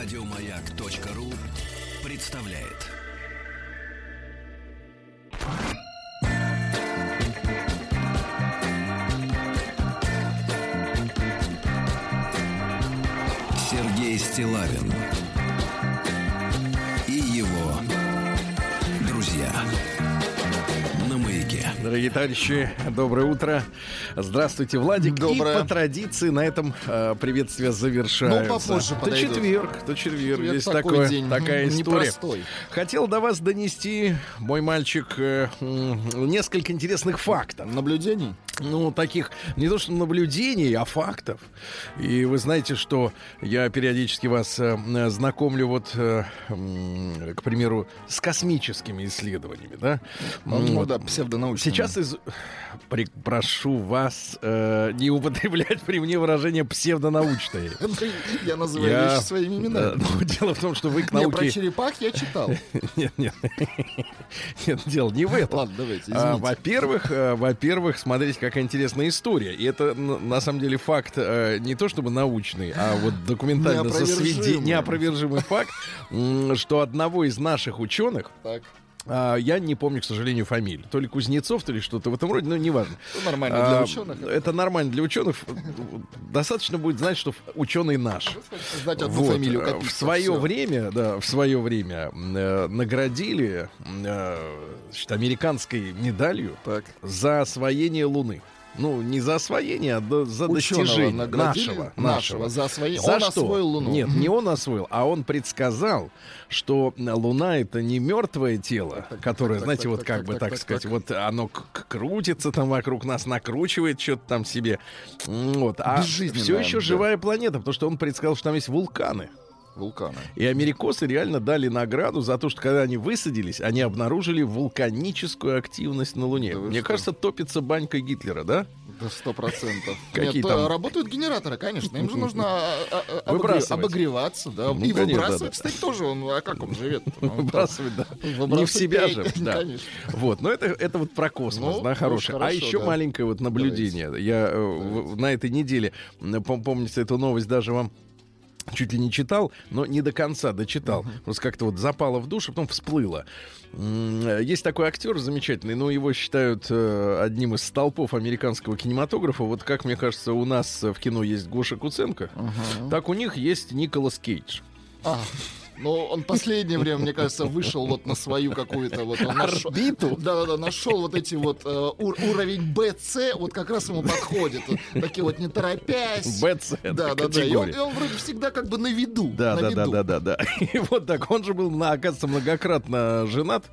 Радиомаяк.ру представляет. Сергей Стилавин и его друзья на маяке. Дорогие товарищи, доброе утро. Здравствуйте, Владик. Доброе. И по традиции на этом э, приветствия завершаются. Ну, попозже То подойдут. четверг, то четверг. Четверг Есть такой такое, день, такая история. непростой. Хотел до вас донести, мой мальчик, э, несколько интересных фактов. Наблюдений? Ну, таких не то что наблюдений, а фактов. И вы знаете, что я периодически вас э, знакомлю вот, э, к примеру, с космическими исследованиями, да? Ну Вот. да, псевдонаучный. Сейчас из... При- Прошу вас э, не употреблять при мне выражение псевдонаучное. Я называю вещи своими именами. ну, дело в том, что вы к Не, про науке... черепах я читал. Нет, нет. Нет, дело не в этом. Ладно, давайте, А, во-первых, э, во-первых, смотрите, какая интересная история. И это на самом деле факт э, не то чтобы научный, а вот документально засведи- неопровержимый факт, что одного из наших ученых, Так, а, я не помню, к сожалению, фамилию, то ли Кузнецов, то ли что-то в этом роде, но неважно. ну, нормально для А, ученых. Это нормально для ученых. Достаточно будет знать, что ученый наш. Знать одну Вот, фамилию э, в свое время, да, в свое время э, наградили э, значит, американской медалью Так. за освоение Луны. Ну, не за освоение, а за Ученого достижение наградили нашего, нашего за освоение. За Он что? освоил Луну. Нет, не он освоил, а он предсказал, что Луна это не мертвое тело, так, которое, так, знаете, так, вот как бы так, сказать, вот оно крутится там вокруг нас, накручивает что-то там себе, вот, а все еще да. живая планета, потому что он предсказал, что там есть вулканы. Вулканы. И америкосы реально дали награду за то, что когда они высадились, они обнаружили вулканическую активность на Луне. Да Мне что? кажется, топится банька Гитлера, да? Да сто процентов. Какие Нет, там? работают генераторы, конечно. Им же нужно а, а, а, обогреваться, да. Ну, И конечно, выбрасывать, да, да. кстати, тоже он. А как он живет? Выбрасывать, да. Не в себя же. Да. Конечно. Вот, но это, это вот про космос, Ну, да, ну, хорошее. а хорошо, еще да. маленькое вот наблюдение. Я э, в- на этой неделе, помните, эту новость даже вам чуть ли не читал, но не до конца дочитал. Просто как-то вот запало в душу, потом всплыло. Есть такой актер замечательный, но его считают э, одним из столпов американского кинематографа. Вот как мне кажется, у нас в кино есть Гоша Куценко, так у них есть Николас Кейдж. А, ну, он последнее время, мне кажется, вышел вот на свою какую-то вот... он нашел- Орбиту? Да-да-да, нашел вот эти вот э, ур- уровень БЦ, вот как раз ему подходит. Вот Такие вот не торопясь. БЦ Да-да-да, и он, и он вроде всегда как бы на виду. Да, на да, да, виду. да, да, да. И вот так, он же был, на- оказывается, многократно женат.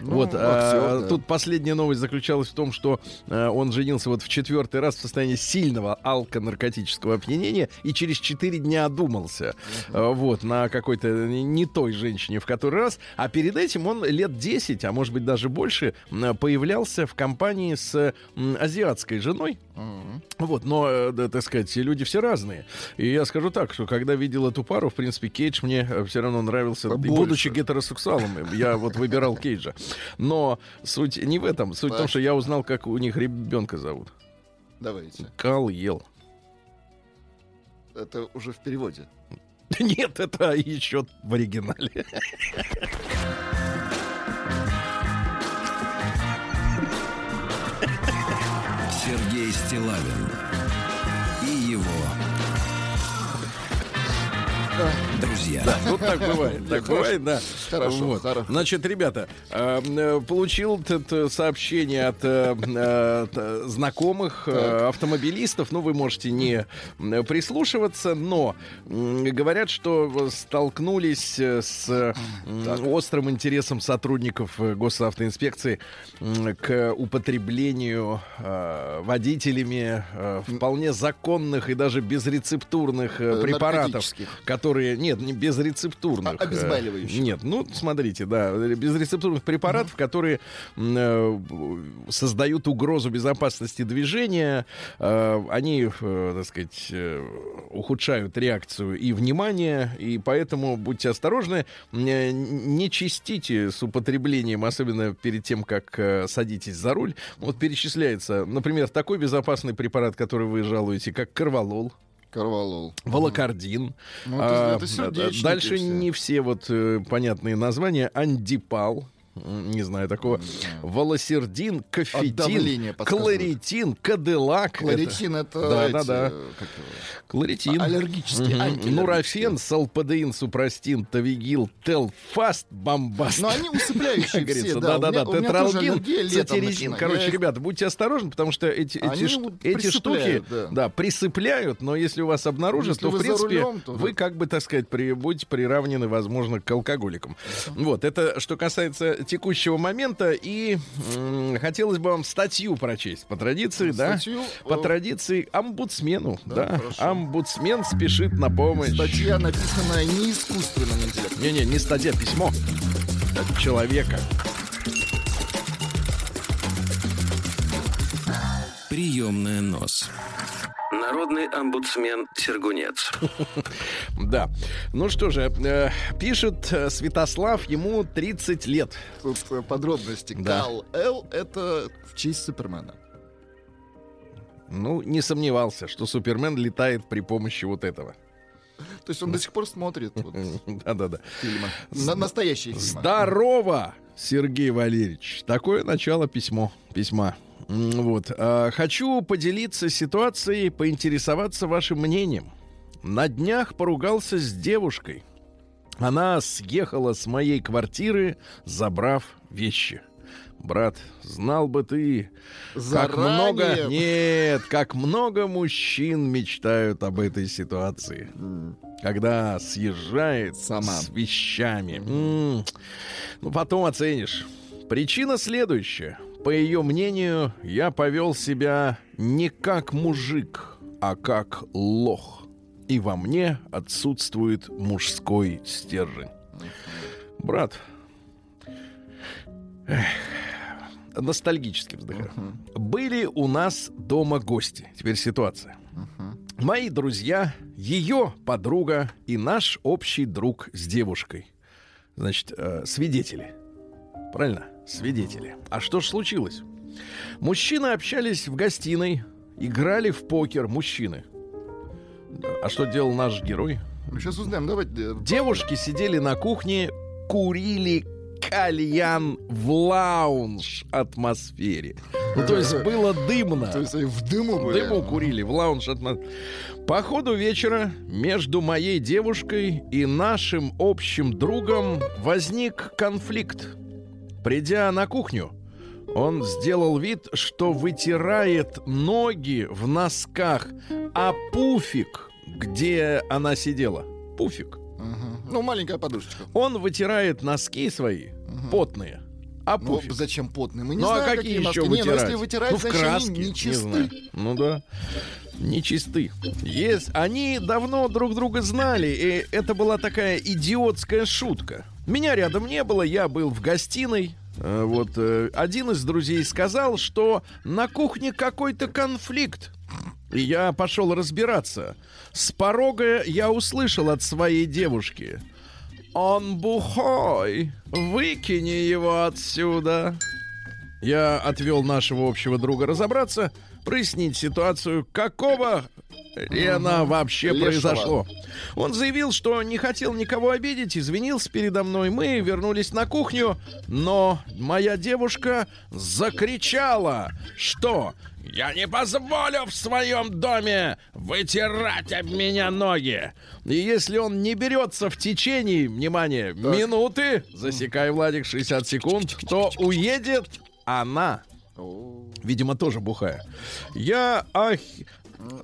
Ну, вот, а, актер, да. тут последняя новость заключалась в том, что а, он женился вот в четвертый раз в состоянии сильного алконаркотического опьянения и через четыре дня одумался. А, вот, на какой-то не- той женщине в который раз. А перед этим он лет 10, а может быть даже больше, появлялся в компании с азиатской женой. Вот, но, э, да, так сказать, люди все разные. И я скажу так, что когда видел эту пару, в принципе, Кейдж мне все равно нравился. И Побольше. будучи гетеросексуалом, я вот выбирал Кейджа. Но суть не в этом. Суть в том, что я узнал, как у них ребенка зовут. Давайте. Кал ел. Это уже в переводе. Нет, это еще в оригинале. Сергей Стилавин и его друзья. Вот так бывает. Так бывает, да. Хорошо, хорошо. Значит, ребята, э, э, получил т- сообщение от э, э, знакомых э, автомобилистов. Ну, вы можете не прислушиваться, но говорят, что столкнулись э, с острым интересом сотрудников э, госавтоинспекции к употреблению э, водителями э, вполне законных и даже безрецептурных э, Э, препаратов, которые нет, не безрецептурных. А- обезболивающих. Э, Нет, ну смотрите, да, безрецептурных препаратов, которые м, э, создают угрозу безопасности движения, э, они, э, так сказать, э, ухудшают реакцию и внимание, и поэтому будьте осторожны, э, не чистите с употреблением, особенно перед тем, как садитесь за руль. Вот перечисляется, например, такой безопасный препарат, который вы жалуете, как карвалол. Корвалол. волокордин. Ну, это- А, это сердечники Дальше все. не все вот э, понятные названия. Андипал. Не знаю такого. Волосердин, кофетин, кларитин, каделак. Кларитин это, Да, эти, да, да. э, как Кларитин. аллергический, антиаллергический. Нурофен, салпадеин, супрастин, тавигил, телфаст, бомбаст. Но они усыпляющие все, да. у меня тоже тетралгин, начинает. Короче, ребята, будьте осторожны, потому что эти, эти, штуки да. да, присыпляют, но если у вас обнаружат, Если то, в принципе, рулем, то вы да. как бы, так сказать, при, будете приравнены, возможно, к алкоголикам. Вот, это что касается текущего момента, и м, хотелось бы вам статью прочесть по традиции, да? Статью, По э, традиции омбудсмену, Да, да? хорошо. Омбудсмен спешит на помощь. Статья, написанная не искусственным интеллектом. Не-не, не статья, письмо от человека. Приемная нос. Народный омбудсмен Сергунец. Да. Ну что же, э, пишет э, Святослав, ему 30 лет. Тут э, подробности. Да. Кал Л это в честь Супермена. Ну, не сомневался, что Супермен летает при помощи вот этого. То есть он до сих пор смотрит вот Да-да-да. фильмы. На- настоящие фильмы. Здорово, Сергей Валерьевич. Такое начало письмо, письма. М, Вот. А, Хочу поделиться ситуацией, поинтересоваться вашим мнением. На днях поругался с девушкой. Она съехала с моей квартиры, забрав вещи. Брат, знал бы ты, как Заранее. много... Нет, как много мужчин мечтают об этой ситуации. М. Когда съезжает Сама. с вещами. М, Ну, потом оценишь. Причина следующая. По ее мнению, я повел себя не как мужик, а как лох. И во мне отсутствует мужской стержень. Брат, эх, ностальгически вздыхаю. Были у нас дома гости. Теперь ситуация. Мои друзья, ее подруга и наш общий друг с девушкой. Значит, э, свидетели. Правильно? Свидетели. А что ж случилось? Мужчины общались в гостиной, играли в покер. Мужчины. А что делал наш герой? Ну, сейчас узнаем, давайте. Девушки сидели на кухне, курили кальян в лаунж атмосфере. Ну, то есть было дымно. То есть в дыму были? Дыму курили в лаунж атмосфере. По ходу вечера между моей девушкой и нашим общим другом возник конфликт. Придя на кухню, он сделал вид, что вытирает ноги в носках, а пуфик, где она сидела, пуфик. Ну, маленькая подушечка. он вытирает носки свои, потные, а Ну, пуфик. зачем потные? Мы не ну знаем, а какие носки. еще Не, ну, вытирать? если вытирать, ну, в значит, они краске, не. Ну да, не чисты. Есть. Они давно друг друга знали, и это была такая идиотская шутка. Меня рядом не было, я был в гостиной. Э, Вот э, один из друзей сказал, что на кухне какой-то конфликт. И я пошел разбираться. С порога я услышал от своей девушки. Он бухой. Выкини его отсюда. Я отвел нашего общего друга разобраться, прояснить ситуацию, какого хрена вообще Лешего. произошло. Он заявил, что не хотел никого обидеть, извинился передо мной. Мы вернулись на кухню, но моя девушка закричала, что я не позволю в своем доме вытирать об меня ноги. И если он не берется в течение, внимание, минуты, засекай, Владик, 60 секунд, то уедет она. Видимо, тоже бухая. Я ах...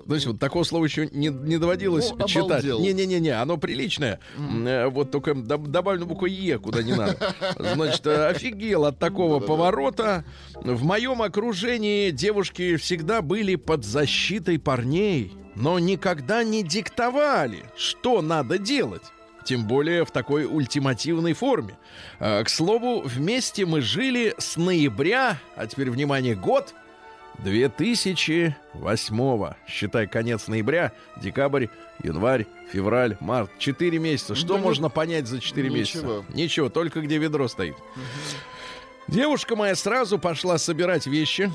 Знаете, вот такого слова еще не, не доводилось Ну, читать. Не-не-не, оно приличное. Э, Вот только доб- добавлю букву Е, куда не надо. Значит, офигел от такого поворота. В моем окружении девушки всегда были под защитой парней, но никогда не диктовали, что надо делать. Тем более в такой ультимативной форме. Э, К слову, вместе мы жили с ноября, а теперь, внимание, год 2008 Считай, конец ноября, декабрь, январь, февраль, март. Четыре месяца. Что Да можно понять за четыре месяца? Ничего. Ничего, только где ведро стоит. Девушка моя сразу пошла собирать вещи.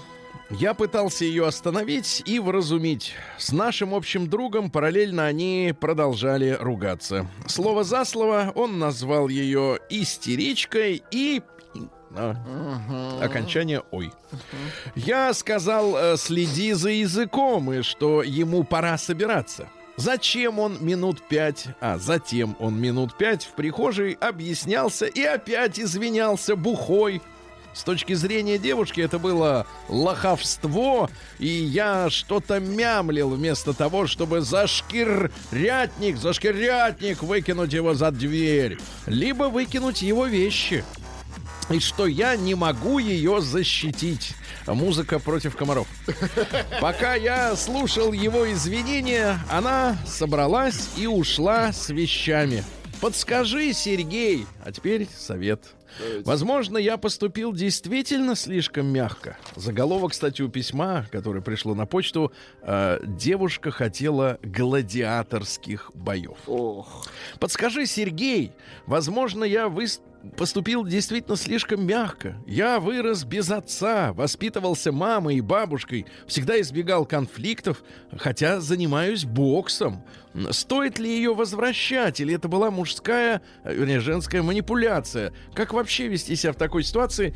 Я пытался ее остановить и вразумить. С нашим общим другом параллельно они продолжали ругаться. Слово за слово он назвал ее истеричкой и... А, Окончание «ой». Я сказал, э, следи за языком, и что ему пора собираться. Зачем он минут пять, а затем он минут пять в прихожей объяснялся и опять извинялся бухой, с точки зрения девушки это было лоховство, и я что-то мямлил вместо того, чтобы зашкирятник, зашкирятник выкинуть его за дверь, либо выкинуть его вещи. И что я не могу ее защитить. Музыка против комаров. Пока я слушал его извинения, она собралась и ушла с вещами. Подскажи, Сергей. А теперь совет. Возможно, я поступил действительно слишком мягко. Заголовок, кстати, у письма, которое пришло на почту, э, девушка хотела гладиаторских боев. Ох. Подскажи, Сергей, возможно, я выс- поступил действительно слишком мягко. Я вырос без отца, воспитывался мамой и бабушкой, всегда избегал конфликтов, хотя занимаюсь боксом. Стоит ли ее возвращать, или это была мужская, э, вернее, женская манипуляция? Как вообще вести себя в такой ситуации?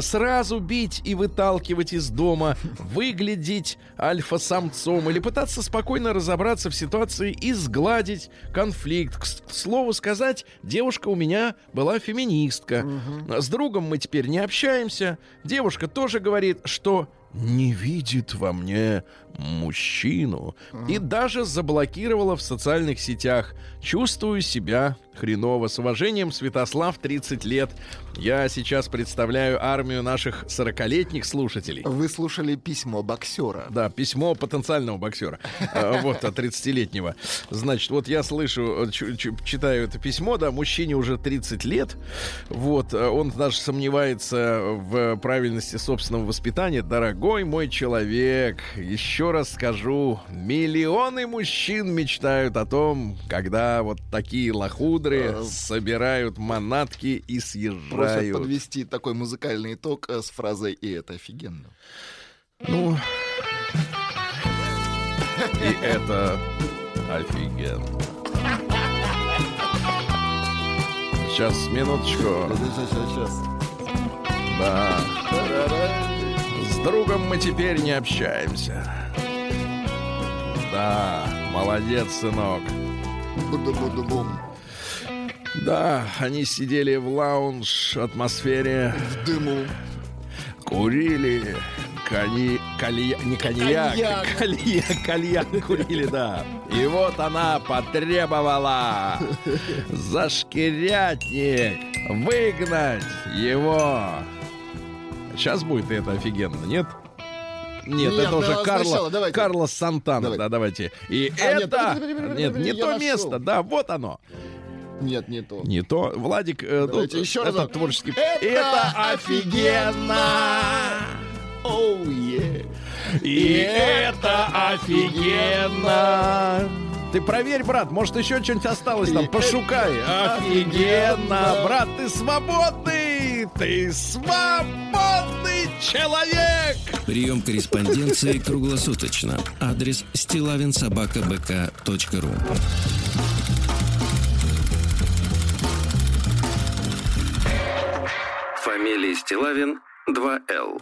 Сразу бить и выталкивать из дома, выглядеть альфа-самцом или пытаться спокойно разобраться в ситуации и сгладить конфликт. К слову сказать, девушка у меня была феминистка. С другом мы теперь не общаемся. Девушка тоже говорит, что не видит во мне мужчину. И даже заблокировала в социальных сетях. Чувствую себя хреново. С уважением, Святослав, 30 лет. Я сейчас представляю армию наших 40-летних слушателей. Вы слушали письмо боксера. Да, письмо потенциального боксера. А, Вот, от 30-летнего. Значит, вот я слышу, э, читаю это письмо, да, мужчине уже 30 лет. Вот, э, он даже сомневается в правильности собственного воспитания. Дорогой мой человек, еще раз скажу, миллионы мужчин мечтают о том, когда вот такие лохудры Э, собирают манатки и Просят съезжают. подвести такой музыкальный итог э, с фразой «И это офигенно». Ну, и это офигенно. Сейчас, минуточку. Сейчас. Да. С другом мы теперь не общаемся. Да, молодец, сынок. Буду-буду-бум. Да, они сидели в лаунж атмосфере, В дыму. курили, кони, калья, не коньяк, Коньяк. кальяк, кальяк курили, да. И вот она потребовала зашкирятник, выгнать его. Сейчас будет это офигенно, нет? Нет, это уже давайте. Карлос Сантана, да, давайте. И А, это, нет, не то место, да, вот оно. Нет, не то. Не то. Владик, э, Давайте ну, еще это творческий. Это офигенно! Оу, е. И это офигенно! Ты проверь, брат, может еще что-нибудь осталось там, пошукай. офигенно! Брат, ты свободный! Ты свободный человек! Прием корреспонденции круглосуточно. Адрес стилавинсобакабк.ру Фамилия Стилавин 2Л.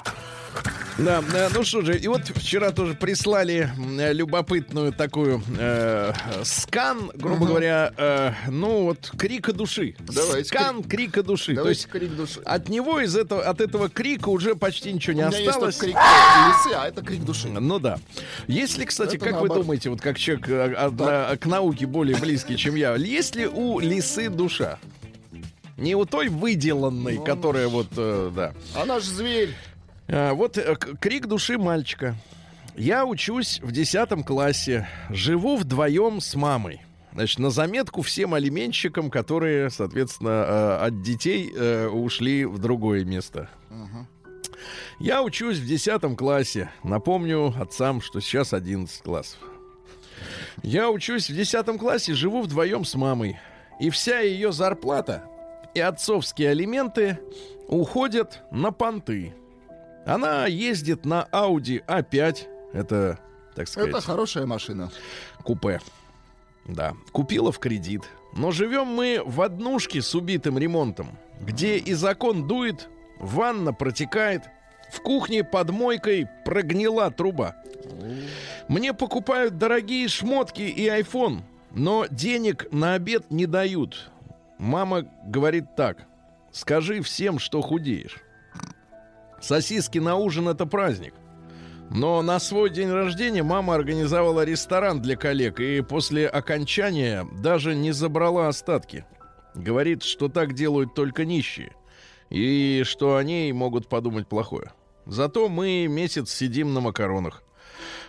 Да, э, ну что же, и вот вчера тоже прислали э, любопытную такую э, скан, грубо говоря, э, ну вот крика души. Давайте, скан крика души. То Давайте есть крик души. от него из этого, от этого крика уже почти ничего не У меня есть осталось. только крик лисы, а это крик души. Ну да. Если, кстати, Это как вы наоборот. думаете, вот как человек э, а, на- к науке более близкий, чем я, есть ли у лисы душа? Не у той выделанной, Ну, которая вот, э, да. Она ж зверь. А, Вот э, крик души мальчика. Я учусь в 10 классе, живу вдвоем с мамой. Значит, на заметку всем алименщикам, которые, соответственно, э, от детей э, ушли в другое место. Я учусь в 10 классе. Напомню отцам, что сейчас 11 классов. Я учусь в 10 классе, живу вдвоем с мамой. И вся ее зарплата и отцовские алименты уходят на понты. Она ездит на Audi A5. Это, так сказать... Это хорошая машина. Купе. Да. Купила в кредит. Но живем мы в однушке с убитым ремонтом, где и закон дует, ванна протекает, в кухне под мойкой прогнила труба. Мне покупают дорогие шмотки и iPhone, но денег на обед не дают. Мама говорит так. Скажи всем, что худеешь. Сосиски на ужин это праздник. Но на свой день рождения мама организовала ресторан для коллег и после окончания даже не забрала остатки. Говорит, что так делают только нищие. И что о ней могут подумать плохое. Зато мы месяц сидим на макаронах.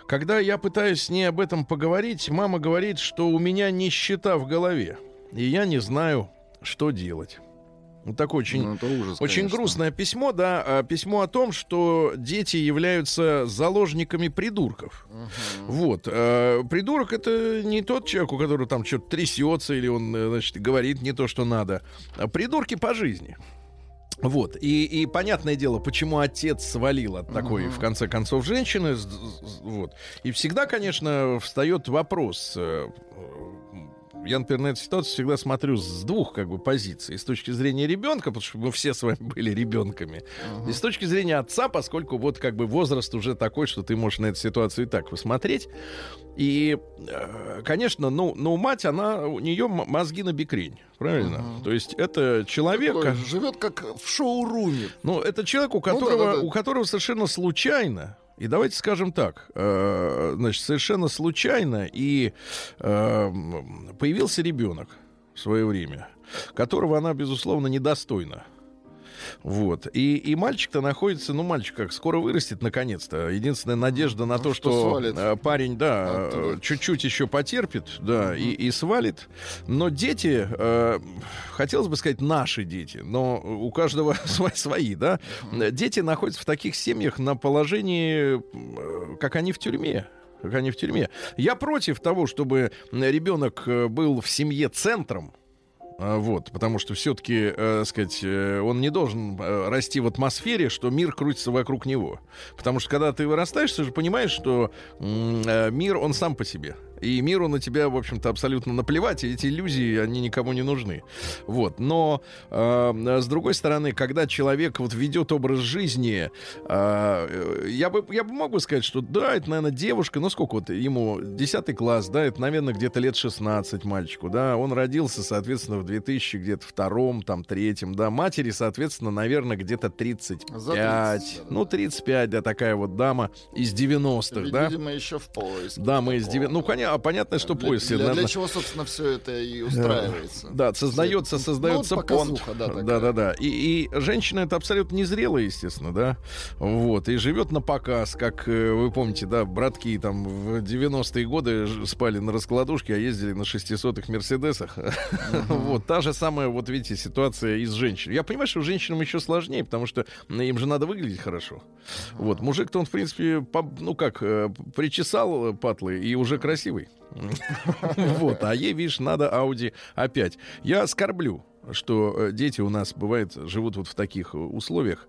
Когда я пытаюсь с ней об этом поговорить, мама говорит, что у меня нищета в голове. И я не знаю, что делать. Вот такое очень, Ну, ужас, очень конечно. грустное письмо, да, а, письмо о том, что дети являются заложниками придурков. Вот. а, Придурок это не тот человек, у которого там что-то трясется, или он, э, значит, говорит не то, что надо. А Придурки по жизни. Вот. И, и понятное дело, почему отец свалил от такой, в конце концов, женщины. Вот. И всегда, конечно, встает вопрос. Я, например, на эту ситуацию всегда смотрю с двух как бы позиций. С точки зрения ребенка, потому что мы все с вами были ребенками. И с точки зрения отца, поскольку вот как бы возраст уже такой, что ты можешь на эту ситуацию и так посмотреть. И, э, конечно, ну, ну, мать, она, у нее мозги на бикрень, правильно? То есть это человек... Такой Живет как в шоуруме. Ну, это человек, у да, которого, да, да. у которого совершенно случайно, и давайте скажем так, э, значит, совершенно случайно и э, появился ребенок в свое время, которого она, безусловно, недостойна. Вот. И, и мальчик-то находится, ну, мальчик как, скоро вырастет наконец-то. Единственная надежда на Ну, то, что что, э, парень, да, Оттуда. э, чуть-чуть еще потерпит, да, и, и свалит. Но дети, э, хотелось бы сказать, наши дети, но у каждого свои, свои, да. Дети находятся в таких семьях на положении, э, как они в тюрьме. Как они в тюрьме. Я против того, чтобы ребенок был в семье центром. А, Вот, потому что все-таки, э, сказать, э, он не должен э, расти в атмосфере, что мир крутится вокруг него. Потому что когда ты вырастаешь, ты же понимаешь, что э, мир, он сам по себе. И миру на тебя, в общем-то, абсолютно наплевать, и эти иллюзии, они никому не нужны. Вот, но э, с другой стороны, когда человек вот ведет образ жизни, э, э, я бы, я бы мог бы сказать, что да, это, наверное, девушка, ну сколько вот ему, 10 класс, да, это, наверное, где-то лет 16 мальчику, да, он родился, соответственно, в 2000 где-то втором, там, третьем, да, матери, соответственно, наверное, где-то 35, За 30, да, да, ну, 35, да, такая вот дама из 90-х, да. Видимо, еще в поиске. Да, мы из такого. 90 Ну, понятно, понятно, что для, поезд. для, для наверное, чего, собственно, все это и устраивается. да, создается, Все- создается ну, понт. да, такая. да, да, да. И, и женщина это абсолютно незрелая, естественно, да. Вот. И живет на показ, как э, вы помните, да, братки там в 90-е годы спали на раскладушке, а ездили на 600-х Мерседесах. Вот. Та же самая, вот видите, ситуация и с женщиной. Я понимаю, что женщинам еще сложнее, потому что им же надо выглядеть хорошо. Вот. Мужик-то он, в принципе, по- ну как, э, причесал э, патлы и уже красивый. Вот, а ей, видишь, надо Audi опять. Я скорблю что э, дети у нас, бывает, живут вот в таких э, условиях.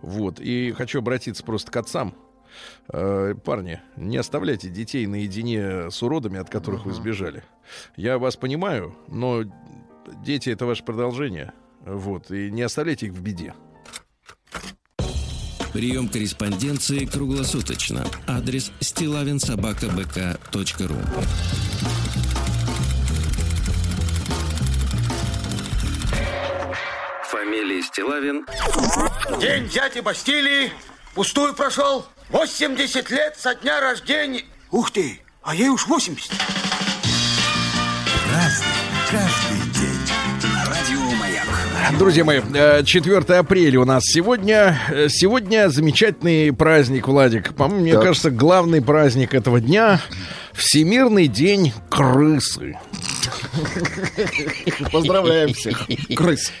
Вот. И хочу обратиться просто к отцам. Э, Парни, не оставляйте детей наедине с уродами, от которых вы сбежали. Я вас понимаю, но дети — это ваше продолжение. Вот. И не оставляйте их в беде. Прием корреспонденции круглосуточно. Адрес стилавинсобакабк.ру Фамилия Стилавин День дяди Бастилии пустую прошел. 80 лет со дня рождения. Ух ты, а ей уж 80. Друзья мои, э, 4 апреля у нас сегодня. Э, Сегодня замечательный праздник, Владик. По-моему, мне кажется, главный праздник этого дня — Всемирный день крысы. Поздравляем всех. Крыс.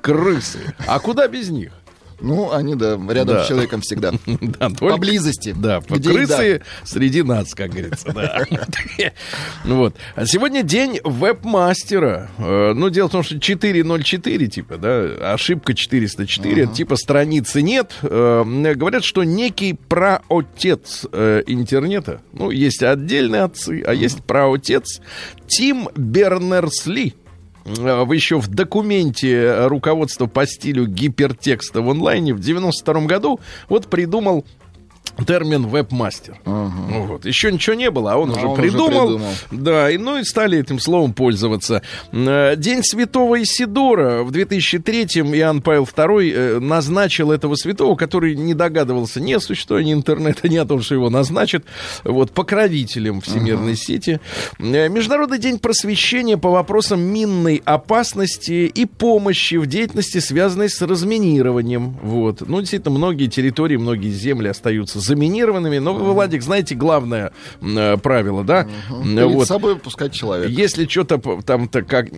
Крысы. А куда без них? Ну, они, да, рядом Да. с человеком всегда. Да, только- Поблизости. Да, крысы среди нас, как говорится, да. Вот. А сегодня день веб-мастера. Э, Ну, дело в том, что 404, типа, да, ошибка 404, это типа страницы нет. Э, Говорят, что некий праотец э, интернета, ну, есть отдельные отцы, а есть праотец, Тим Бернерс-Ли, вы еще в документе руководства по стилю гипертекста в онлайне в 92 году вот придумал термин веб-мастер. Ну вот. Еще ничего не было, а он А уже он уже придумал. придумал. Да, и, ну и стали этим словом пользоваться. Э, День святого Исидора в 2003-м Иоанн Павел II э, назначил этого святого, который не догадывался ни о существовании интернета, ни о том, что его назначат, вот, покровителем всемирной сети. Э, Международный день просвещения по вопросам минной опасности и помощи в деятельности, связанной с разминированием. Вот. Ну, действительно, многие территории, многие земли остаются заминированными. Но вы, Владик, знаете главное э, правило, да? Перед Вот. собой пускать человека. Если что-то там-то как...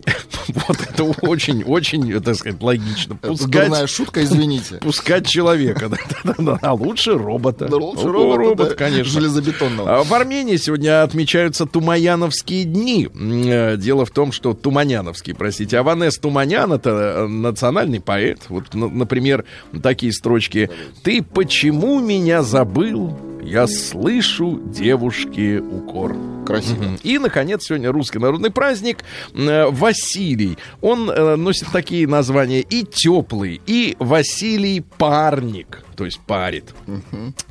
Вот это очень-очень, так сказать, логично. Это Пускать, дурная шутка, извините. пускать человека. да-да-да. А лучше робота. Да лучше робота, робот, да, конечно. железобетонного. А В Армении сегодня отмечаются Тумаяновские дни. Э, Дело в том, что Туманяновские, простите, Аванес Туманян это э, национальный поэт. Вот, например, такие строчки: "Ты почему меня забыл? Я слышу девушке укор". Красиво. Мгм. И, наконец, сегодня русский народный праздник э, Василий. Он э, носит такие названия и теплый, и Василий парник, то есть парит,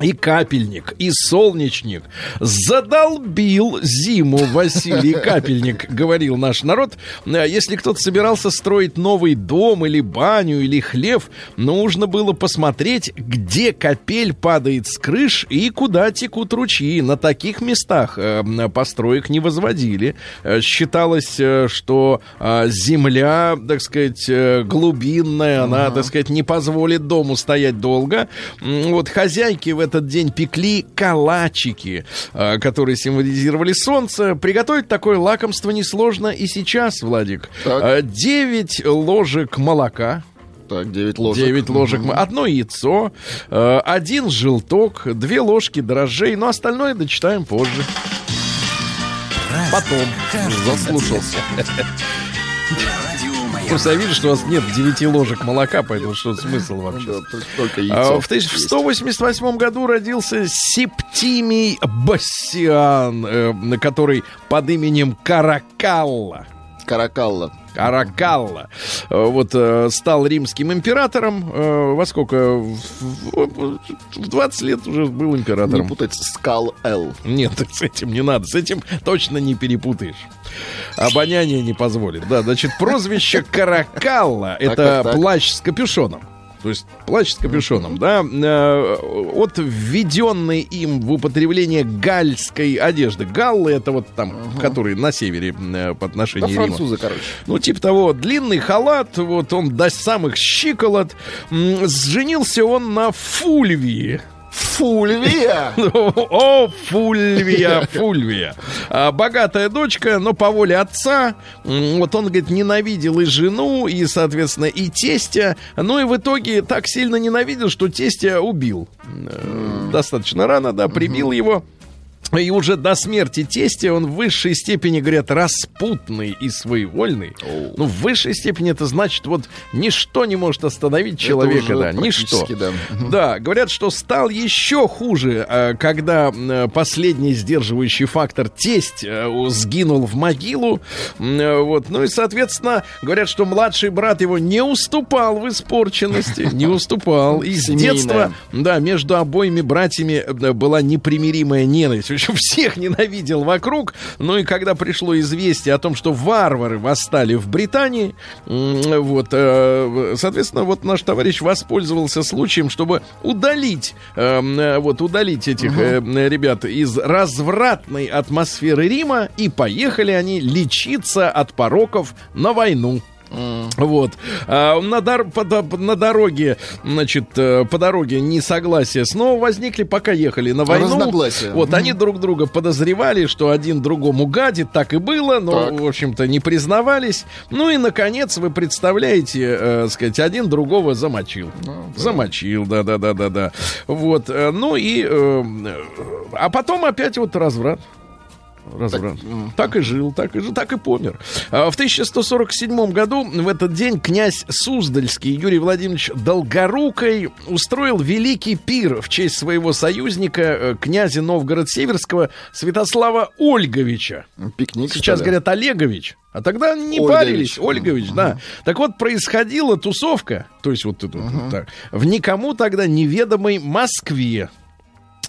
и капельник, и солнечник. Задолбил зиму Василий Капельник, говорил наш народ. Э, Если кто-то собирался строить новый дом или баню или хлев, нужно было посмотреть, где капель падает с крыш и куда текут ручьи. На таких местах э, построек не возводили. Э, Считалось, что земля, так сказать, глубинная, она, так сказать, не позволит дому стоять долго. Вот хозяйки в этот день пекли калачики, э, которые символизировали солнце. Приготовить такое лакомство несложно и сейчас, Владик. Так. 9 ложек молока. Так, 9 ложек. 9 ложек, мо- одно яйцо, э, один желток, две ложки дрожжей, но остальное дочитаем позже. Потом. Заслушался. Просто я вижу, что у вас нет 9 ложек молока, поэтому что смысл вообще? Да, А. В 1188 году родился Септимий Бассиан, э, который под именем Каракалла. Каракалла. Каракалла. Э, Вот э, стал римским императором. э, Во сколько? В, в- в 20 лет уже был Не императором. путать Скал Л. Нет, с этим не надо. С этим точно не перепутаешь. Обоняние не позволит. Да, значит, прозвище Каракалла — это плащ с капюшоном. То есть плащ с капюшоном, да, э, от введенной им в употребление гальской одежды. Галлы это вот там, которые на севере э, по Да отношению Рима. французы, короче. Ну, типа того, длинный халат, вот он до самых щиколот. М, Женился он на Фульвии. Фульвия! О, Фульвия, Фульвия. А, богатая дочка, но по воле отца. Вот он, говорит, ненавидел и жену, и, соответственно, и тестя. Ну и в итоге так сильно ненавидел, что тестя убил. Э, Достаточно рано, да, прибил его. И уже до смерти тестя он в высшей степени, говорят, распутный и своевольный. Ну, в высшей степени это значит, вот, ничто не может остановить человека, да, ничто. да. Да, говорят, что стал еще хуже, э, когда э, последний сдерживающий фактор тесть э, сгинул в могилу. Вот. Ну и, соответственно, говорят, что младший брат его не уступал в испорченности, не уступал. И с детства, да, между обоими братьями была непримиримая ненависть. Общем, всех ненавидел вокруг. Ну и когда пришло известие о том, что варвары восстали в Британии, вот, э, соответственно, вот наш товарищ воспользовался случаем, чтобы удалить, эм, э, вот, удалить этих э, ребят из развратной атмосферы Рима, и поехали они лечиться от пороков на войну. Вот. А, на, дор- по, на дороге, значит, э, по дороге несогласия снова возникли, пока ехали на войну. Разногласия. Вот, они друг друга подозревали, что один другому гадит, так и было, но, Так. в общем-то, не признавались. Ну и, наконец, вы представляете, э, сказать, один другого замочил. Замочил, да-да-да-да-да. Вот, э, ну и... э, а потом опять вот разврат. Разврат. Так, и жил, так и жил, так и помер. А В 1147 году в этот день князь Суздальский Юрий Владимирович Долгорукой устроил великий пир в честь своего союзника, э, князя Новгород-Северского Святослава Ольговича. Пикник. Сейчас говорят Олегович. А тогда не Ольгович. парились. Ольгович, да. Так вот, происходила тусовка, то есть вот, это вот так, в никому тогда неведомой Москве.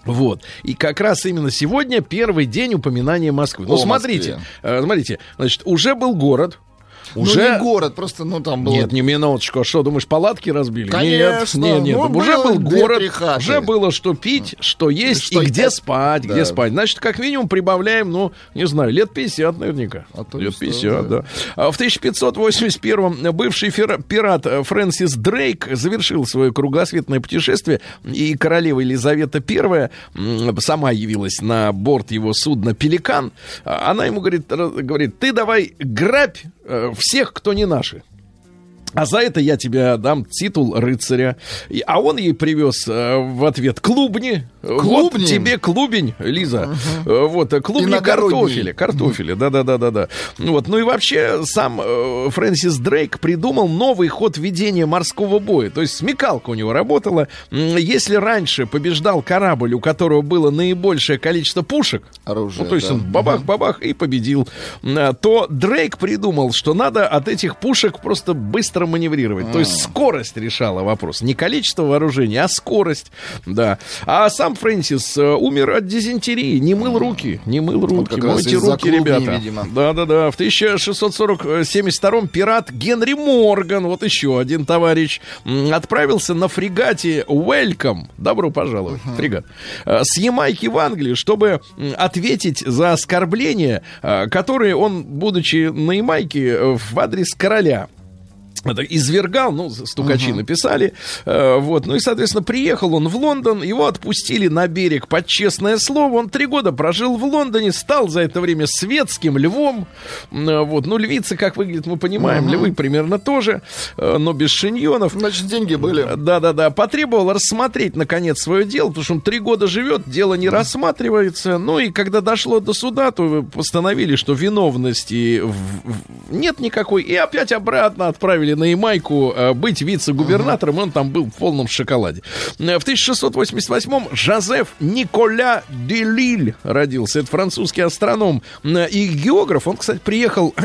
Вот. И как раз именно сегодня первый день упоминания Москвы. Ну, О смотрите, Москве. э, смотрите, значит, уже был город. Ну, Уже... не город, просто, ну, там было... Нет, не минуточку. А Что, думаешь, палатки разбили? Конечно. Нет, нет, нет. Ну, уже был город, хаты. уже было что пить, что есть Что и где есть. спать, Да. где спать. Значит, как минимум прибавляем, ну, не знаю, лет 50 наверняка. А то лет сто, 50, да. да. А в 1581 бывший пират Фрэнсис Дрейк завершил свое кругосветное путешествие, и королева Елизавета I сама явилась на борт его судна «Пеликан». А Она ему говорит, говорит ты давай грабь э, всех, кто не наши. А за это я тебе дам титул рыцаря. А он ей привез э, в ответ клубни. Вот Клубни? тебе клубень, Лиза. Э, Вот, э, клубни картофеля. Картофеля, да-да-да-да-да. Вот. Ну и вообще сам Фрэнсис Дрейк придумал новый ход ведения морского боя. То есть смекалка у него работала. Если раньше побеждал корабль, у которого было наибольшее количество пушек, Оружие, ну, то есть да. он бабах-бабах и победил, то Дрейк придумал, что надо от этих пушек просто быстро маневрировать. То есть скорость решала вопрос. Не количество вооружения, а скорость. Да. А сам Фрэнсис э, умер от дизентерии. Не мыл руки. Не мыл руки. раз Мойте руки, ребята. Да-да-да. В 1672 пират Генри Морган, вот еще один товарищ, отправился на фрегате Welcome. Добро пожаловать. Фрегат. э, С Ямайки в Англию, чтобы ответить за оскорбления, э, которые он, будучи на Ямайке, в адрес короля это извергал, ну, стукачи написали, э, вот, ну и, соответственно, приехал он в Лондон, его отпустили на берег под честное слово, он три года прожил в Лондоне, стал за это время светским львом, э, вот, ну, львицы, как выглядят, мы понимаем, львы примерно тоже, э, но без шиньонов. Значит, деньги были. Да-да-да, потребовал рассмотреть, наконец, свое дело, потому что он три года живет, дело не рассматривается. Ну и когда дошло до суда, то постановили, что виновности в- нет никакой, и опять обратно отправили на Ямайку э, быть вице-губернатором, и он там был в полном шоколаде. Э, В 1688-м Жозеф Николя Делиль родился. Это французский астроном э, и географ. Он, кстати, приехал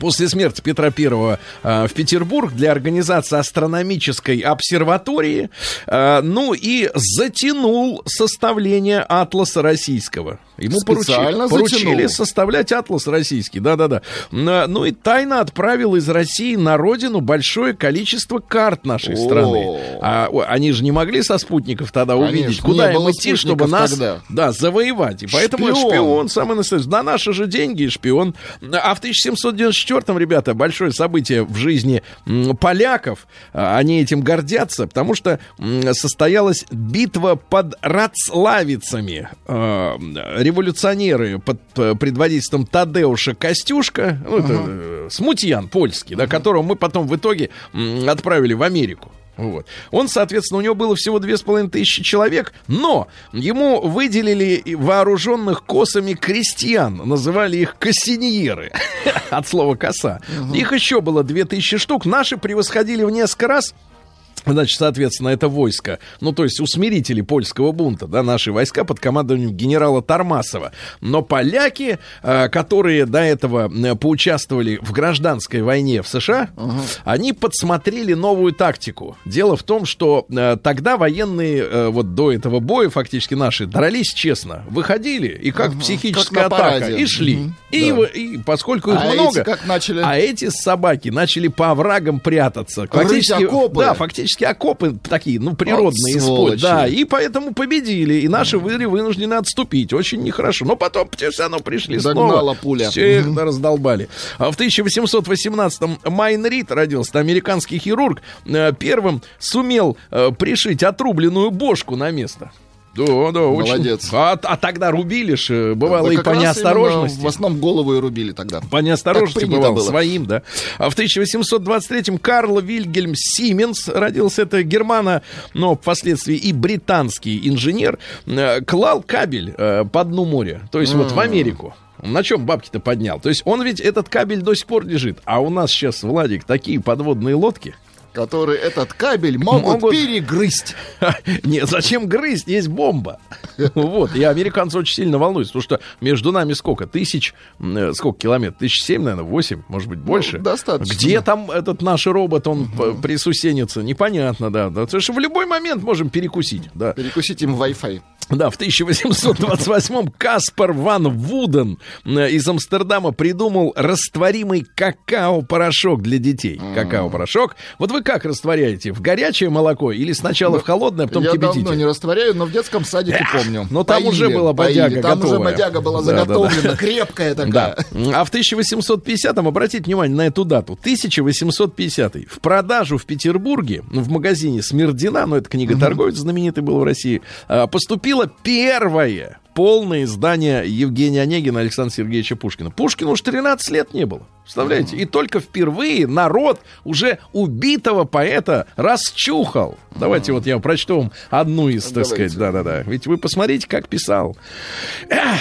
После смерти Петра I э, в Петербург для организации астрономической обсерватории, э, ну и затянул составление атласа российского. Ему поручи- Специально поручили затянул. составлять атлас российский, да-да-да. Ну и тайно отправил из России на родину большое количество карт нашей О. страны. А, они же не могли со спутников тогда Конечно, увидеть, куда им идти, чтобы нас тогда. да, завоевать. И поэтому это Шпион. шпион, самый настоящий. На наши же деньги шпион. А в 1794-м, ребята, большое событие в жизни поляков. А, Они этим гордятся, потому что состоялась битва под Рацлавицами. А, Революционеры под э, предводительством Тадеуша Костюшка, ну, это э, смутьян польский, да, которого мы потом в итоге отправили в Америку. Вот. Он, соответственно, у него было всего две с половиной тысячи человек, но ему выделили вооруженных косами крестьян, называли их кассиньеры, от слова коса. Их еще было две тысячи штук, наши превосходили в несколько раз. Значит, соответственно, это войско, ну, то есть усмирители польского бунта, да, наши войска под командованием генерала Тормасова. Но поляки, э, которые до этого э, поучаствовали в гражданской войне в США, они подсмотрели новую тактику. Дело в том, что э, тогда военные, вот до этого боя фактически наши, дрались честно, выходили, и как психическая Как атака, и шли. Мгм. И, Да. в- и поскольку их А эти много, как начали? а эти собаки начали по оврагам прятаться. Окопы? Да, фактически практически окопы такие, ну, природные. Вот да, и поэтому победили. И наши были вынуждены отступить. Очень нехорошо. Но потом все равно пришли Догнала снова. пуля. Всех раздолбали. А в 1818-м Майн Рид родился, американский хирург, э, первым сумел э, пришить отрубленную бошку на место. Да, да, очень. Молодец. А, а тогда рубили ж, э, бывало Да и по неосторожности. В основном голову и рубили тогда. По неосторожности Так принято бывал было. своим, да. А в 1823-м Карл Вильгельм Сименс родился. Это германо, но впоследствии и британский инженер. э, Клал кабель э, по дну моря. То есть вот в Америку. На чем бабки-то поднял? То есть он ведь этот кабель до сих пор лежит. А у нас сейчас, Владик, такие подводные лодки. Которые этот кабель могут, Могут. перегрызть. Нет, зачем грызть? Есть бомба. Вот. И американцы очень сильно волнуются, потому что между нами сколько? Тысяч, э, сколько километров? Тысяч семь, наверное, восемь, может быть, больше. Ну, достаточно. Где там этот наш робот, он п- присусенится? Непонятно, да. да. Потому что в любой момент можем перекусить, да. Перекусить им Wi-Fi. Да, в 1828-м Каспар Ван Вуден э, из Амстердама придумал растворимый какао-порошок для детей. Какао-порошок. Вот вы как растворяете? В горячее молоко или сначала в холодное, а потом Я кипятите? давно не растворяю, но в детском садике помню. но там уже была бодяга поили. Там уже готовая. бодяга была Да, да, да. заготовлена, крепкая Да. такая. А в 1850-м, обратите внимание на эту дату, 1850 в продажу в Петербурге, ну, в магазине Смердина, ну, это книготорговец знаменитый был в России, а, поступило первое полное издание Евгения Онегина Александра Сергеевича Пушкина. Пушкину уж 13 лет не было. Представляете? И только впервые народ уже убитого поэта расчухал. Давайте вот я прочту вам одну из, так Давайте. сказать, да-да-да. Ведь вы посмотрите, как писал. Эх,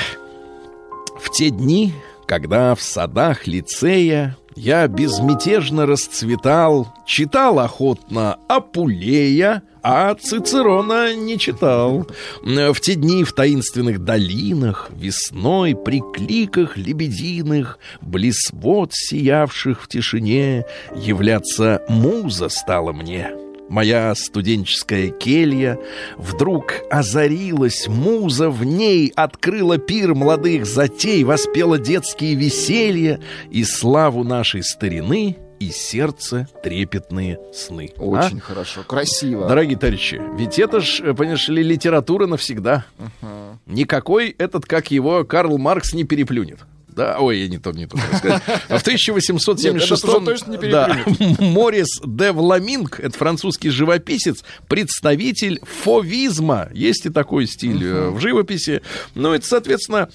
в те дни, когда в садах лицея я безмятежно расцветал, читал охотно Апулея, а Цицерона не читал. В те дни в таинственных долинах, весной при кликах лебединых, близ сиявших в тишине, являться муза стала мне. Моя студенческая келья вдруг озарилась, муза в ней открыла пир молодых затей, воспела детские веселья и славу нашей старины и сердце трепетные сны. А? Очень хорошо, красиво. Дорогие товарищи, ведь это ж, э, понимаешь ли, литература навсегда. Никакой этот, как его, Карл Маркс не переплюнет. Да, ой, я не то, не то. А в 1876 Нет, это точно не да, Морис де Вламинг, это французский живописец, представитель фовизма. Есть и такой стиль э, в живописи. Ну, это, соответственно,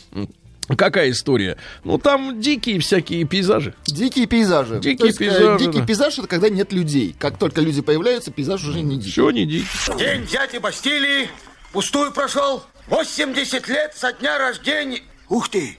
какая история? Ну, там дикие всякие пейзажи. Дикие пейзажи. Дикие То есть, э, пейзажи, Дикий да. пейзаж это когда нет людей. Как только люди появляются, пейзаж уже не дикий. Все не дикие. День дяди Бастилии пустую прошел. 80 лет со дня рождения. Ух ты,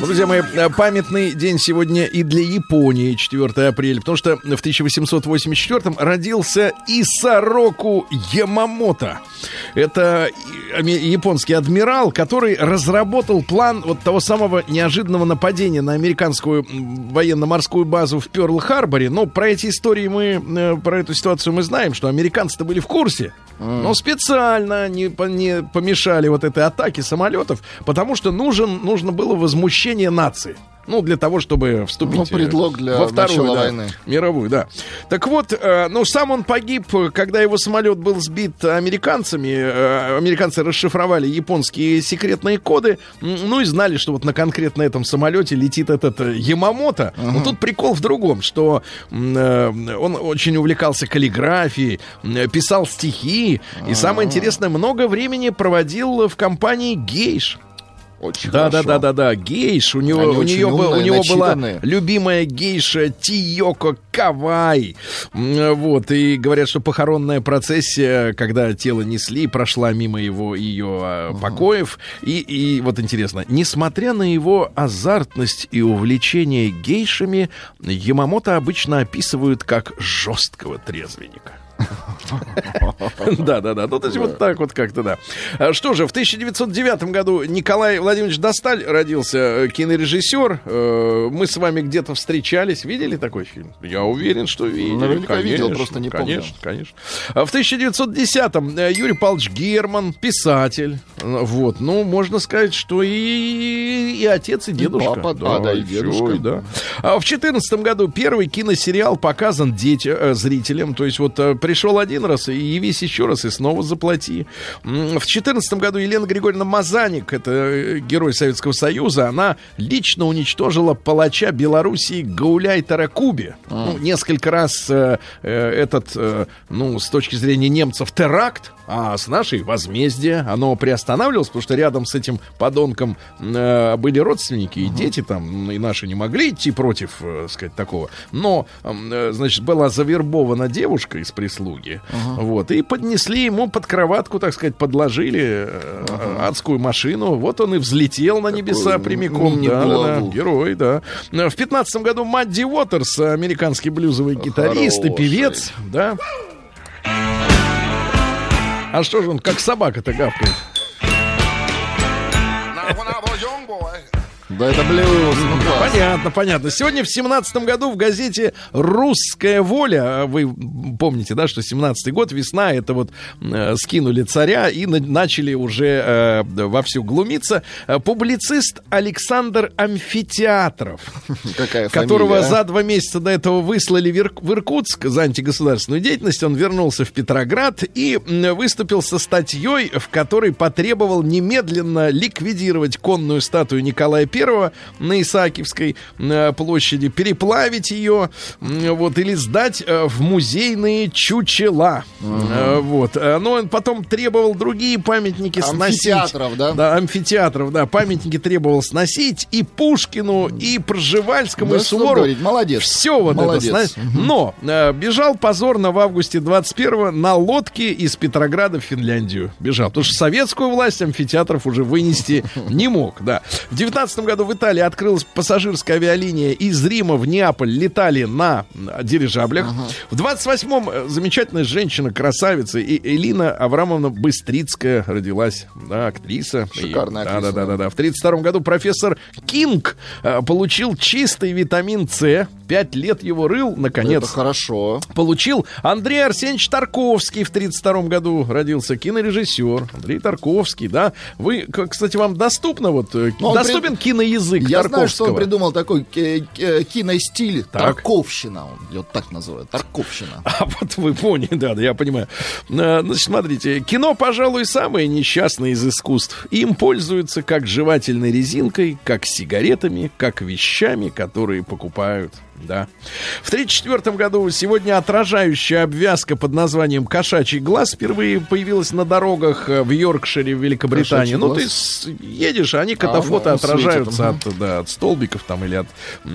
Друзья мои, э, памятный день сегодня и для Японии, 4 апреля, потому что в 1884 родился Исароку Ямамото. Это ами- японский адмирал, который разработал план вот того самого неожиданного нападения на американскую военно-морскую базу в Пёрл-Харборе. Но про эти истории мы, э, про эту ситуацию мы знаем, что американцы-то были в курсе. Но специально не, не помешали вот этой атаке самолетов, потому что нужен, нужно было возмущение нации. Ну, для того, чтобы вступить Ну, э, предлог для во вторую да, войны. мировую, да. Так вот, э, ну, сам он погиб, э, когда его самолет был сбит американцами. Э, американцы расшифровали японские секретные коды, ну и знали, что вот на конкретно этом самолете летит этот э, Ямамото. Но тут прикол в другом, что э, он очень увлекался каллиграфией, м, писал стихи, и самое интересное, много времени проводил в компании гейш. Очень Да, да, хорошо. да, да, да. Гейш. У него, Они у нее, был- у умные, него была любимая гейша Тиоко Кавай. Вот. И говорят, что похоронная процессия, когда тело несли, прошла мимо его ее а, покоев. И, и вот интересно, несмотря на его азартность и увлечение гейшами, Ямамото обычно описывают как жесткого трезвенника. Да, да, да. Ну, то есть вот так вот как-то, да. А Что же, в 1909 году Николай Владимирович Досталь родился, э, кинорежиссер. Э, Мы с вами где-то встречались. Видели такой фильм? Я уверен, что видели. Наверняка видел, просто не помню. Конечно, конечно. А В 1910-м э, Юрий Павлович Герман, писатель. Вот, ну, можно сказать, что и, и отец, и дедушка. папа, а, да, и дедушка. да. А в 2014 году первый киносериал показан дети, э, зрителям. То есть вот пришел один раз и явись еще раз и снова заплати. В 2014 году Елена Григорьевна Мазаник, это э, герой Советского Союза, она лично уничтожила палача Белоруссии Гауляй Таракуби. Ну, несколько раз э, э, этот, э, ну, с точки зрения немцев, теракт, а с нашей возмездие. Оно приостанавливалось, потому что рядом с этим подонком э, были родственники и дети там, и наши не могли идти против, э, сказать, такого. Но, э, значит, была завербована девушка из прислуги, вот, и поднесли ему под кроватку, так сказать, подложили э, адскую машину. Вот он и взлетел на небеса прямиком. Да, да, да, герой, да. В пятнадцатом году Мадди Уотерс, американский блюзовый гитарист и Хороший. певец, да. А что же он, как собака-то гавкает? Да, это блюз. Ну, класс. Понятно, понятно. Сегодня в семнадцатом году в газете «Русская воля», а вы помните, да, что 17-й год, весна, это вот э, скинули царя и на- начали уже э, вовсю глумиться. Э, Публицист Александр Амфитеатров, Какая которого фамилия, а? за два месяца до этого выслали в Ир- в Иркутск за антигосударственную деятельность, он вернулся в Петроград и выступил со статьей, в которой потребовал немедленно ликвидировать конную статую Николая I на Исаакиевской э, площади, переплавить ее, вот, или сдать э, в музейные чучела. Э, Вот. Но он потом требовал другие памятники сносить. Амфитеатров, да? Да, амфитеатров, да. Памятники требовал сносить и Пушкину, и Пржевальскому, Да и Суворову. говорить, молодец. Все вот Молодец. это. сна- Но э, бежал позорно в августе 21-го на лодке из Петрограда в Финляндию. Бежал. Потому что советскую власть амфитеатров уже вынести не мог. Да. В 19 году в Италии открылась пассажирская авиалиния из Рима в Неаполь. Летали на дирижаблях. В 28-м э, замечательная женщина, красавица и Элина Аврамовна Быстрицкая родилась. Да, актриса. Шикарная И- актриса, да, да, да. да. В 32 году профессор Кинг э, получил чистый витамин С. Пять лет его рыл, наконец. Это хорошо. Получил Андрей Арсеньевич Тарковский в 32 году родился, кинорежиссер. Андрей Тарковский, да. Вы, кстати, вам доступно вот э, Ну, он доступен при- киноязык Я знаю, что он придумал такой ки- ки- киностиль. Так. Тарковщина. Он ее так называют. Тарковщина. А вот вы поняли, да, да, я понимаю. Э, Значит, смотрите, кино, пожалуй, самое несчастное из искусств. Им пользуются как жевательной резинкой, как сигаретами, как вещами, которые покупают. Да. В 1934 году сегодня отражающая обвязка под названием «Кошачий глаз» впервые появилась на дорогах э, в Йоркшире, в Великобритании. Кошачий ну, глаз? ты едешь, а они катафото да, он отражаются светит, от, да, от столбиков там или от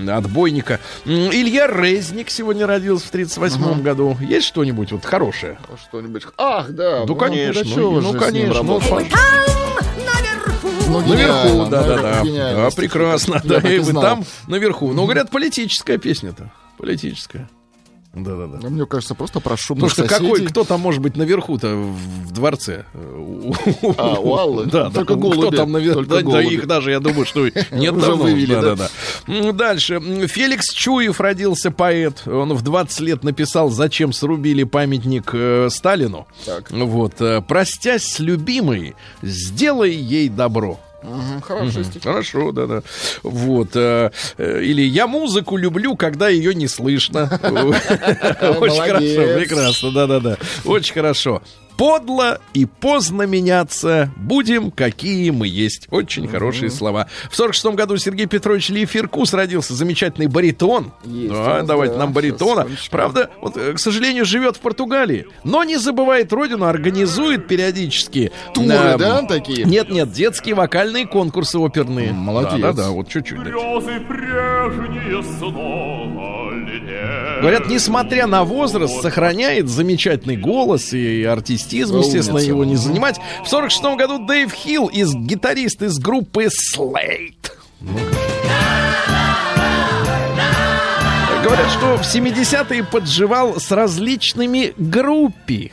отбойника. Илья Резник сегодня родился в 1938 году. Есть что-нибудь вот хорошее? Что-нибудь. Ах, да. Ну, конечно, ну, ну, конечно, ну, работать? Ну, Наверху, гениально, да, да, ну, да. гениально. Да, прекрасно. Да, и вы там наверху. Ну, говорят, политическая песня-то. Политическая. Да, да, да. Да, Мне кажется, просто про шумных Потому что какой, соседей. кто там может быть наверху-то в, дворце? А, у Аллы? Да, Только да. Кто голуби. там наверху? Да, да, их даже, я думаю, что нет Уже вывели, да, да? да, Дальше. Феликс Чуев родился поэт. Он в 20 лет написал «Зачем срубили памятник э, Сталину?» Так. Вот. э, «Простясь с любимой, сделай ей добро». Стих. Хорошо, да, да. Вот. э, э, Или я музыку люблю, когда ее не слышно. Очень хорошо, прекрасно, да, да, да. Очень хорошо. Подло и поздно меняться. Будем, какие мы есть. Очень хорошие слова. В 46 году Сергей Петрович Лиферкус родился. Замечательный баритон. Есть Да, нас, давайте да. нам баритона. Сейчас. Правда, вот, э, к сожалению, живет в Португалии. Но не забывает родину, организует периодически. Туры, э, да, такие? нет, нет, детские вокальные конкурсы оперные. Молодец. Да, да, да, вот чуть-чуть. Грезы прежние снова. Говорят, несмотря на возраст, сохраняет замечательный голос и артистизм, естественно, его не занимать. В 46 году Дэйв Хилл, из, гитарист из группы Slate. Говорят, что в 70-е подживал с различными группи.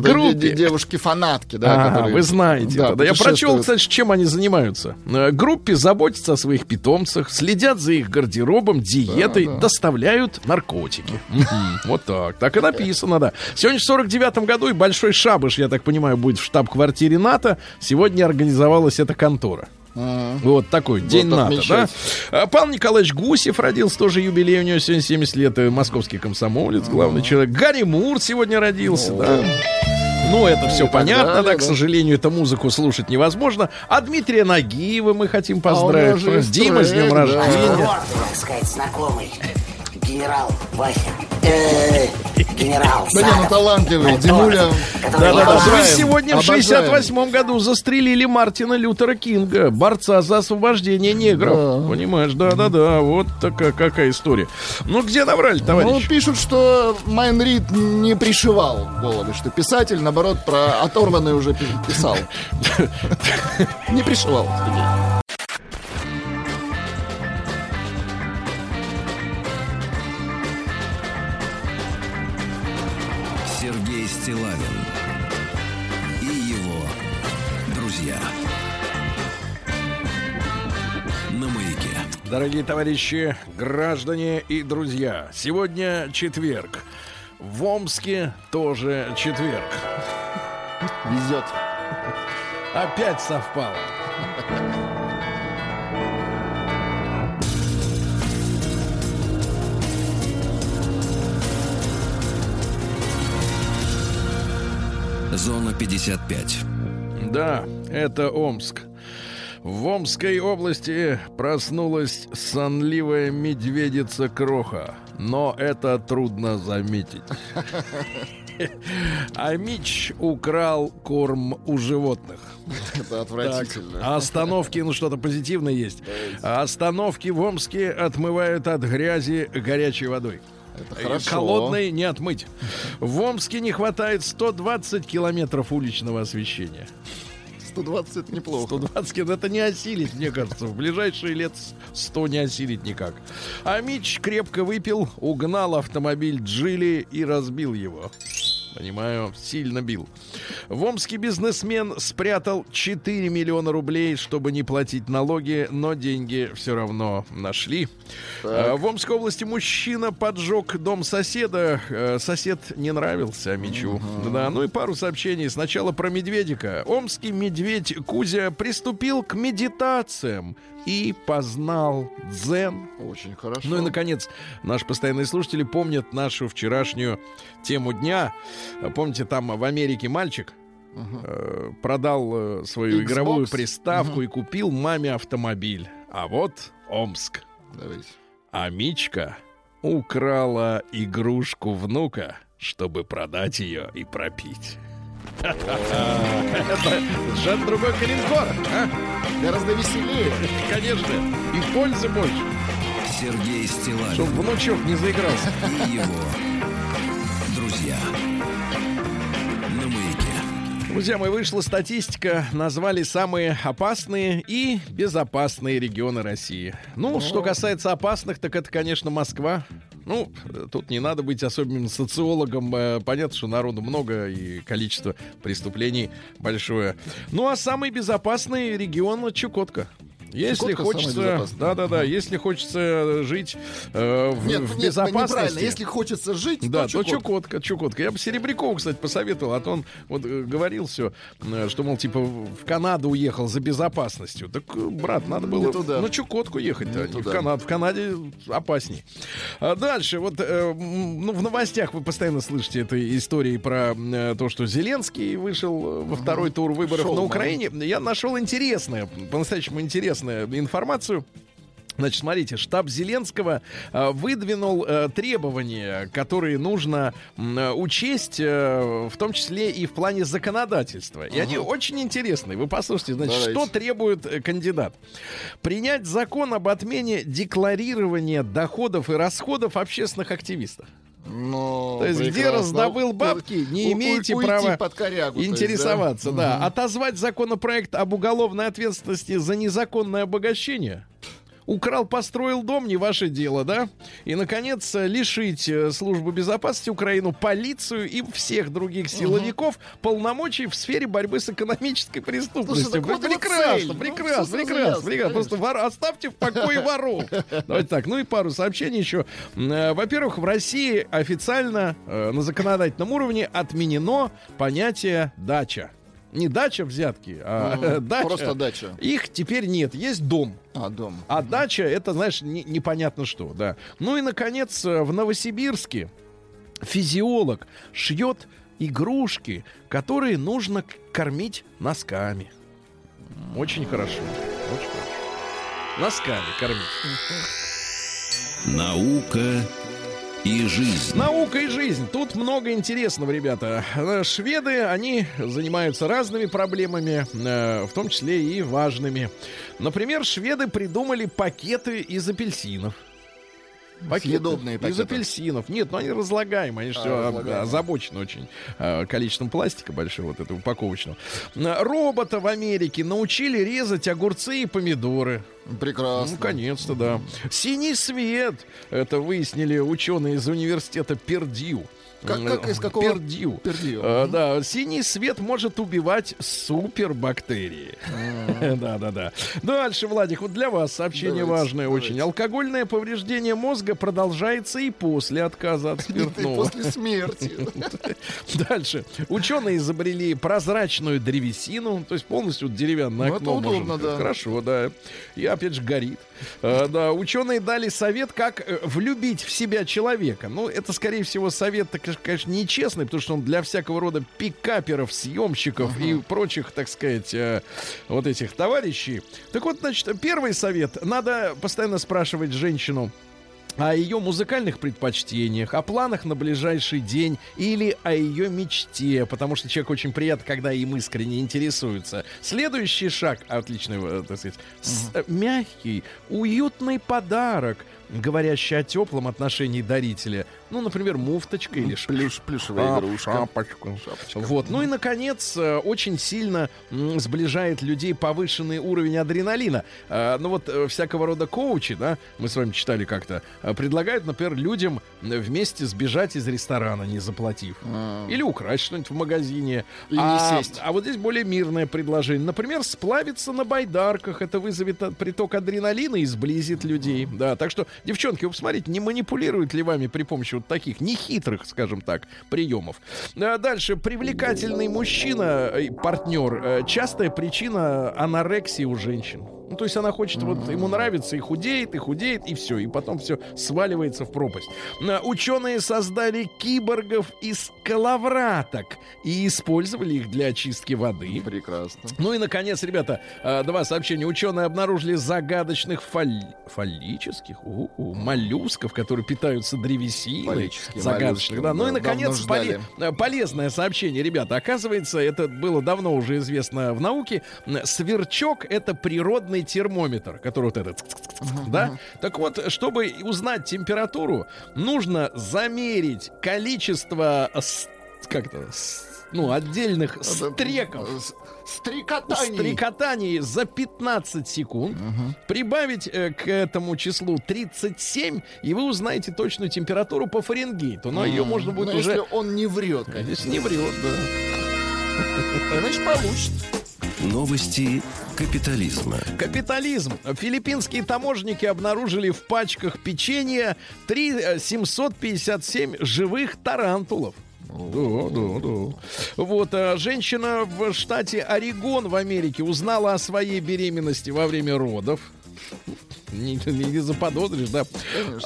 Группе. де- де- Девушки-фанатки, да, которые... вы знаете. да, это, да. Я прочел, кстати, чем они занимаются. Э, Группе заботятся о своих питомцах, следят за их гардеробом, диетой, доставляют наркотики. Вот так. Так и написано, да. Сегодня в 49 году и большой шабаш, я так понимаю, будет в штаб-квартире НАТО. Сегодня организовалась эта контора. М. Вот такой день НАТО, да? А, Павел Николаевич Гусев родился, тоже юбилей, у него сегодня 70 лет, э, московский комсомолец, главный человек. Гарри Мур сегодня родился, да. Ну, это все так понятно, далее, да, к да. сожалению, эту музыку слушать невозможно. А Дмитрия Нагиева мы хотим А поздравить. есть Дима, с днем да. рождения. Вот, так сказать, знакомый генерал Вася. Э, генерал Да не, ну Садов. талантливый, Димуля. Да-да-да, Обожаем, вы сегодня в обожаем. 68 году застрелили Мартина Лютера Кинга, борца за освобождение негров. Понимаешь, да-да-да, вот такая какая история. Ну, где набрали, Ну, товарищ? пишут, что Майн Рид не пришивал головы, что писатель, наоборот, про оторванный уже пи- писал. Не пришивал. Дорогие товарищи, граждане и друзья, сегодня четверг. В Омске тоже четверг. Везет. Опять совпало. Зона 55. Да, это Омск. В Омской области проснулась сонливая медведица Кроха. Но это трудно заметить. А Мич украл корм у животных. Это Так, отвратительно. а остановки, ну что-то позитивное есть. Остановки в Омске отмывают от грязи горячей водой. Это хорошо. Холодной не отмыть. В Омске не хватает 120 километров уличного освещения. 120 это неплохо. 120 кил- это не осилить, мне кажется. В ближайшие лет 100 не осилить никак. А Мич крепко выпил, угнал автомобиль Джили и разбил его. Понимаю, сильно бил. В Омске бизнесмен спрятал 4 миллиона рублей, чтобы не платить налоги, но деньги все равно нашли. А В Омской области мужчина поджег дом соседа. Э, Сосед не нравился Мичу. Да, ну и пару сообщений. Сначала про медведика. Омский медведь Кузя приступил к медитациям и познал дзен. Очень хорошо. Ну и, наконец, наши постоянные слушатели помнят нашу вчерашнюю тему дня. Помните, там в Америке мальчик э, продал э, свою Xbox. игровую приставку и купил маме автомобиль. А вот Омск. Давайте. А Мичка украла игрушку внука, чтобы продать ее и пропить. Это другой калинкор, а? Гораздо веселее. Конечно. И пользы больше. Сергей Стилавин Чтобы внучок не заигрался. и его друзья. На маяке. Друзья мои, вышла статистика, назвали самые опасные и безопасные регионы России. Ну, что касается опасных, так это, конечно, Москва. Ну, э, тут не надо быть особенным социологом. э, Понятно, что народу много и количество преступлений большое. Ну, а самый безопасный регион Чукотка. Если самый хочется, безопасный. да-да-да, если хочется жить э, в, Нет, в нет, безопасности. Если хочется жить, да, то то Чукотка. Чукотка. Я бы Серебрякову, кстати, посоветовал, а то он вот э, говорил все, что, мол, типа в Канаду уехал за безопасностью. Так, э, брат, надо было туда. на Чукотку ехать-то, Не а не в. Канаду. В Канаде опасней. А дальше, вот э, ну, в новостях вы постоянно слышите этой истории про э, то, что Зеленский вышел э, во второй тур выборов Шоу, на да. Украине. Я нашел интересное, по-настоящему интересную информацию. Значит, смотрите, штаб Зеленского э, выдвинул э, требования, которые нужно э, учесть, э, в том числе и в плане законодательства. И они очень интересные. Вы послушайте, значит, Давайте. что требует э, кандидат? Принять закон об отмене декларирования доходов и расходов общественных активистов. Ну, То есть, где раздобыл бабки, не У- имеете права под корягу, то есть, интересоваться, да? да. Отозвать законопроект об уголовной ответственности за незаконное обогащение. Украл, построил дом, не ваше дело, да? И, наконец, э, лишить э, службу безопасности Украину, полицию и всех других силовиков полномочий в сфере борьбы с экономической преступностью. Слушай, вот прекрасно, цель. Ну, прекрасно, сразу прекрасно, прекрасно. Просто вор- оставьте в покое воров. Давайте так, ну и пару сообщений еще. Э, Во-первых, в России официально на законодательном уровне отменено понятие дача. Не дача взятки, а Ну, дача. просто дача. Их теперь нет, есть дом. А, дом. А дача это, знаешь, не- непонятно что, да. Ну и, наконец, э, в Новосибирске физиолог шьет игрушки, которые нужно кормить носками. Очень хорошо. Очень хорошо. Носками кормить. Наука и жизнь. Наука и жизнь. Тут много интересного, ребята. Э, Шведы, они занимаются разными проблемами, э, в том числе и важными. Например, шведы придумали пакеты из апельсинов. Съедобные Из пакеты. апельсинов. Нет, ну они разлагаемые, они же А, все озабочены очень э, количеством пластика большого, вот этого упаковочного. Робота в Америке научили резать огурцы и помидоры. Прекрасно. Ну, наконец-то, да. Синий свет. Это выяснили ученые из университета Пердью. Как- как из какого? Пердью. Пердью. А, да, синий свет может убивать супербактерии. Да, да, да. Дальше, Владик, вот для вас сообщение Давайте, важное давайте. очень. Алкогольное повреждение мозга продолжается и после отказа от спиртного. после смерти. Дальше. Ученые изобрели прозрачную древесину, то есть полностью деревянное Ну, это окно. удобно, может. да. Хорошо, да. И опять же горит. Э, да, ученые дали совет, как э, влюбить в себя человека. Ну, это, скорее всего, совет, так, конечно, нечестный, потому что он для всякого рода пикаперов, съемщиков и прочих, так сказать, э, вот этих товарищей. Так вот, значит, первый совет. Надо постоянно спрашивать женщину, о ее музыкальных предпочтениях, о планах на ближайший день или о ее мечте, потому что человек очень приятно, когда им искренне интересуется. Следующий шаг, отличный, э, так сказать, э, мягкий, уютный подарок, говорящий о теплом отношении дарителя. Ну, например, муфточка или Плюш, плюшевая игрушка. шапочку. Вот. Ну и, наконец, э, очень сильно сближает людей повышенный уровень адреналина. Э, Ну вот э, всякого рода коучи, да, мы с вами читали как-то, предлагают, например, людям вместе сбежать из ресторана, не заплатив. Или украсть что-нибудь в магазине. И не а, сесть. а вот здесь более мирное предложение. Например, сплавиться на байдарках. Это вызовет приток адреналина и сблизит людей. Да, так что, девчонки, вы посмотрите, не манипулируют ли вами при помощи вот таких нехитрых, скажем так, приемов. А Дальше. Привлекательный мужчина, э, партнер, э, частая причина анорексии у женщин. Ну, то есть она хочет, вот ему нравится, и худеет, и худеет, и все. И потом все сваливается в пропасть. А, Ученые создали киборгов из коловраток и использовали их для очистки воды. Прекрасно. Ну и, наконец, ребята, а, два сообщения. Ученые обнаружили загадочных фалли- фаллических у-у, моллюсков, которые питаются древесиной. Фаллические Загадочных, да. Ну и, наконец, поле- э, полезное сообщение, ребята. Оказывается, это было давно уже известно в науке. Сверчок — это природный термометр, который вот этот, да? Так вот, чтобы узнать температуру, нужно замерить количество как это, с- ну, отдельных стреков С- Стрекотаний. стрекотаний за 15 секунд, прибавить э, к этому числу 37, и вы узнаете точную температуру по Фаренгейту. Но ее можно будет Ну, уже... Если он не врет, конечно. Здесь не врет, да. Значит, получит. Новости капитализма. Капитализм. Филиппинские таможенники обнаружили в пачках печенья 3 э, 757 живых тарантулов. Да, да, да. Вот, а, женщина в штате Орегон в Америке узнала о своей беременности во время родов. Не, не- заподозришь, да.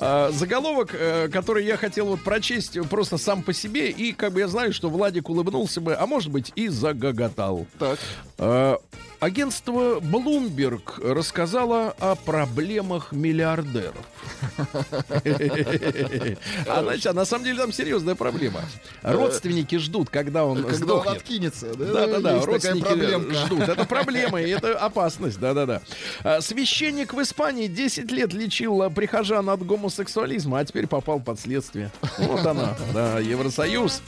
А, заголовок, э, который я хотел вот прочесть просто сам по себе, и как бы я знаю, что Владик улыбнулся бы, а может быть и загоготал. Так. А, Агентство Bloomberg рассказало о проблемах миллиардеров. А, значит, а на самом деле там серьезная проблема. Родственники ждут, когда он Когда он откинется, да? Да, да, да, Есть такая родственники ждут. Это проблема, и это опасность, да, да, да. А, Священник в Испании 10 лет лечил прихожан от гомосексуализма, а теперь попал под следствие. Вот она, да, Евросоюз.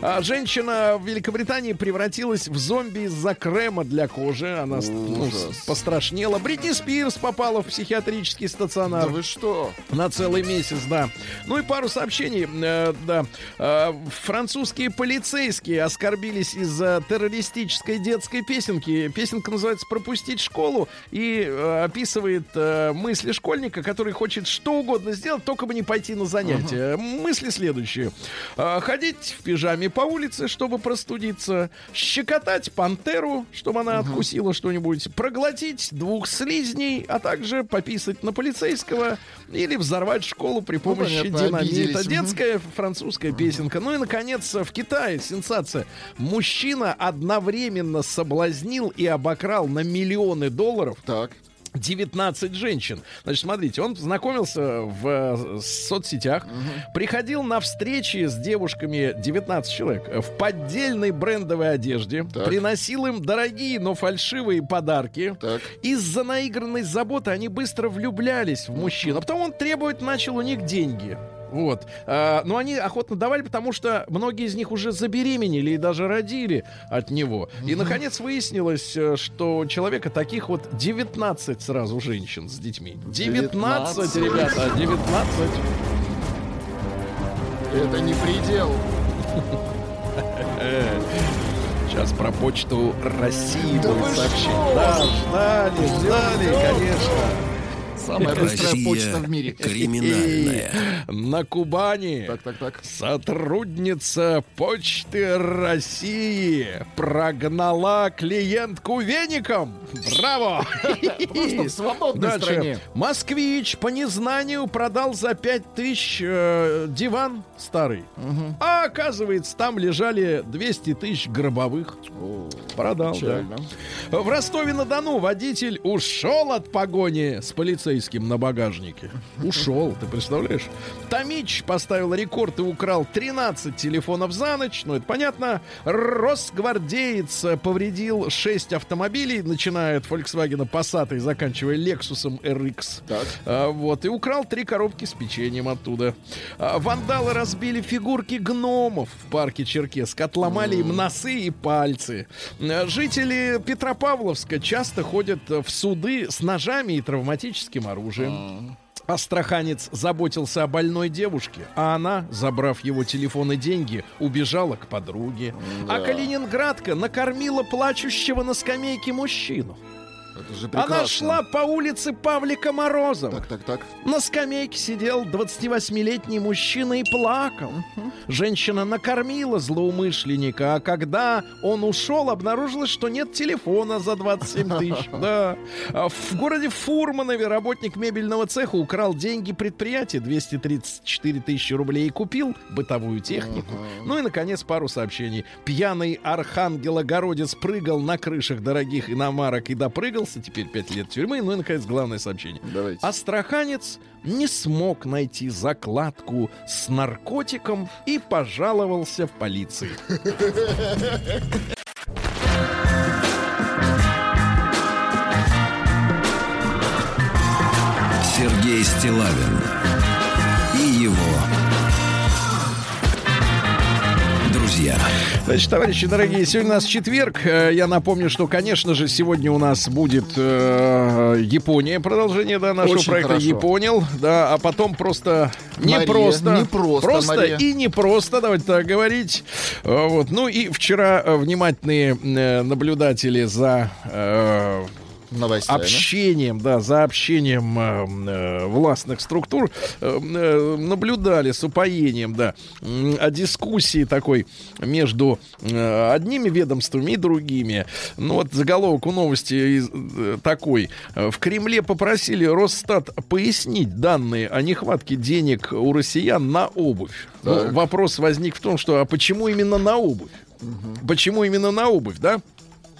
А женщина в Великобритании превратилась в зомби из-за крема для кожи. Она ну, пострашнела. Бритни Спирс попала в психиатрический Да стационар. вы что? На целый месяц, да. Ну и пару сообщений, э, да. Э, французские полицейские оскорбились из-за террористической детской песенки. Песенка называется «Пропустить школу» и э, описывает э, мысли школьника, который хочет что угодно сделать, только бы не пойти на занятия. Мысли следующие. Э, ходить в пижаме по улице, чтобы простудиться. Щекотать пантеру, чтобы она откусила что-нибудь. Проглотить двух слизней, а также пописать на полицейского или взорвать школу при помощи понятно, динамита. обиделись. Детская французская песенка. Ну и, наконец, в Китае сенсация. Мужчина одновременно соблазнил и обокрал на миллионы долларов Так. 19 женщин. Значит, смотрите, он знакомился в э, соцсетях, приходил на встречи с девушками 19 человек в поддельной брендовой одежде, Так. приносил им дорогие, но фальшивые подарки. Так. Из-за наигранной заботы они быстро влюблялись в мужчин, а потом он требовать начал у них деньги. Вот. А, но они охотно давали, потому что многие из них уже забеременели и даже родили от него. И, наконец, выяснилось, э, что у человека таких вот 19 сразу женщин с детьми. 19, 19. ребята, 19. Это не предел. Сейчас про почту России Да будет что? Да, ждали, ждали, конечно. Самая быстрая Россия почта в мире. криминальная. На Кубани Так, так, так. Сотрудница Почты России прогнала клиентку веником. Браво! Просто в свободной Дальше. стране. Москвич по незнанию продал за 5 тысяч э, диван старый. А оказывается, там лежали 200 тысяч гробовых. Продал, да. В Ростове-на-Дону водитель ушел от погони с полицейским на багажнике. Ушел, ты представляешь? Томич поставил рекорд и украл 13 телефонов за ночь. Ну, это понятно. Росгвардеец повредил 6 автомобилей, начиная от Volkswagen Passat и заканчивая Lexus RX. Так. А, вот, и украл три коробки с печеньем оттуда. А, вандалы разбили фигурки гномов в парке Черкесск, отломали им носы и пальцы. А, Жители Петропавловска часто ходят в суды с ножами и травматическим оружием. Астраханец заботился о больной девушке, а она, забрав его телефон и деньги, убежала к подруге. А Калининградка накормила плачущего на скамейке мужчину. Это же прекрасно. Она шла по улице Павлика Морозова. Так, так, так. На скамейке сидел 28-летний мужчина и плакал. Женщина накормила злоумышленника, а когда он ушел, обнаружилось, что нет телефона за 27 тысяч. Да. А В городе Фурманове работник мебельного цеха украл деньги предприятия 234 тысячи рублей и купил бытовую технику. Ну и, наконец, пару сообщений. Пьяный архангелогородец прыгал на крышах дорогих иномарок и допрыгался. Теперь 5 лет тюрьмы. Ну и, наконец, главное сообщение. Давайте. Астраханец не смог найти закладку с наркотиком и пожаловался в полиции. Сергей Стилавин Значит, товарищи дорогие, сегодня у нас четверг. Э, Я напомню, что, конечно же, сегодня у нас будет э, Япония, продолжение да, нашего Очень проекта хорошо. «Японил». Да, а потом просто не Мария, просто, не просто, Мария. и не просто, давайте так говорить. Э, Вот. Ну и вчера э, внимательные наблюдатели за э, Новостями. общением, да, за общением э, э, властных структур э, э, наблюдали с упоением, да, о дискуссии такой между э, одними ведомствами и другими. Ну вот заголовок у новости из- э, такой. В Кремле попросили Росстат пояснить данные о нехватке денег у россиян на обувь. Ну, вопрос возник в том, что а почему именно на обувь? Почему именно на обувь, да?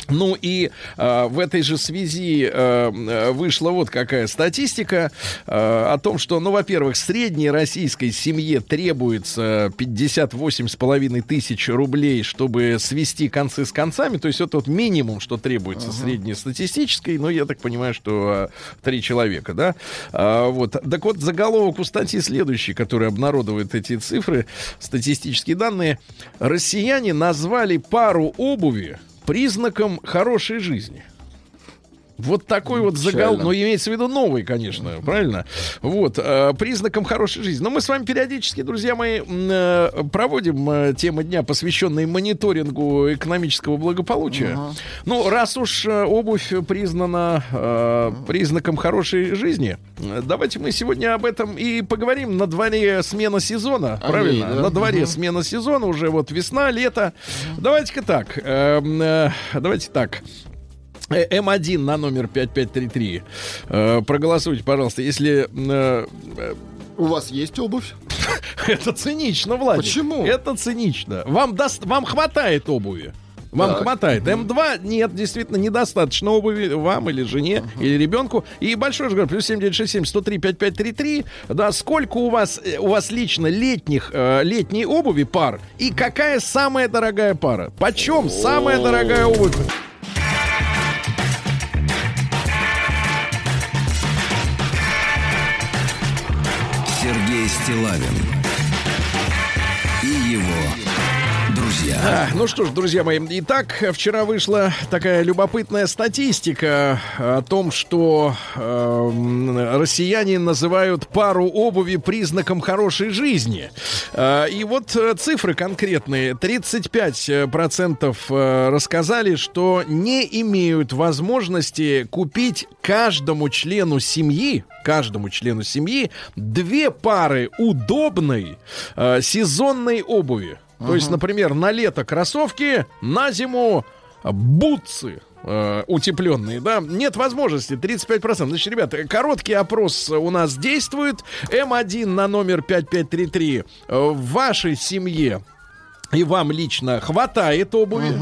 Ну и э, в этой же связи э, э, вышла вот какая статистика э, о том, что, ну, во-первых, средней российской семье требуется 58,5 тысяч рублей, чтобы свести концы с концами. То есть это вот минимум, что требуется среднестатистической. Ну, я так понимаю, что э, три человека, да? А, вот. Так вот, заголовок у статьи следующий, который обнародует эти цифры, статистические данные. Россияне назвали пару обуви признаком хорошей жизни. Вот такой вот загал, но имеется в виду новый, конечно, правильно? Вот, э, признаком хорошей жизни. Но мы с вами периодически, друзья мои, э, проводим э, темы дня, посвященные мониторингу экономического благополучия. Ну, раз уж э, обувь признана э, признаком хорошей жизни, давайте мы сегодня об этом и поговорим. На дворе смена сезона, А, правильно? да. На дворе смена сезона, уже вот весна, лето. Давайте-ка так, э, э, давайте так. Э, М1 на номер 5533. Э, проголосуйте, пожалуйста, если... э, э, У вас есть обувь? это цинично, Владик. Почему? Это цинично. Вам, даст, вам хватает обуви. Вам Так. хватает. М2 нет, действительно, недостаточно обуви вам или жене, или ребенку. И большой разговор. Плюс 7967 103 5533. Да, сколько у вас, у вас лично летних, э, летней обуви пар? И какая самая дорогая пара? Почем самая дорогая обувь? Стилавин А, ну что ж, друзья мои, итак, вчера вышла такая любопытная статистика о том, что эм, россияне называют пару обуви признаком хорошей жизни. Э, и вот э, цифры конкретные. 35% э, рассказали, что не имеют возможности купить каждому члену семьи, каждому члену семьи две пары удобной э, сезонной обуви. То есть, например, на лето кроссовки, на зиму бутсы э, утепленные, да, нет возможности, 35%. Значит, ребята, короткий опрос у нас действует. М1 на номер 5533 э, в вашей семье и вам лично хватает обуви.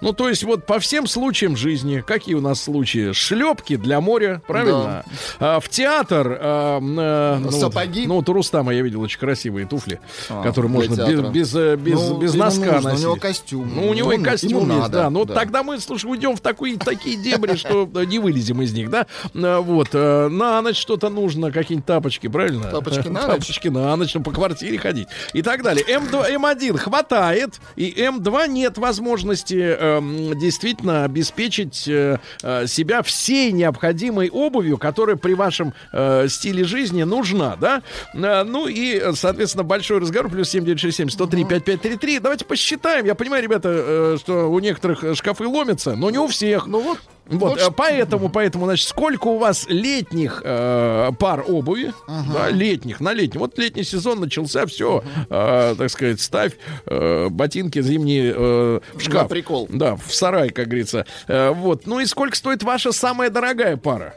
Ну, то есть, вот по всем случаям жизни, какие у нас случаи? Шлепки для моря, правильно? А, в театр. а, э, ну, Сапоги. Ну, вот у Рустама я видел очень красивые туфли, А, которые можно без, театра. без, э, без, Ну, без носка нужно, у носить. него костюм. Ну, у него и Ему- костюм есть, надо, да. Ну, да. тогда мы, слушай, уйдем в такие, такие дебри, что не вылезем из них, да? Э, Вот. На ночь что-то нужно, какие-нибудь тапочки, правильно? Тапочки на ночь. Тапочки на ночь, ну, по квартире ходить. И так далее. М2, М1 хватает, и М2 нет возможности эм, действительно обеспечить э, э, себя всей необходимой обувью, которая при вашем э, стиле жизни нужна, да? Э, ну и, э, соответственно, большой разговор, плюс 7967 103 5533. Давайте посчитаем. Я понимаю, ребята, э, что у некоторых э, шкафы ломятся, но не у всех. Ну вот. Вот, э, поэтому, поэтому, значит, сколько у вас летних э, пар обуви, да, летних, на летний. Вот летний сезон начался, все, так сказать, ставь э, ботинки зимние э, в шкаф. На прикол. Да, в сарай, как говорится. Э, вот, ну и сколько стоит ваша самая дорогая пара?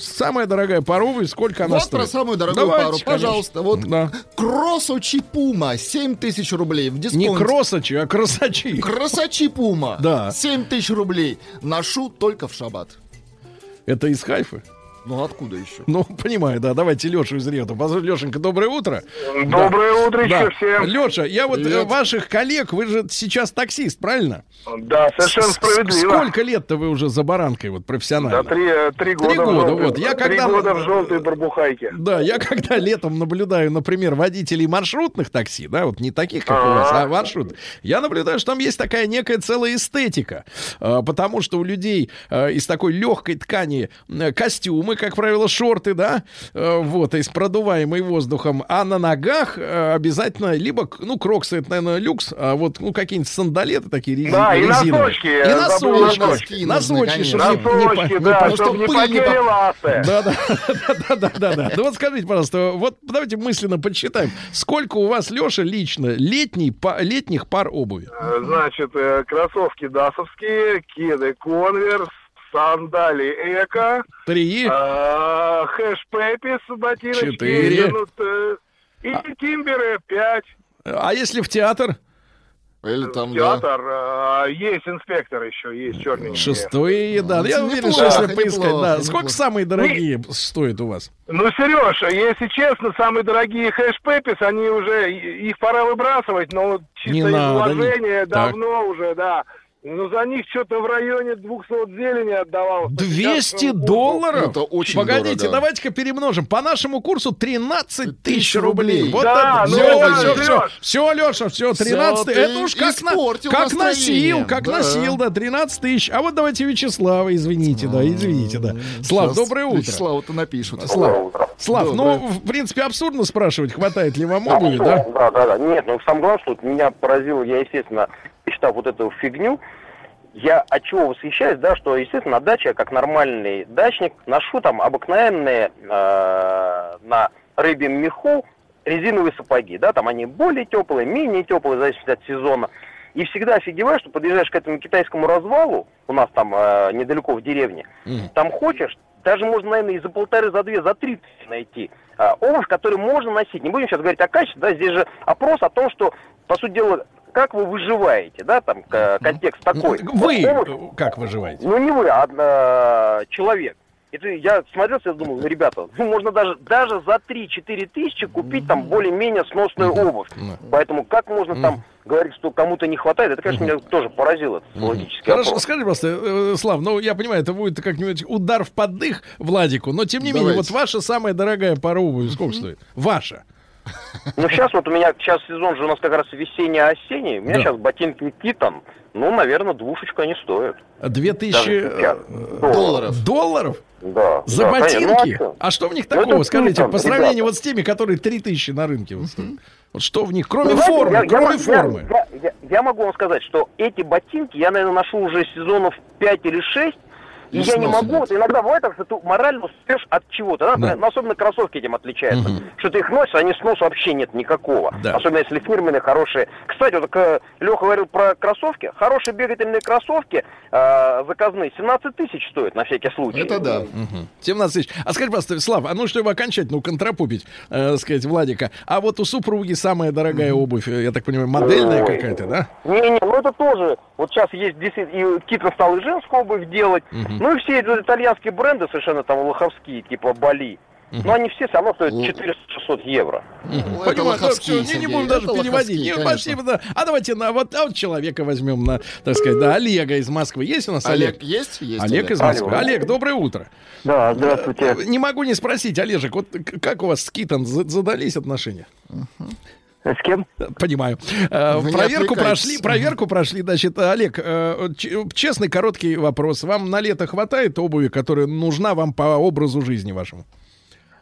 Самая дорогая пара обуви, сколько она Вот стоит? про самую дорогую Давайте, пару, конечно. пожалуйста. Вот Да. Кроссочи Пума, 7 тысяч рублей в Не дисконте. кросачи, а красачи. Красачи Пума, Да. 7 тысяч рублей. Ношу только в шаббат. Это из Хайфы? Ну откуда еще? Ну, понимаю, да. Давайте Лешу из Ревта. Лешенька, доброе утро. Доброе утро Да. еще всем. Леша, я вот э, Привет. ваших коллег, вы же сейчас таксист, правильно? Да, совершенно С- справедливо. Сколько лет-то вы уже за баранкой, вот Да, профессионально? три, э, три года. в года, вот. Я три когда- года в желтой барбухайке. Да, я когда летом наблюдаю, например, водителей маршрутных такси, да, вот не таких, как у вас, а маршрут, я наблюдаю, что там есть такая некая целая эстетика, А, потому что у людей а, из такой легкой ткани э, костюмы, как правило, шорты, да, э, вот, из продуваемой воздухом, а на ногах э, обязательно либо, ну, кроксы, это, наверное, люкс, а вот, ну, какие-нибудь сандалеты такие рези- Да, и резиновые. носочки, И носочки, носочки. носочки, чтобы не- не Носочки, не да, ну, чтобы не не потели по- ласты. да, да, да, да, да, да. Ну вот скажите, пожалуйста, вот давайте мысленно подсчитаем, сколько у вас, Леша, лично летний, летних пар обуви? Э, Значит, кроссовки дасовские, кеды конверс, сандали эко, Три. э, хэш пепис ботиночки. Четыре. ну, э, И тимберы пять. А если в театр? Или там, да. Театр, э, есть инспектор еще, есть черненький. Шестое, да. Я Ну, уверен, что неплохо, если поискать, неплохо, да. Сколько неплохо. самые дорогие стоят у вас? Ну, Сереж, если честно, самые дорогие хэш-пепис, они уже, их пора выбрасывать, но вот чисто Не из надо, не- уважения Так. давно уже, да. Ну, за них что-то в районе 200 зелени отдавал. 200 Сейчас, ну, долларов? Это очень Погодите, дорого. давайте-ка перемножим. По нашему курсу 13 тысяч Тысяч рублей. Вот Да, это. ну Все, все, все, все, Леша, все, 13 ты Это уж как, на, как настроение. носил, как Да. носил, да, 13 тысяч. А вот давайте Вячеслава, извините, да, извините, да. Слав, Сейчас доброе утро. Вячеславу-то напишут. Слав, Слав, Доброе. ну, в принципе, абсурдно спрашивать, хватает ли вам обуви, да? Да, да, да. Нет, ну самое главное, что вот меня поразило, я, естественно, читав вот эту фигню, я от чего восхищаюсь, да, что, естественно, на даче, как нормальный дачник, ношу там обыкновенные э, на рыбьем меху резиновые сапоги, да, там они более теплые, менее теплые, в зависимости от сезона. И всегда офигеваешь, что подъезжаешь к этому китайскому развалу, у нас там э, недалеко в деревне, там хочешь, даже можно, наверное, и за полторы, за две, за три тысячи найти а, обувь, которую можно носить. Не будем сейчас говорить о качестве, да, здесь же опрос о том, что, по сути дела, как вы выживаете, да, там контекст такой. Вы Вот как выживаете? ну не вы, а человек. Это я смотрел, я думал, ну, ребята, ну, можно даже, даже за 3-4 тысячи купить там более-менее сносную обувь. Поэтому как можно там говорить, что кому-то не хватает, это, конечно, меня тоже поразило, этот логический Хорошо, вопрос. скажи просто, э, Слав, ну я понимаю, это будет как-нибудь удар в поддых Владику, но тем не менее, Давайте. вот ваша самая дорогая пара обуви сколько стоит? Ваша. Ну, сейчас вот у меня, сейчас сезон же у нас как раз весенний-осенний, у меня Да. сейчас ботинки Титан, ну, наверное, двушечку они стоят. Две Даже тысячи сейчас. э, Долларов. долларов? Да. За да, конечно. Ну, а ботинки? чё? а, что в них Ну, такого? это Скажите, Титан, по сравнению ребята. вот с теми, которые 3000 на рынке. Вот. Вот что в них, кроме Ну, знаете, формы, я- кроме я- формы. Я, я- я могу вам сказать, что эти ботинки я, наверное, ношу уже сезонов 5 или 6, и, И я не могу, нет. вот иногда бывает так, что ты морально устаешь от чего-то. Да? Да. Ну, особенно кроссовки этим отличаются. Что ты их носишь, они сноса вообще нет никакого. Да. Особенно если фирменные, хорошие. Кстати, вот Леха говорил про кроссовки. Хорошие бегательные кроссовки э, заказные 17 тысяч стоят на всякий случай. Это да. Мгм. 17 тысяч. А скажи, просто, Слав, а ну, чтобы окончательно уконтрапупить, э, сказать, Владика, а вот у супруги самая дорогая обувь, э, я так понимаю, модельная какая-то, да? Не-не, ну это тоже. Вот сейчас есть действительно, и Китон стал и женскую обувь делать. Ну и все итальянские бренды совершенно там лоховские, типа Бали. Но они все все равно стоят 400-600 евро. Ну, это лоховские, всё, не, не Сергей, будем даже это переводить. Не, конечно. спасибо, да. А давайте на вот, а вот человека возьмем на, так сказать, да, Олега из Москвы. Есть у нас Олег? Олег есть? Есть Олег из Москвы. Алло. Олег, доброе утро. Да, здравствуйте. Не могу не спросить, Олежек, вот как у вас с Китом за- задались отношения? С кем? Понимаю. Э, Вы Проверку прошли, проверку прошли. Значит, Олег, э, честный короткий вопрос. Вам на лето хватает обуви, которая нужна вам по образу жизни вашему?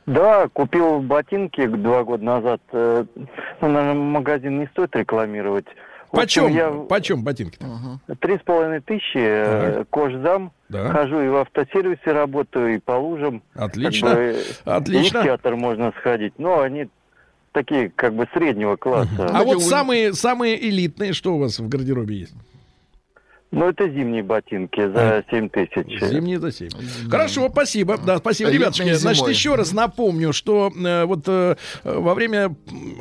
Да, купил ботинки два года назад. Э, Ну, наверное, магазин не стоит рекламировать. Почем, Я почем ботинки? три с половиной тысячи, э, кожзам. Да. Хожу и в автосервисе работаю, и по лужам. Отлично. Как бы, Отлично. И в театр можно сходить. Но они такие, как бы, среднего класса. А вот самые, самые элитные, что у вас в гардеробе есть? Ну, это зимние ботинки за 7 тысяч. Зимние за 7. Хорошо, спасибо. Да, спасибо, Элитные ребятушки. Значит, зимой. еще раз напомню, что э, вот э, во время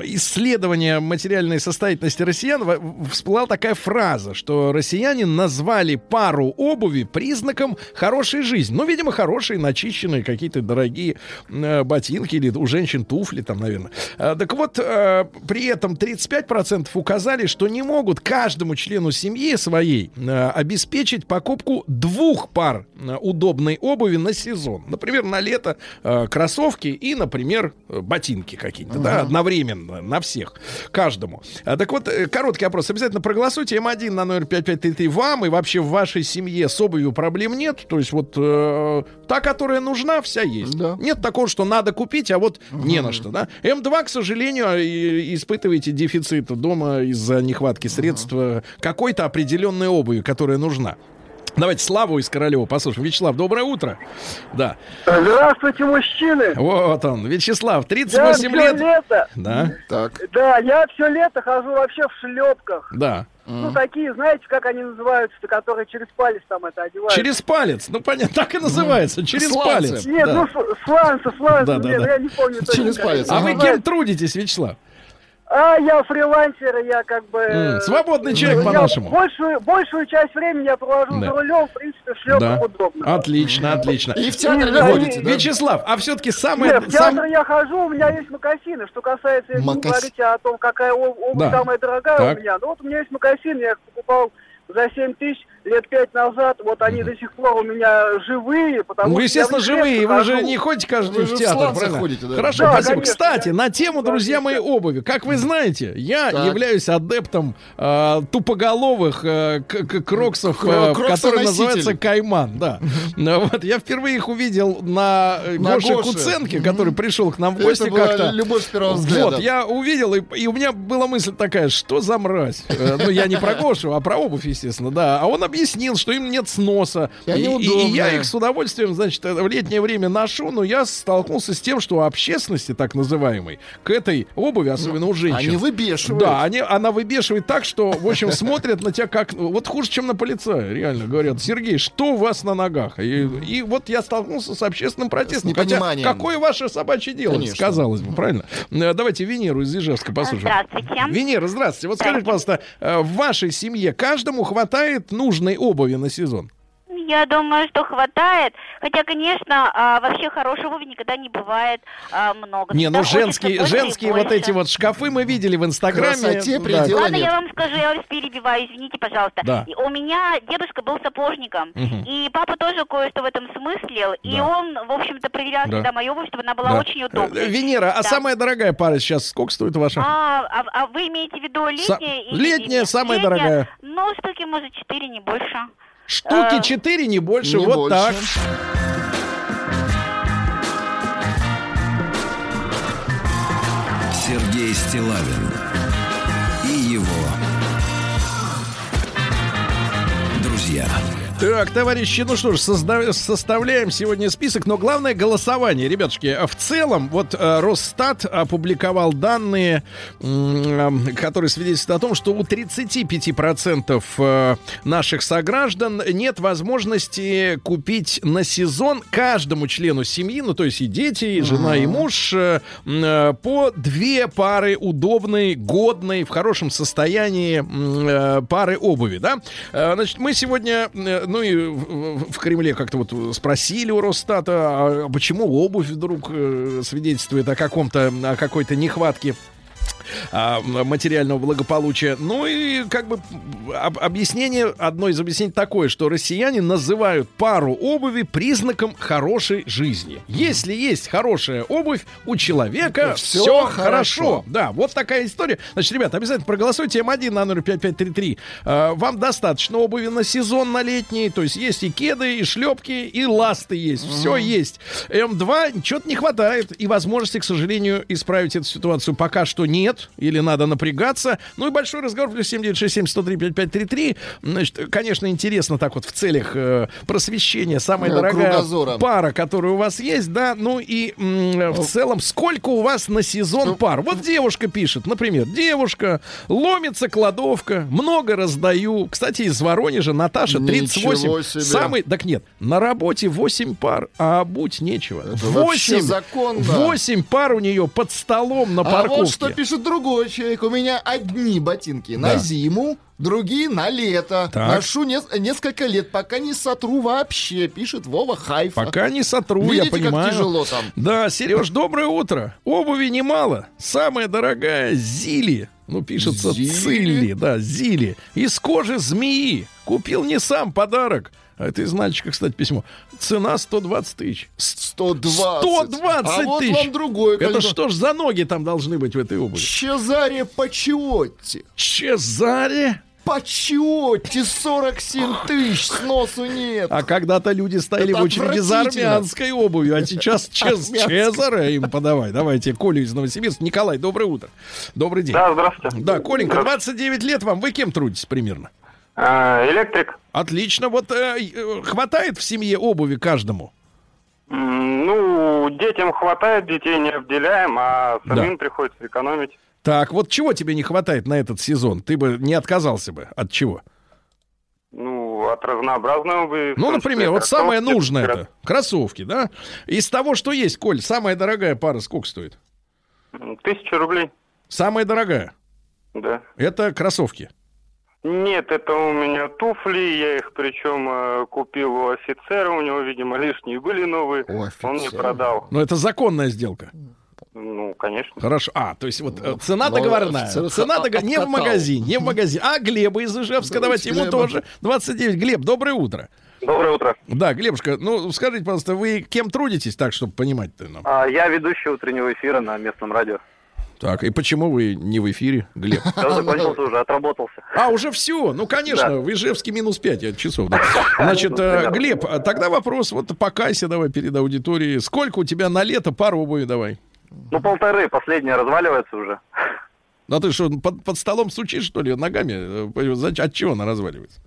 исследования материальной состоятельности россиян в- всплыла такая фраза, что россияне назвали пару обуви признаком хорошей жизни. Ну, видимо, хорошие, начищенные, какие-то дорогие э, ботинки или у женщин туфли там, наверное. Э, так вот, э, при этом 35% указали, что не могут каждому члену семьи своей э, обеспечить покупку двух пар э, удобной обуви на сезон. Например, на лето э, кроссовки и, например, э, ботинки какие-то, да, одновременно на всех, каждому. Так вот, э, короткий опрос. Обязательно проголосуйте. М1 на номер 5533 вам и вообще в вашей семье с обувью проблем нет. То есть вот э, та, которая нужна, вся есть. Да. Нет такого, что надо купить, а вот не на что, да. М2, к сожалению, испытываете дефицит дома из-за нехватки средств э, какой-то определенной обуви, которая нужна. Давайте Славу из Королева послушаем. Вячеслав, доброе утро. Да. Здравствуйте, мужчины! Вот он, Вячеслав, Я 38 все лет. лето, Да, Так. да, я все лето хожу вообще в шлепках. да. Ну, такие, знаете, как они называются-то, которые через палец там это одевают. Через палец. Ну, понятно, так и называется. Через Сланцы. палец. Нет, Да. ну, сланцы, сланцы, Да, да, нет, да. я не помню. Через палец. А вы кем трудитесь, Вячеслав? А, я фрилансер, я как бы... М, свободный э, человек по-нашему. Большую, большую часть времени я провожу Да. за рулем, в принципе, в шлепках Да. удобно. Отлично, отлично. И в театр не Вот, ходите, да? Вячеслав, а все-таки самое... Нет, в сам- театр я хожу, у меня есть макасины. Что касается, если вы Макас- говорите о том, какая об- обувь Да. самая дорогая Так. у меня, ну вот у меня есть макасины, я их покупал за 7 тысяч лет пять назад, вот они до сих пор у меня живые, потому Ну, что естественно, живые. Вы же не ходите каждый день в театр, сланцах правильно? ходите, да. Хорошо, Да, спасибо. конечно. Кстати, на тему, друзья мои, обуви. Как вы знаете, я Так. являюсь адептом э, тупоголовых э, кроксов, э, которые называются Кайман. Да. Вот, я впервые их увидел на, э, На Гоше Гоше. Куценке, который пришел к нам в гости как-то. любовь с первого взгляда. Вот, я увидел, и, и у меня была мысль такая, что за мразь? Э, Ну, я не про Гошу, а про обувь, естественно, да. А он объяснил, что им нет сноса. И и, и я их с удовольствием, значит, э, в летнее время ношу, но я столкнулся с тем, что общественности, так называемой, к этой обуви, особенно у женщин... Они выбешивают. Да, они, она выбешивает так, что, в общем, смотрят на тебя как... Вот хуже, чем на полицая, реально. Говорят, Сергей, что у вас на ногах? И, и вот я столкнулся с общественным протестом. Хотя, какое ваше собачье дело, Конечно. сказалось бы, правильно? Э, Давайте Венеру из Ижевска послушаем. Здравствуйте. Венера, здравствуйте. Вот скажите, пожалуйста, э, в вашей семье каждому хватает нужной обуви на сезон? Я думаю, что хватает. Хотя, конечно, а, вообще хорошей обуви никогда не бывает а, много. Не, ну Всегда женские, больше и женские вот эти вот шкафы мы видели в Инстаграме. Красоте Да. предела Ладно, нет. я вам скажу, я вас перебиваю, извините, пожалуйста. Да. И У меня дедушка был сапожником, Мгм. и папа тоже кое-что в этом смыслил, и Да. он, в общем-то, проверял Да. всегда мою обувь, чтобы она была Да. очень удобной. Э, Венера, а Да. самая дорогая пара сейчас сколько стоит ваша? А, а, а вы имеете в виду Са- летняя? или летняя, зимняя? самая Летняя, дорогая. Ну, штуки, может, четыре, не больше. Штуки э, 4, не больше, Не вот больше. так. Сергей Стилавин и его друзья. Так, товарищи, ну что ж, созда- составляем сегодня список, но главное голосование, ребятушки. В целом, вот э, Росстат опубликовал данные, э, которые свидетельствуют о том, что у 35% э, наших сограждан нет возможности купить на сезон каждому члену семьи, ну то есть и дети, и жена, и муж, по две пары удобной, годной, в хорошем состоянии пары обуви, да? Значит, мы сегодня, ну и в, Кремле как-то вот спросили у Росстата, а почему обувь вдруг э, свидетельствует о каком-то, о какой-то нехватке а, материального благополучия. Ну и как бы об- объяснение, одно из объяснений такое, что россияне называют пару обуви признаком хорошей жизни. Если есть хорошая обувь, у человека Всё все хорошо. хорошо. Да, вот такая история. Значит, ребята, обязательно проголосуйте М1 на номер 5533. А, Вам достаточно обуви на сезон, на летний. То есть есть и кеды, и шлепки, и ласты есть. Все есть. М2 что-то не хватает. И возможности, к сожалению, исправить эту ситуацию пока что нет. Или надо напрягаться. Ну и большой разговор. Плюс 7967 103 5533. Значит, конечно, интересно так вот в целях э, просвещения. Самая дорогая кругозора. пара, которая у вас есть, да. Ну и м, в целом, сколько у вас на сезон пар? Вот девушка пишет, например, девушка, ломится кладовка, много раздаю. Кстати, из Воронежа Наташа, 38. Ничего себе. Самый, так нет, на работе 8 пар, а обуть нечего. вообще 8, законно. 8 пар у нее под столом на А парковке. вот что пишет другой человек. У меня одни ботинки Да. на зиму, другие на лето. Так. Ношу нес- несколько лет, пока не сотру вообще, пишет Вова Хайфа. Пока не сотру, Видите, я понимаю. как тяжело там. Да, Сереж, доброе утро. Обуви немало. Самая дорогая Зили. Ну, пишется Зили? Цилли, да, Зили. Из кожи змеи. Купил не сам подарок. А это из мальчика, кстати, письмо. Цена 120 тысяч. 120. 120 А вот тысяч. вам другое Это количество. что ж за ноги там должны быть в этой обуви? Чезаре Пачиотти. Чезаре? Пачиотти 47 тысяч, сносу нет. А когда-то люди стояли Это в очереди за армянской обувью, а сейчас чез. Чезаре им подавай. Давайте Колю из Новосибирска. Николай, доброе утро. Добрый день. Да, здравствуйте. Да, Коленька, 29 лет вам. Вы кем трудитесь примерно? А, электрик. Отлично. Вот э, э, хватает в семье обуви каждому? Ну, детям хватает, детей не обделяем, а самим приходится экономить. Так, вот чего тебе не хватает на этот сезон? Ты бы не отказался бы. От чего? Ну, от разнообразной обуви. в Ну, например, вот самое нужное это кроссовки, да? Из того, что есть, Коль, самая дорогая пара сколько стоит? Тысяча рублей, Самая дорогая. да. Это кроссовки. Нет, это у меня туфли, я их причем э, купил у офицера, у него, видимо, лишние были новые, он мне продал. Но это законная сделка. Ну, конечно. Хорошо. А, то есть вот э, цена Ну, договорная. цена- Цена договор- не в магазине, не в магазине. А Глеба из Ижевска, давайте ему тоже. 29. Глеб, доброе утро. Доброе утро. Да, Глебушка, ну скажите, пожалуйста, вы кем трудитесь так, чтобы понимать-то нам? А, я ведущий утреннего эфира на местном радио. Так, и почему вы не в эфире, Глеб? Я закончился уже, отработался. А, уже все. Ну, конечно, Да. в Ижевске минус 5 часов. да. Значит, э, Глеб, а тогда вопрос, вот покайся давай перед аудиторией. Сколько у тебя на лето пар обуви давай? Ну, полторы, последняя разваливается уже. Ну, а ты что, под, под столом стучишь, что ли, ногами? Э? От чего она разваливается?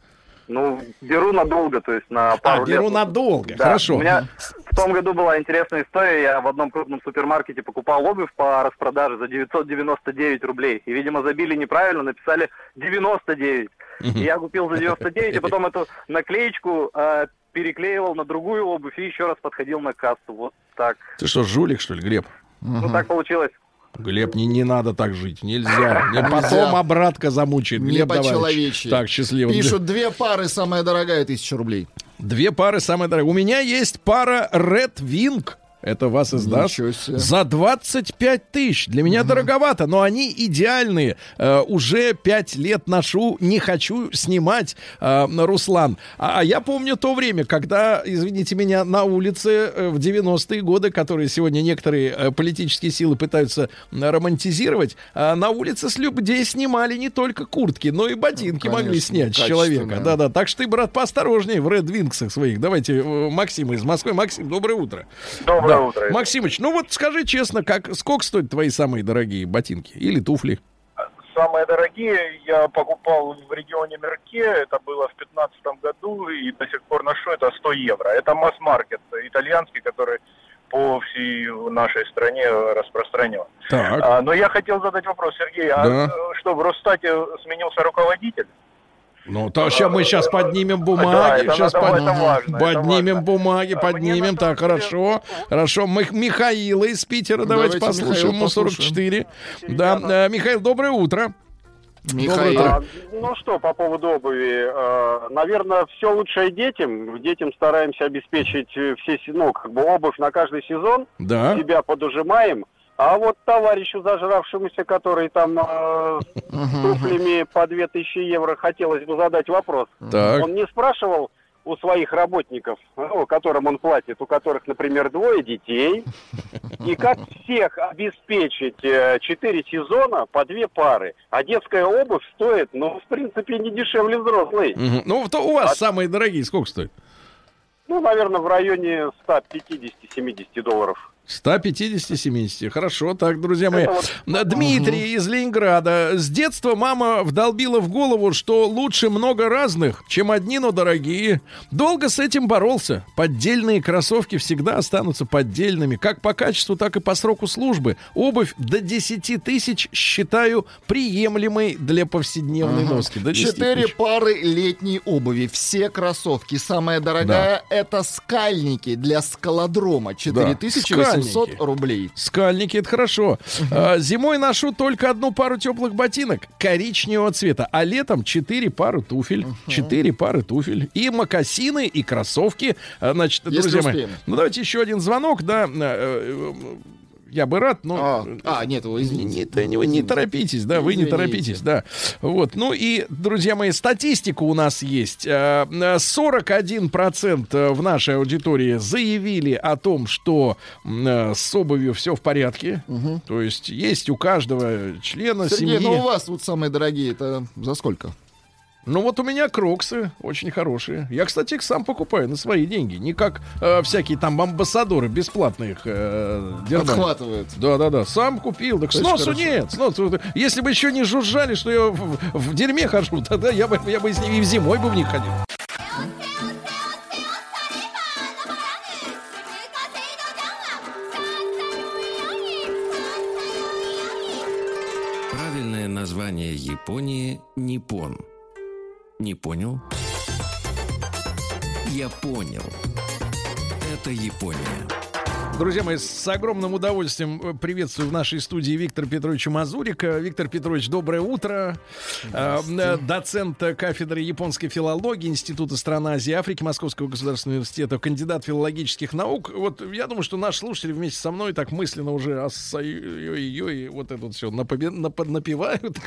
Ну, беру надолго, то есть на пару А, беру лет. надолго, Да. хорошо. У меня в том году была интересная история. Я в одном крупном супермаркете покупал обувь по распродаже за 999 рублей. И, видимо, забили неправильно, написали 99. И я купил за 99, и потом эту наклеечку э, переклеивал на другую обувь и еще раз подходил на кассу. Вот так. Ты что, жулик, что ли, Глеб? Ну, так получилось. Глеб, не, не надо так жить, нельзя. Не, Потом обратка замучает. Не по-человечьи. Так, счастливо. Пишут, две пары, самая дорогая, тысяча рублей. Две пары самые дорогие. У меня есть пара Red Wing. Это вас издаст. За 25 тысяч. Для меня дороговато, но они идеальные. Э, уже 5 лет ношу, не хочу снимать, э, Руслан. А, а я помню то время, когда, извините меня, на улице э, в 90-е годы, которые сегодня некоторые э, политические силы пытаются романтизировать, э, на улице с людей снимали не только куртки, но и ботинки Ну, могли конечно, снять с человека. Да-да. Так что ты, брат, поосторожнее в Red Wings своих. Давайте э, Максима из Москвы. Максим, доброе утро. Доброе Да. утро. Максимыч, ну вот скажи честно, как, сколько стоят твои самые дорогие ботинки или туфли? Самые дорогие я покупал в регионе Мерке, это было в 2015 году, и до сих пор ношу, это 100 евро. Это масс-маркет итальянский, который по всей нашей стране распространен. Так. А, но я хотел задать вопрос, Сергей, а Да. э, что, в Росстате сменился руководитель? Ну, то ща мы сейчас поднимем Да, бумаги, это сейчас под- важно, поднимем бумаги, поднимем. Так, хорошо, хорошо. Мы Михаила из Питера, давайте, Давайте послушаем. Ему 44. Да, э, Михаил, доброе утро. Доброе утро. А, ну что, по поводу обуви. э, наверное, все лучшее детям. Детям стараемся обеспечить э, все, се- ну, как бы обувь на каждый сезон. Да. Себя подужимаем. А вот товарищу зажравшемуся, который там э, с туфлями по 2000 евро, хотелось бы задать вопрос. Так. Он не спрашивал у своих работников, ну, которым он платит, у которых, например, двое детей, и как всех обеспечить э, четыре сезона по две пары. А детская обувь стоит, ну, в принципе, не дешевле взрослой. Ну, то у вас самые дорогие сколько стоят? Ну, наверное, в районе 150-70 долларов. 150-70. Хорошо, так, друзья мои. Вот- Дмитрий из Ленинграда. С детства мама вдолбила в голову, что лучше много разных, чем одни, но дорогие. Долго с этим боролся. Поддельные кроссовки всегда останутся поддельными, как по качеству, так и по сроку службы. Обувь до 10 тысяч считаю приемлемой для повседневной Ага. носки. До 10 Четыре пары летней обуви. Все кроссовки. Самая дорогая это скальники для скалодрома. 4800 Скальники. рублей. Скальники, это хорошо. А, зимой ношу только одну пару теплых ботинок коричневого цвета, а летом четыре пары туфель. Четыре пары туфель. И мокасины, и кроссовки. А, Значит, Если друзья мои, успеем. ну давайте еще один звонок, да. Э, э, Я бы рад, но... А, нет, вы извините. Не, не, не торопитесь, да, вы не Извините. торопитесь, да. Вот, ну и, друзья мои, статистика у нас есть. Э, э, 41% в нашей аудитории заявили о том, что э, с обувью все в порядке. То есть есть у каждого члена Сергей, семьи... ну у вас вот самые дорогие, это за сколько? Ну вот у меня кроксы очень хорошие. Я, кстати, их сам покупаю на свои деньги. Не как э, всякие там амбассадоры бесплатно их э. Отхватывают. Да, да, да. Сам купил. Так Очень сносу хорошо. нет. Сносу. Если бы еще не жужжали, что я в, в дерьме хожу, тогда я бы, я бы с ними и в зимой бы в них ходил. Правильное название Японии – Ниппон. Не понял? Я понял. Это Япония. Друзья мои, с огромным удовольствием э, приветствую в нашей студии Виктора Петровича Мазурика. Виктор Петрович, доброе утро. Э, э, Доцент кафедры японской филологии Института стран Азии и Африки Московского государственного университета, кандидат филологических наук. Вот я думаю, что наш слушатель вместе со мной так мысленно уже ой вот это вот все напевают.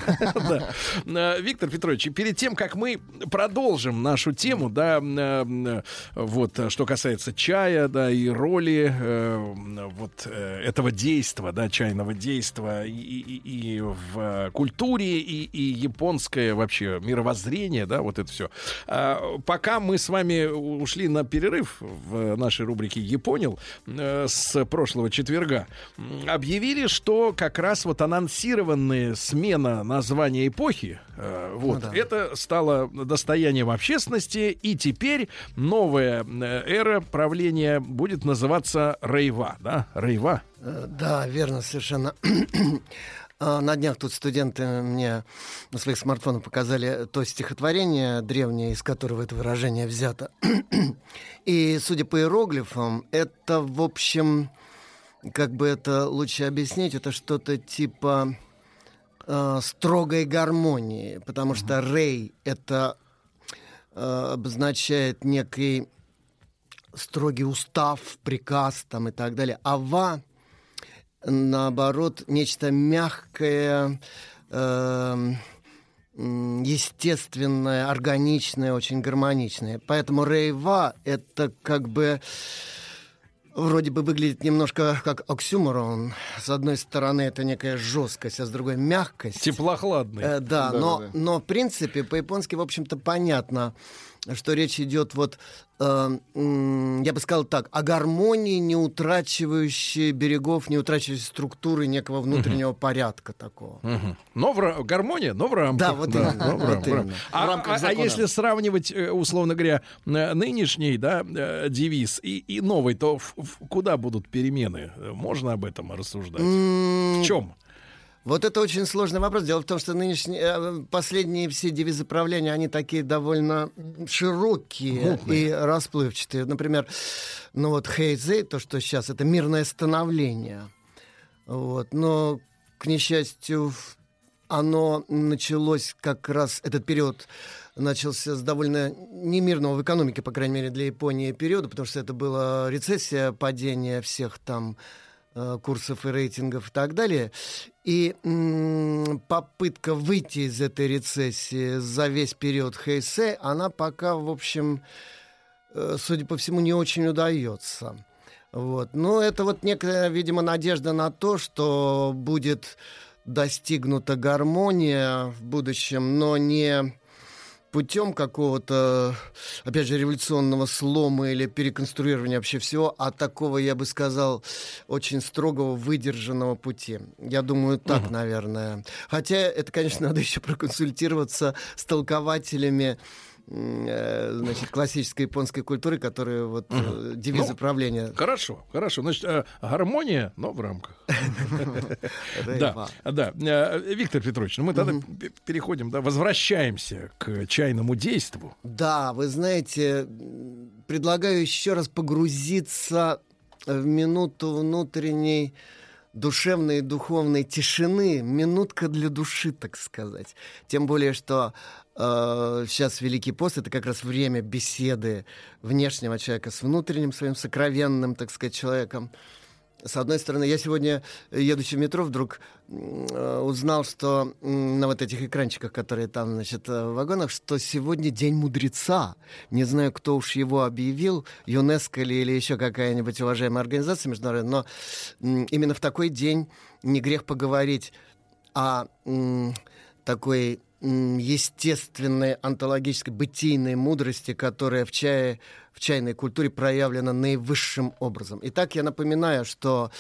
Виктор Петрович, перед тем, как мы продолжим нашу тему, да, вот, что касается чая, да, и роли вот э, этого действа, да, чайного действа и, и, и в культуре, и, и японское вообще мировоззрение, да, вот это все. А, пока мы с вами ушли на перерыв в нашей рубрике «Японил» э, с прошлого четверга, объявили, что как раз вот анонсированная смена названия эпохи, э, вот, ну, да. это стало достоянием общественности, и теперь новая эра правления будет называться Рейв Рейва, да? Рейва? Э, да, верно, совершенно. А, на днях тут студенты мне на своих смартфонах показали то стихотворение древнее, из которого это выражение взято. И, судя по иероглифам, это, в общем, как бы это лучше объяснить, это что-то типа э, строгой гармонии, потому что рей это э, обозначает некий строгий устав, приказ там и так далее. Ава, наоборот, нечто мягкое, э, естественное, органичное, очень гармоничное. Поэтому рейва — это как бы вроде бы выглядит немножко как оксюморон. С одной стороны, это некая жесткость, а с другой мягкость. Теплохладный. Э, да, да, но, да. но в принципе по-японски, в общем-то, понятно что речь идет вот, э, я бы сказал так, о гармонии, не утрачивающей берегов, не утрачивающей структуры некого внутреннего угу. порядка такого. Угу. Но в гармония, но в рамках. Да, вот да, именно. Но в, вот именно. А, в рамках а, а если сравнивать, э, условно говоря, нынешний да, э, девиз и, и новый, то в, в, куда будут перемены? Можно об этом рассуждать? Mm. В чем? Вот это очень сложный вопрос. Дело в том, что нынешние, э, последние все девизы правления, они такие довольно широкие Мутные. и расплывчатые. Например, ну вот Хейзей, то, что сейчас, это мирное становление. Вот. Но, к несчастью, оно началось как раз, этот период начался с довольно немирного в экономике, по крайней мере, для Японии периода, потому что это была рецессия, падение всех там курсов и рейтингов и так далее. И попытка выйти из этой рецессии за весь период Хейсе, она пока, в общем, э, судя по всему, не очень удается. Вот. Но это вот некая, видимо, надежда на то, что будет достигнута гармония в будущем, но не путем какого-то, опять же, революционного слома или переконструирования вообще всего, а такого, я бы сказал, очень строгого, выдержанного пути. Я думаю, так, угу. наверное. Хотя это, конечно, надо еще проконсультироваться с толкователями значит, классической японской культуры, которая вот угу. девизы ну, правления. Хорошо, хорошо. Значит, э, гармония, но в рамках. Да, да. Виктор Петрович, ну мы тогда переходим, да, возвращаемся к чайному действу. Да, вы знаете, предлагаю еще раз погрузиться в минуту внутренней душевной и духовной тишины, минутка для души, так сказать. Тем более, что э, сейчас Великий пост это как раз время беседы внешнего человека с внутренним своим сокровенным, так сказать, человеком. С одной стороны, я сегодня, едучи в метро, вдруг э, узнал, что на вот этих экранчиках, которые там, значит, э, в вагонах, что сегодня День мудреца. Не знаю, кто уж его объявил, ЮНЕСКО или, или еще какая-нибудь уважаемая организация международная, но именно в такой день не грех поговорить о такой естественной, онтологической, бытийной мудрости, которая в, чае, в чайной культуре проявлена наивысшим образом. Итак, я напоминаю, что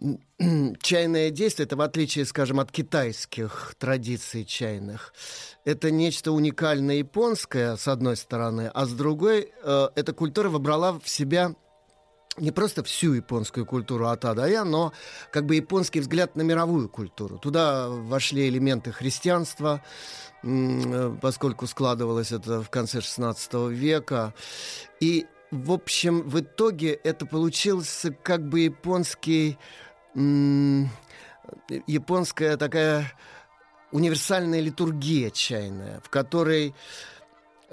чайное действие, это в отличие, скажем, от китайских традиций чайных, это нечто уникальное японское, с одной стороны, а с другой, э, эта культура вобрала в себя не просто всю японскую культуру от А до Я, но как бы японский взгляд на мировую культуру. Туда вошли элементы христианства, поскольку складывалось это в конце XVI века. И в общем, в итоге это получился как бы японский... японская такая универсальная литургия чайная, в которой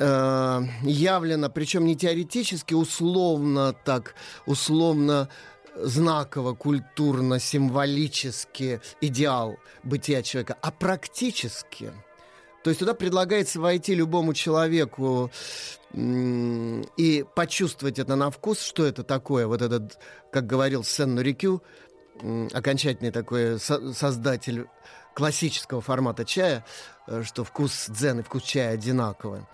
э, явлено, причем не теоретически, условно так, условно знаково, культурно, символически идеал бытия человека, а практически. То есть туда предлагается войти любому человеку и почувствовать это на вкус, что это такое, вот этот, как говорил Сен Нурикю, окончательный такой со- создатель классического формата чая, э, что вкус дзен и вкус чая одинаковы.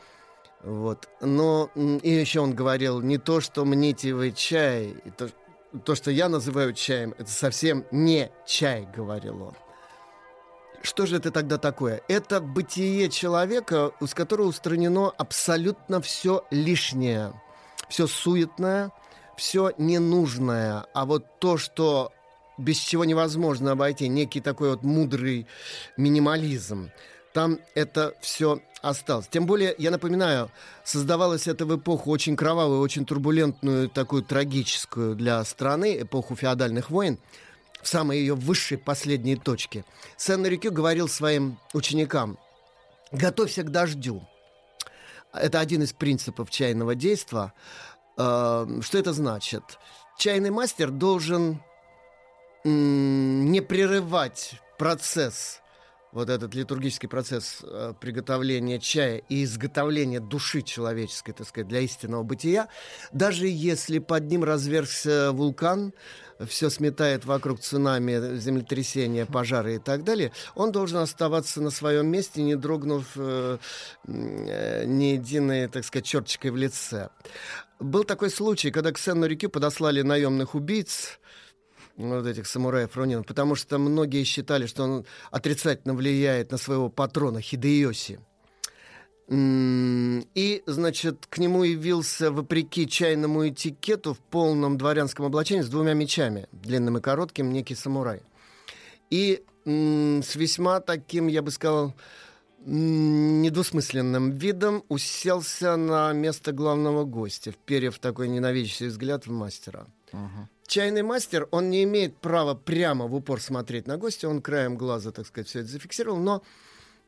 Вот. Но и еще он говорил, не то, что мните вы чай, то, то, что я называю чаем, это совсем не чай, говорил он. Что же это тогда такое? Это бытие человека, с которого устранено абсолютно все лишнее, все суетное, все ненужное. А вот то, что без чего невозможно обойти, некий такой вот мудрый минимализм, там это все осталось. Тем более, я напоминаю, создавалось это в эпоху очень кровавую, очень турбулентную, такую трагическую для страны, эпоху феодальных войн, в самой ее высшей последней точке. Сен Рикю говорил своим ученикам, готовься к дождю. Это один из принципов чайного действа. Э, Что это значит? Чайный мастер должен не прерывать процесс, вот этот литургический процесс э, приготовления чая и изготовления души человеческой, так сказать, для истинного бытия, даже если под ним развергся вулкан, все сметает вокруг цунами, землетрясения, пожары и так далее, он должен оставаться на своем месте, не дрогнув э, ни единой, так сказать, черточкой в лице. Был такой случай, когда к Сенну реке подослали наемных убийц, вот этих самураев Ронин, потому что многие считали, что он отрицательно влияет на своего патрона Хидеоси. И, значит, к нему явился, вопреки чайному этикету, в полном дворянском облачении с двумя мечами, длинным и коротким, некий самурай. И с весьма таким, я бы сказал, недвусмысленным видом уселся на место главного гостя, вперев такой ненавидящий взгляд в мастера. Чайный мастер, он не имеет права прямо в упор смотреть на гостя, он краем глаза, так сказать, все это зафиксировал, но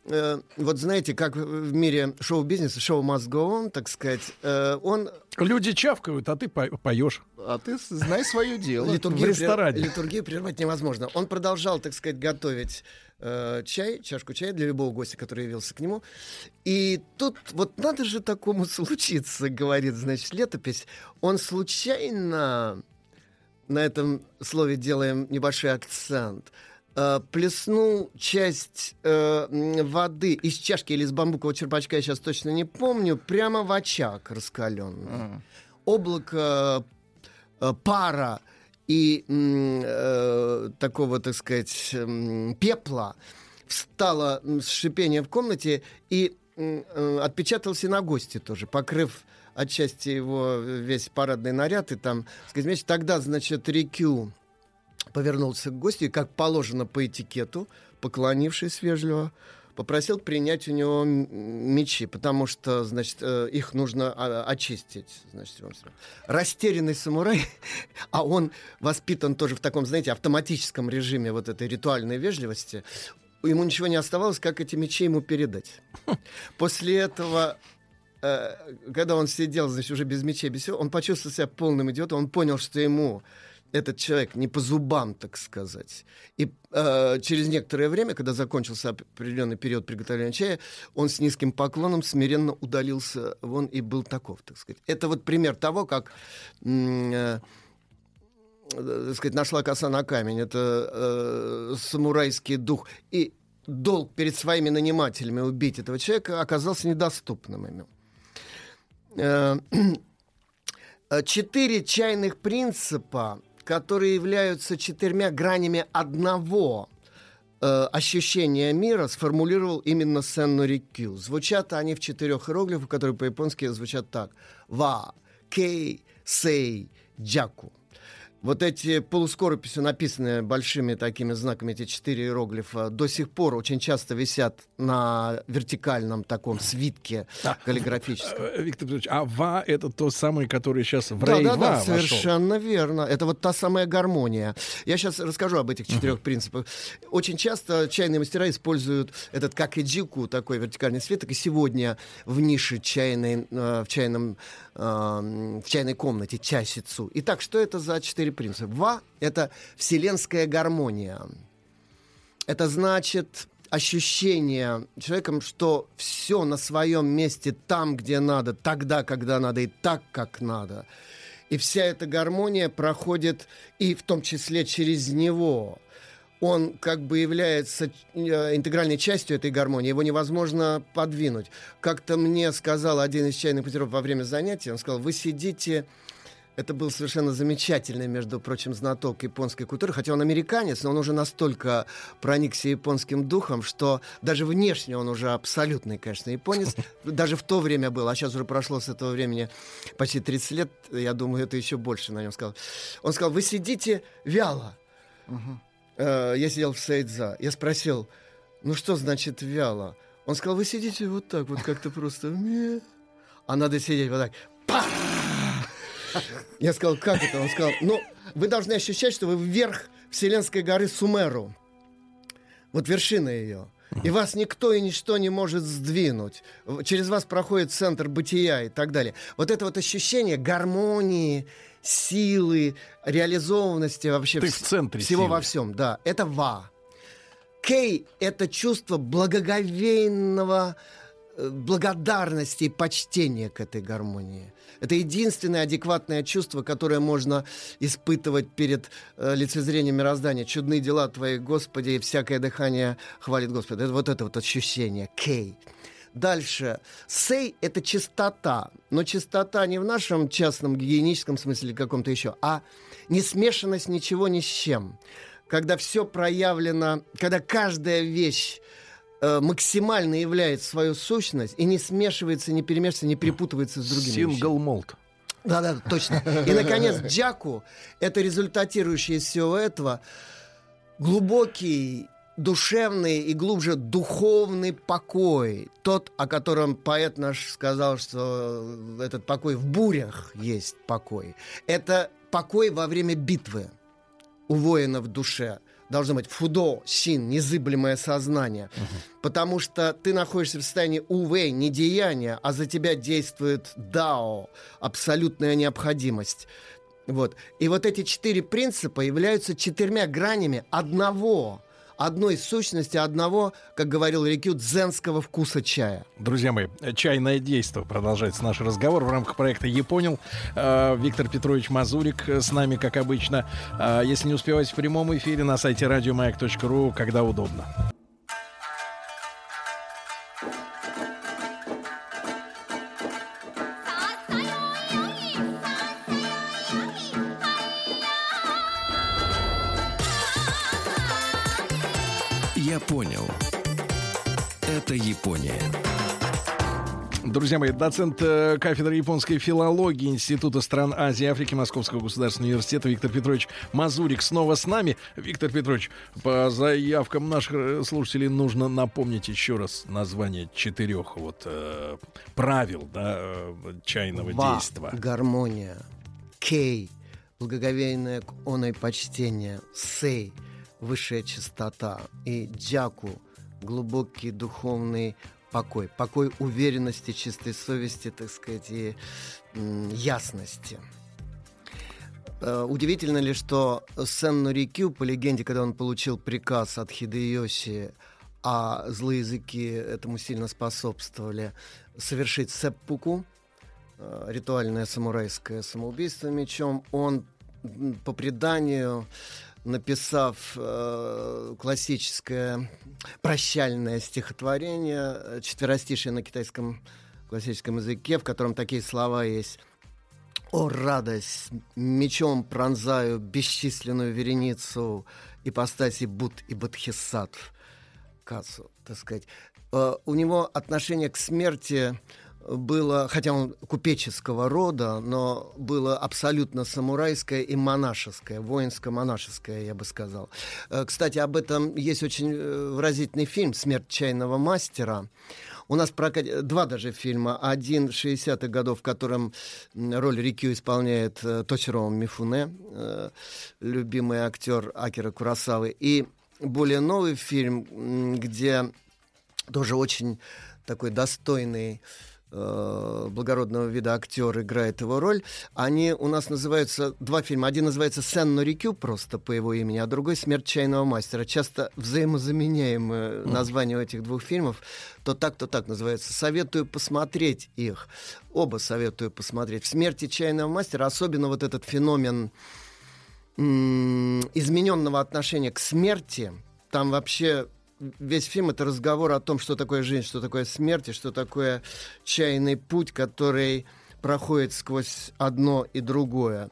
э, вот знаете, как в мире шоу-бизнеса, шоу must go on, так сказать, э, он... Люди чавкают, а ты по- поешь. А ты знай свое дело. Литургию, В ресторане. прер- литургию прервать невозможно. Он продолжал, так сказать, готовить э, чай, чашку чая для любого гостя, который явился к нему. И тут вот надо же такому случиться, говорит, значит, летопись. Он случайно, на этом слове делаем небольшой акцент, э, плеснул часть э, воды из чашки или из бамбукового черпачка, я сейчас точно не помню, прямо в очаг раскаленный. Облако э, пара и э, такого, так сказать, м, пепла встало с шипением в комнате и э, отпечатался на гости тоже, покрыв отчасти его весь парадный наряд. И там, сказать, вместе- тогда, значит, Рикю повернулся к гостю и, как положено по этикету, поклонившись вежливо, попросил принять у него мечи, потому что, значит, э, их нужно а, очистить. Значит, он. Растерянный самурай, а он воспитан тоже в таком, знаете, автоматическом режиме вот этой ритуальной вежливости, ему ничего не оставалось, как эти мечи ему передать. После этого э, когда он сидел, значит, уже без мечей, без всего, он почувствовал себя полным идиотом, он понял, что ему этот человек не по зубам, так сказать. И э, через некоторое время, когда закончился определенный период приготовления чая, он с низким поклоном смиренно удалился вон и был таков, так сказать. Это вот пример того, как э, э, так сказать, нашла коса на камень. Это э, самурайский дух. И долг перед своими нанимателями убить этого человека оказался недоступным ему. Э, Четыре чайных принципа, которые являются четырьмя гранями одного э, ощущения мира, сформулировал именно Сен Рикю. Звучат они в четырех иероглифах, которые по-японски звучат так. Ва, кей, сей, джаку. Вот эти полускорописью написанные большими такими знаками, эти четыре иероглифа, до сих пор очень часто висят на вертикальном таком свитке каллиграфическом. Э, Виктор Петрович, а ва это то самое, которое сейчас в Да, рей да, да, вошел. совершенно верно. Это вот та самая гармония. Я сейчас расскажу об этих четырех принципах. Очень часто чайные мастера используют этот как и джику, такой вертикальный свиток. И сегодня в нише чайной, э, в чайном в чайной комнате часицу. Итак, что это за четыре принципа? Ва — это вселенская гармония. Это значит ощущение человеком, что все на своем месте там, где надо, тогда, когда надо и так, как надо. И вся эта гармония проходит и в том числе через него. Он как бы является э, интегральной частью этой гармонии, его невозможно подвинуть. Как-то мне сказал один из чайных мастеров во время занятия, он сказал, вы сидите это был совершенно замечательный, между прочим, знаток японской культуры, хотя он американец, но он уже настолько проникся японским духом, что даже внешне он уже абсолютный, конечно, японец. Даже в то время был, а сейчас уже прошло с этого времени почти 30 лет, я думаю, это еще больше на нем сказал. Он сказал, вы сидите вяло. Э, Я сидел в Сейдза, я спросил, ну что значит вяло? Он сказал, вы сидите вот так, вот как-то просто... А надо сидеть вот так. Я сказал, как это? Он сказал, ну, вы должны ощущать, что вы вверх Вселенской горы Сумеру. Вот вершина ее. И вас никто и ничто не может сдвинуть. Через вас проходит центр бытия и так далее. Вот это вот ощущение гармонии, силы, реализованности вообще Ты в центре всего силы. во всем. Да, это ва. Кей — это чувство благоговейного э, благодарности и почтения к этой гармонии. Это единственное адекватное чувство, которое можно испытывать перед э, лицезрением мироздания. Чудные дела Твои, Господи, и всякое дыхание хвалит Господа. Это вот это вот ощущение. Кей. Дальше. Сей — это чистота. Но чистота не в нашем частном гигиеническом смысле каком-то еще, а не смешанность ничего ни с чем. Когда все проявлено, когда каждая вещь э, максимально являет свою сущность и не смешивается, не перемешивается, не перепутывается с другими. Сингл молт. Да, да, точно. И, наконец, Джаку — это результатирующий из всего этого глубокий душевный и глубже духовный покой. Тот, о котором поэт наш сказал, что этот покой в бурях есть покой. Это покой во время битвы у воина в душе. Должно быть фудо, син, незыблемое сознание. Потому что ты находишься в состоянии увей, не деяния, а за тебя действует дао, абсолютная необходимость. Вот. И вот эти четыре принципа являются четырьмя гранями одного, одной сущности, одного, как говорил Рикю, дзенского вкуса чая. Друзья мои, чайное действо. Продолжается наш разговор в рамках проекта «Я понял». Э, Виктор Петрович Мазурик с нами, как обычно. Э, Если не успевать в прямом эфире на сайте радиомаяк.ру, когда удобно. Друзья мои, доцент э, кафедры японской филологии Института стран Азии и Африки Московского государственного университета Виктор Петрович Мазурик снова с нами. Виктор Петрович, по заявкам наших э, слушателей нужно напомнить еще раз название четырех вот э, правил да, э, чайного Ва, действа. гармония. Кей, благоговейное к оной почтение. Сей, высшая чистота. И джаку, глубокий духовный покой. Покой уверенности, чистой совести, так сказать, и ясности. Э, Удивительно ли, что Сен Норикю, по легенде, когда он получил приказ от Хидеоси, а злые языки этому сильно способствовали, совершить сеппуку, э, ритуальное самурайское самоубийство мечом, он по преданию написав э, классическое прощальное стихотворение, э, четверостишее на китайском классическом языке, в котором такие слова есть. «О, радость! Мечом пронзаю бесчисленную вереницу ипостаси Буд и Бодхисаттв». Кацу, так сказать. Э, у него отношение к смерти было, хотя он купеческого рода, но было абсолютно самурайское и монашеское, воинско-монашеское, я бы сказал. Э, Кстати, об этом есть очень э, выразительный фильм «Смерть чайного мастера». У нас прокат... два даже фильма. Один 60-х годов, в котором роль Рикю исполняет э, Точиро Мифуне, любимый актер Акера Курасавы. И более новый фильм, где тоже очень такой достойный э, благородного вида актер играет его роль. Они у нас называются два фильма. Один называется «Сен Рикю», просто по его имени, а другой «Смерть чайного мастера». Часто взаимозаменяемые названия у этих двух фильмов. То так, то так называется. Советую посмотреть их. Оба советую посмотреть. В «Смерти чайного мастера» особенно вот этот феномен измененного отношения к смерти. Там вообще весь фильм это разговор о том, что такое жизнь, что такое смерть, и что такое чайный путь, который проходит сквозь одно и другое.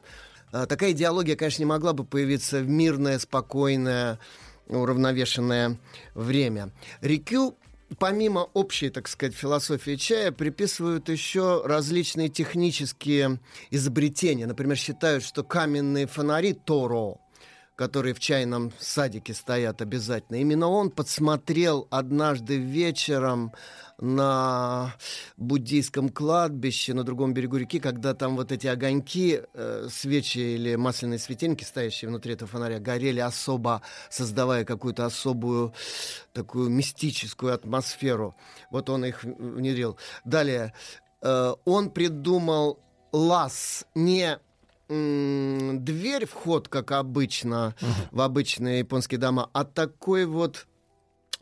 А, Такая идеология, конечно, не могла бы появиться в мирное, спокойное, уравновешенное время. Рикю помимо общей, так сказать, философии чая, приписывают еще различные технические изобретения. Например, считают, что каменные фонари Торо, которые в чайном садике стоят обязательно. Именно он подсмотрел однажды вечером на буддийском кладбище на другом берегу реки, когда там вот эти огоньки, э, свечи или масляные светильники, стоящие внутри этого фонаря, горели особо, создавая какую-то особую такую мистическую атмосферу. Вот он их внедрил. Далее, э, он придумал лаз не дверь, вход, как обычно в обычные японские дома, а такой вот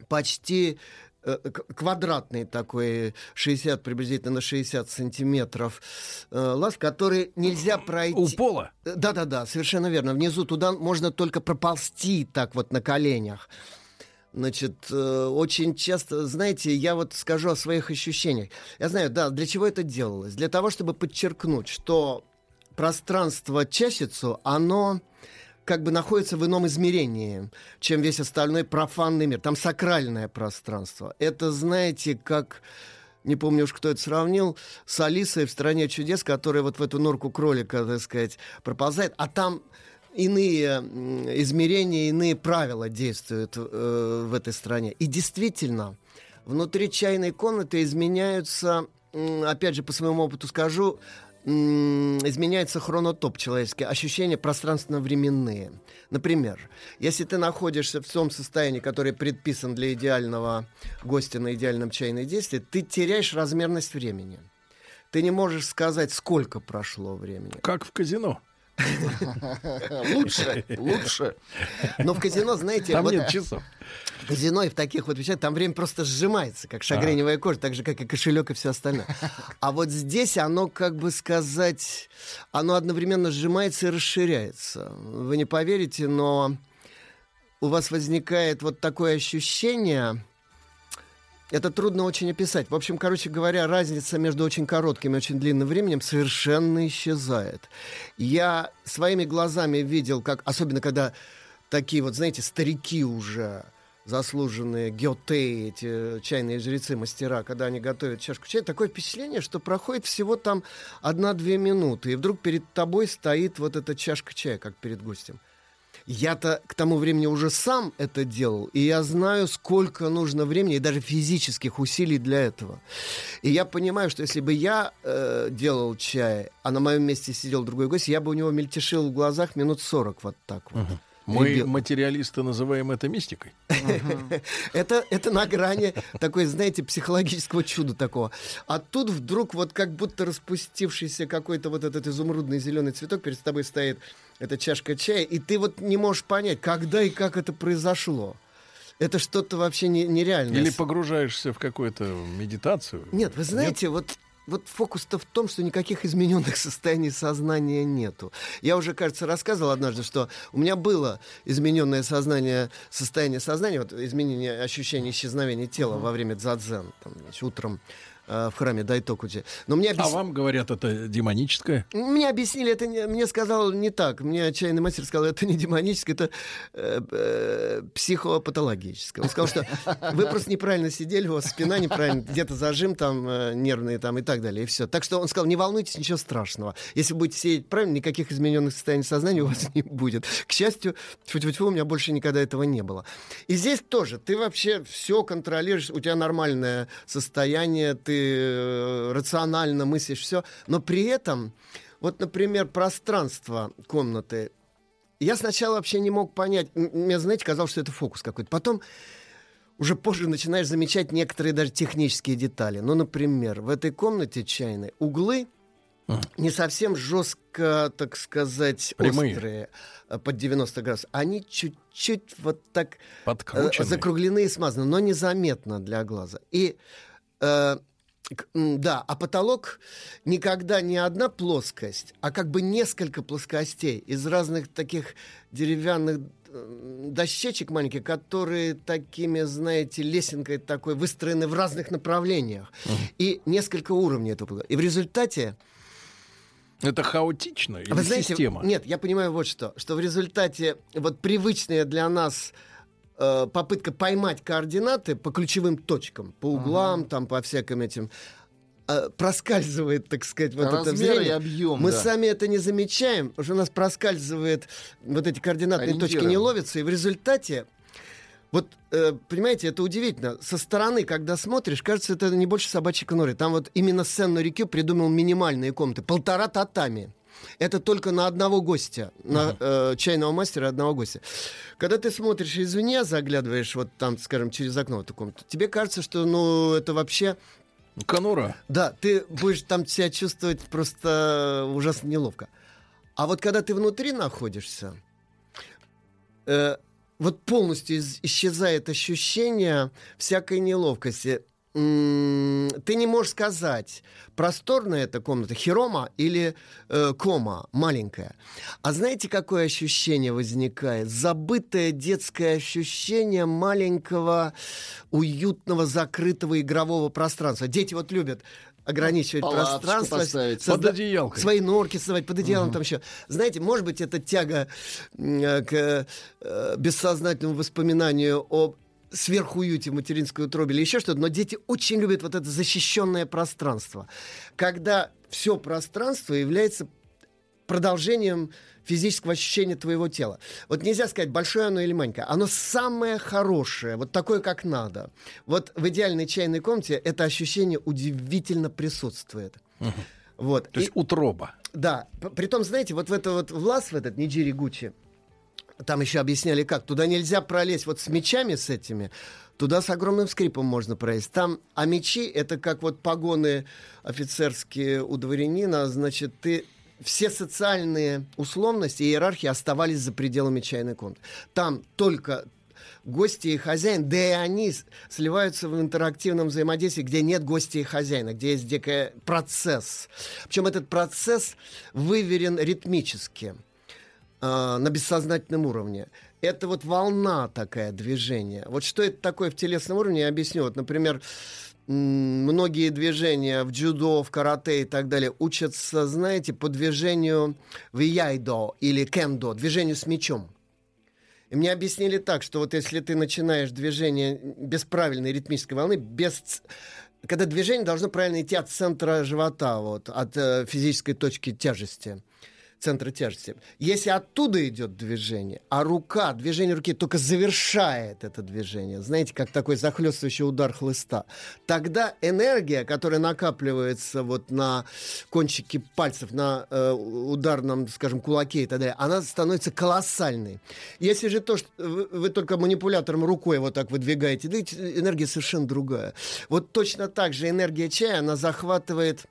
почти э, квадратный такой, 60, приблизительно на 60 сантиметров э, лаз, который нельзя пройти. У пола? Да-да-да, совершенно верно. Внизу туда можно только проползти так вот на коленях. Значит, э, очень часто, знаете, я вот скажу о своих ощущениях. Я знаю, да, для чего это делалось? Для того, чтобы подчеркнуть, что пространство чащицу, оно как бы находится в ином измерении, чем весь остальной профанный мир. Там сакральное пространство. Это, знаете, как не помню уж, кто это сравнил, с Алисой в «Стране чудес», которая вот в эту норку кролика, так сказать, проползает, а там иные измерения, иные правила действуют э, в этой стране. И действительно, внутри чайной комнаты изменяются, опять же, по своему опыту скажу, изменяется хронотоп человеческий, ощущения пространственно-временные. Например, если ты находишься в том состоянии, которое предписан для идеального гостя на идеальном чайном действии, ты теряешь размерность времени. Ты не можешь сказать, сколько прошло времени. Как в казино. Лучше, лучше. Но в казино, знаете... Там вот нет часов. В казино и в таких вот вещах там время просто сжимается, как шагреневая кожа, так же, как и кошелек и все остальное. А вот здесь оно, как бы сказать, оно одновременно сжимается и расширяется. Вы не поверите, но у вас возникает вот такое ощущение... Это трудно очень описать. В общем, короче говоря, разница между очень коротким и очень длинным временем совершенно исчезает. Я своими глазами видел, как, особенно когда такие вот, знаете, старики уже, заслуженные геотеи, эти чайные жрецы, мастера, когда они готовят чашку чая, такое впечатление, что проходит всего там одна-две минуты, и вдруг перед тобой стоит вот эта чашка чая, как перед гостем. Я-то к тому времени уже сам это делал, и я знаю, сколько нужно времени и даже физических усилий для этого. И я понимаю, что если бы я э, делал чай, а на моем месте сидел другой гость, я бы у него мельтешил в глазах минут 40 вот так вот. Мы, Ребят. материалисты, называем это мистикой. Это, это на грани такой, знаете, психологического чуда такого. А тут вдруг вот как будто распустившийся какой-то вот этот изумрудный зеленый цветок перед тобой стоит эта чашка чая, и ты вот не можешь понять, когда и как это произошло. Это что-то вообще не- нереальное. Или погружаешься в какую-то медитацию. Нет, вы знаете, вот вот фокус-то в том, что никаких измененных состояний сознания нету. Я уже, кажется, рассказывал однажды, что у меня было измененное сознание, состояние сознания, вот изменение ощущения исчезновения тела во время дзадзен. Там, значит, утром в храме Дайтокути. Но мне А объяс- вам говорят, это демоническое? мне объяснили, это не- мне сказал не так. Мне чайный мастер сказал, это не демоническое, это э, э, психопатологическое. Он сказал, что вы просто неправильно сидели, у вас спина неправильно, где-то зажим там э, нервный там и так далее, и все. Так что он сказал, не волнуйтесь, ничего страшного. Если будете сидеть правильно, никаких измененных состояний сознания у вас не будет. К счастью, тьфу-тьфу-тьфу, у меня больше никогда этого не было. И здесь тоже, ты вообще все контролируешь, у тебя нормальное состояние, ты э, рационально мыслишь, все. Но при этом, вот, например, пространство комнаты, я сначала вообще не мог понять, мне, знаете, казалось, что это фокус какой-то. Потом уже позже начинаешь замечать некоторые даже технические детали. Ну, например, в этой комнате чайной углы не совсем жестко, так сказать, Прямые. острые, э, под 90 градусов. Они чуть-чуть вот так э, закруглены и смазаны, но незаметно для глаза. И э, да, а потолок никогда не одна плоскость, а как бы несколько плоскостей из разных таких деревянных дощечек маленьких, которые такими, знаете, лесенкой такой выстроены в разных направлениях. И несколько уровней этого. И в результате Это хаотично или вы знаете, система? Нет, я понимаю вот что. Что в результате вот привычная для нас э, попытка поймать координаты по ключевым точкам, по углам, там, по всяким этим, э, проскальзывает, так сказать, вот это зрение. и объем, Мы да. сами это не замечаем, что у нас проскальзывает, вот эти координатные точки не ловятся, и в результате вот, э, понимаете, это удивительно. Со стороны, когда смотришь, кажется, это не больше собачьей конуры. Там вот именно Сен Рикю придумал минимальные комнаты. Полтора татами. Это только на одного гостя, на э, чайного мастера одного гостя. Когда ты смотришь извне, заглядываешь вот там, скажем, через окно в эту комнату, тебе кажется, что, ну, это вообще... Конура. Да, ты будешь там себя чувствовать просто ужасно неловко. А вот когда ты внутри находишься, э, вот полностью из- исчезает ощущение всякой неловкости. Ты не можешь сказать, просторная эта комната, хирома или э, кома, маленькая. А знаете, какое ощущение возникает? Забытое детское ощущение маленького, уютного, закрытого игрового пространства. Дети вот любят ограничивать Палаточку пространство. поставить. Под одеялкой. Свои норки создавать, под одеялом там еще. Знаете, может быть, это тяга э, к э, бессознательному воспоминанию об сверхуюте материнской утробе или еще что-то, но дети очень любят вот это защищенное пространство. Когда все пространство является продолжением физического ощущения твоего тела. Вот нельзя сказать, большое оно или маленькое. Оно самое хорошее, вот такое, как надо. Вот в идеальной чайной комнате это ощущение удивительно присутствует. Вот. То есть утроба. Да, притом, знаете, вот в это вот влас, в этот Ниджири Гуччи, там еще объясняли как, туда нельзя пролезть вот с мечами с этими, туда с огромным скрипом можно пролезть. Там, а мечи, это как вот погоны офицерские у дворянина, значит, ты все социальные условности и иерархии оставались за пределами чайной комнаты. Там только гости и хозяин, да и они сливаются в интерактивном взаимодействии, где нет гостя и хозяина, где есть дикий процесс. Причем этот процесс выверен ритмически э, на бессознательном уровне. Это вот волна такая движения. Вот что это такое в телесном уровне, я объясню. Вот, например, многие движения в дзюдо, в карате и так далее учатся, знаете, по движению в яйдо или кендо, движению с мечом. И мне объяснили так, что вот если ты начинаешь движение без правильной ритмической волны, без... Когда движение должно правильно идти от центра живота, вот, от э, физической точки тяжести, центра тяжести. Если оттуда идет движение, а рука, движение руки только завершает это движение, знаете, как такой захлестывающий удар хлыста, тогда энергия, которая накапливается вот на кончике пальцев, на э, ударном, скажем, кулаке и так далее, она становится колоссальной. Если же то, что вы, вы только манипулятором рукой вот так выдвигаете, да, энергия совершенно другая. Вот точно так же энергия чая, она захватывает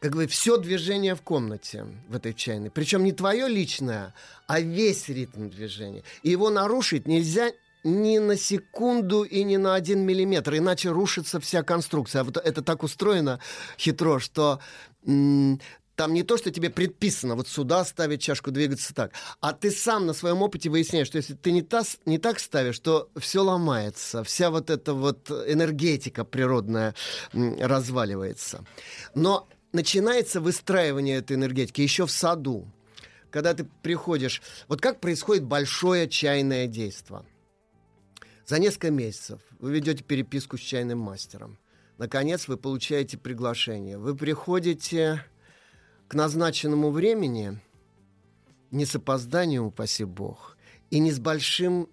как бы все движение в комнате в этой чайной. Причем не твое личное, а весь ритм движения. И его нарушить нельзя ни на секунду и ни на один миллиметр, иначе рушится вся конструкция. А Вот это так устроено хитро, что Там не то, что тебе предписано вот сюда ставить чашку, двигаться так, а ты сам на своем опыте выясняешь, что если ты не, та, не так ставишь, то все ломается, вся вот эта вот энергетика природная разваливается. Но начинается выстраивание этой энергетики еще в саду, когда ты приходишь. Вот как происходит большое чайное действие? За несколько месяцев вы ведете переписку с чайным мастером. Наконец вы получаете приглашение. Вы приходите к назначенному времени, не с опозданием, упаси бог, и не с большим,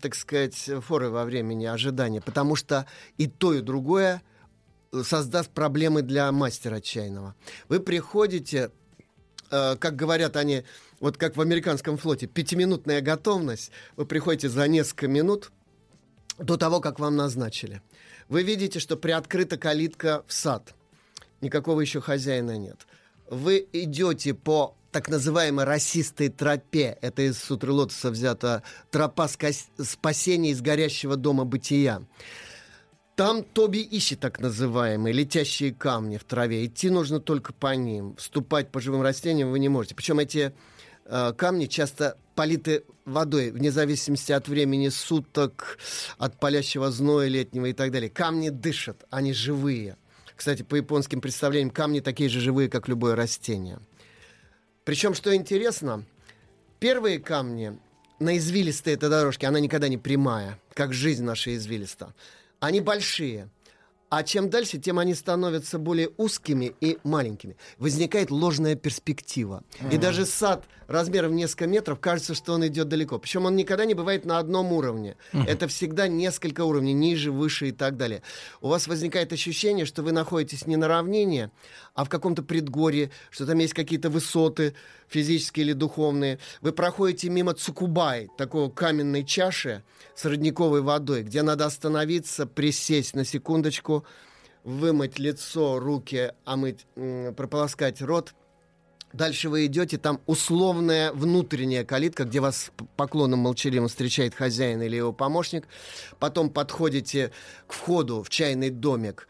так сказать, форой во времени ожидания, потому что и то, и другое создаст проблемы для мастера чайного. Вы приходите, э, как говорят они, вот как в американском флоте, пятиминутная готовность, вы приходите за несколько минут до того, как вам назначили. Вы видите, что приоткрыта калитка в сад. Никакого еще хозяина нет вы идете по так называемой расистой тропе, это из Сутры Лотоса взята тропа спасения из горящего дома бытия. Там Тоби ищет так называемые летящие камни в траве. Идти нужно только по ним. Вступать по живым растениям вы не можете. Причем эти э, камни часто политы водой, вне зависимости от времени суток, от палящего зноя летнего и так далее. Камни дышат, они живые. Кстати, по японским представлениям, камни такие же живые, как любое растение. Причем, что интересно, первые камни на извилистой этой дорожке, она никогда не прямая, как жизнь наша извилиста. Они большие – а чем дальше, тем они становятся более узкими и маленькими. Возникает ложная перспектива. Mm-hmm. И даже сад размером в несколько метров кажется, что он идет далеко. Причем он никогда не бывает на одном уровне. Mm-hmm. Это всегда несколько уровней, ниже, выше и так далее. У вас возникает ощущение, что вы находитесь не на равнине, а в каком-то предгорье, что там есть какие-то высоты физические или духовные. Вы проходите мимо Цукубай, такого каменной чаши с родниковой водой, где надо остановиться, присесть на секундочку, вымыть лицо, руки, омыть, прополоскать рот. Дальше вы идете, там условная внутренняя калитка, где вас поклоном молчаливым встречает хозяин или его помощник. Потом подходите к входу в чайный домик,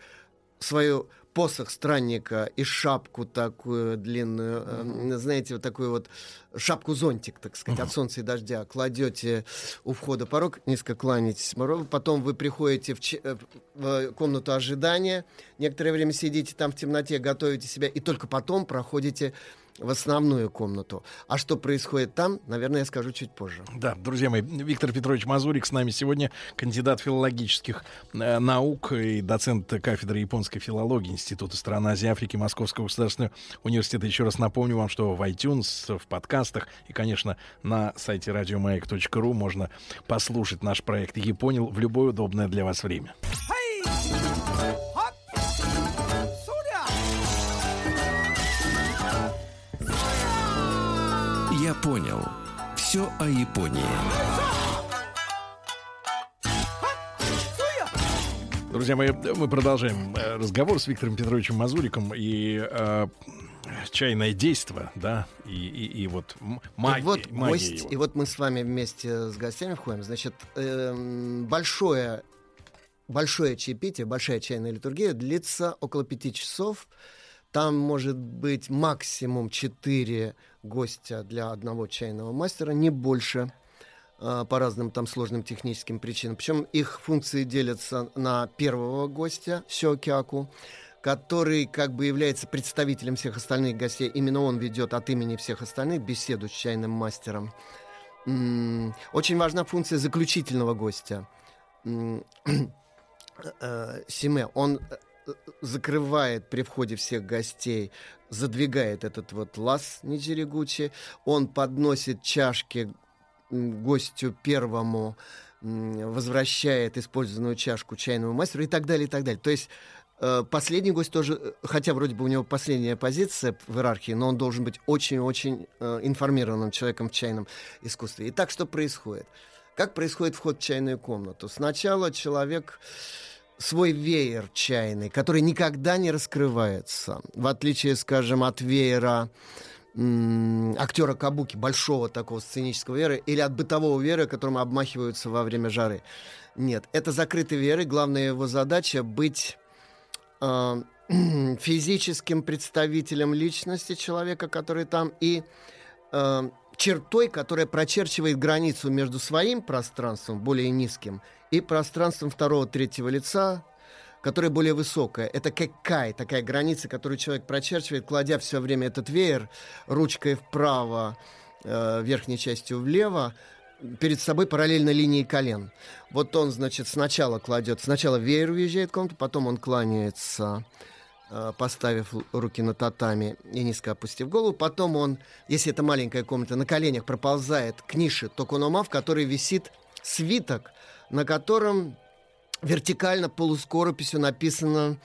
свою посох странника и шапку такую длинную, э, знаете, вот такую вот шапку-зонтик, так сказать, от солнца и дождя, кладете у входа порог, низко кланяетесь, потом вы приходите в, ч- э, в комнату ожидания, некоторое время сидите там в темноте, готовите себя, и только потом проходите в основную комнату. А что происходит там, наверное, я скажу чуть позже. Да, друзья мои, Виктор Петрович Мазурик с нами сегодня, кандидат филологических э, наук и доцент кафедры японской филологии Института стран Азии и Африки Московского государственного университета. Еще раз напомню вам, что в iTunes, в подкастах и, конечно, на сайте радиомаяк.ру можно послушать наш проект «Японил» в любое удобное для вас время. Я понял. Все о Японии. Друзья мои, мы продолжаем э, разговор с Виктором Петровичем Мазуриком и э, чайное действо, да, и, и, и вот магия. И вот, магия гость, его. и вот мы с вами вместе с гостями входим. Значит, э, большое, большое чаепитие, большая чайная литургия длится около пяти часов. Там может быть максимум 4 гостя для одного чайного мастера, не больше а, по разным там сложным техническим причинам. Причем их функции делятся на первого гостя, сёкяку, который как бы является представителем всех остальных гостей. Именно он ведет от имени всех остальных беседу с чайным мастером. Очень важна функция заключительного гостя. Э, Симе, он э, закрывает при входе всех гостей, задвигает этот вот лаз Ничерегучи, он подносит чашки гостю первому, возвращает использованную чашку чайному мастеру и так далее, и так далее. То есть э, последний гость тоже, э, хотя вроде бы у него последняя позиция в иерархии, но он должен быть очень-очень э, информированным человеком в чайном искусстве. Итак, что происходит? Как происходит вход в чайную комнату? Сначала человек свой веер чайный, который никогда не раскрывается, в отличие, скажем, от веера актера Кабуки, большого такого сценического веера, или от бытового веера, которым обмахиваются во время жары. Нет, это закрытый веер, и главная его задача быть э, физическим представителем личности человека, который там, и э, чертой, которая прочерчивает границу между своим пространством, более низким, и пространством второго, третьего лица, которое более высокое. Это кеккай, такая граница, которую человек прочерчивает, кладя все время этот веер ручкой вправо, э, верхней частью влево, перед собой параллельно линии колен. Вот он, значит, сначала кладет, сначала веер уезжает в комнату, потом он кланяется Э, поставив руки на татами и низко опустив голову. Потом он, если это маленькая комната, на коленях проползает к нише Токонома, в которой висит свиток, на котором вертикально полускорописью написано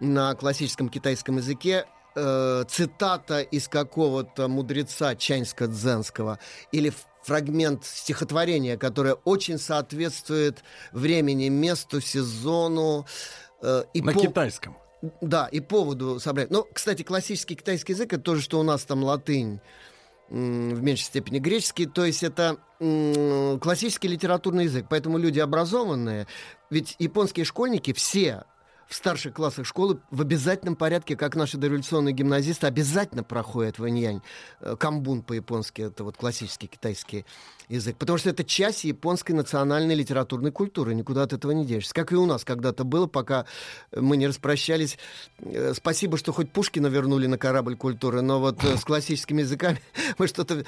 на классическом китайском языке э, цитата из какого-то мудреца чаньско-дзенского или фрагмент стихотворения, которое очень соответствует времени, месту, сезону. Э, и на по... китайском. Да, и поводу собрать. Ну, кстати, классический китайский язык это то же, что у нас там латынь в меньшей степени греческий, то есть это классический литературный язык, поэтому люди образованные, ведь японские школьники все в старших классах школы в обязательном порядке, как наши дореволюционные гимназисты, обязательно проходят ваньянь. Э, камбун по-японски, это вот классический китайский язык. Потому что это часть японской национальной литературной культуры. Никуда от этого не денешься. Как и у нас когда-то было, пока мы не распрощались. Э, спасибо, что хоть Пушкина вернули на корабль культуры, но вот э, с классическими языками мы что-то...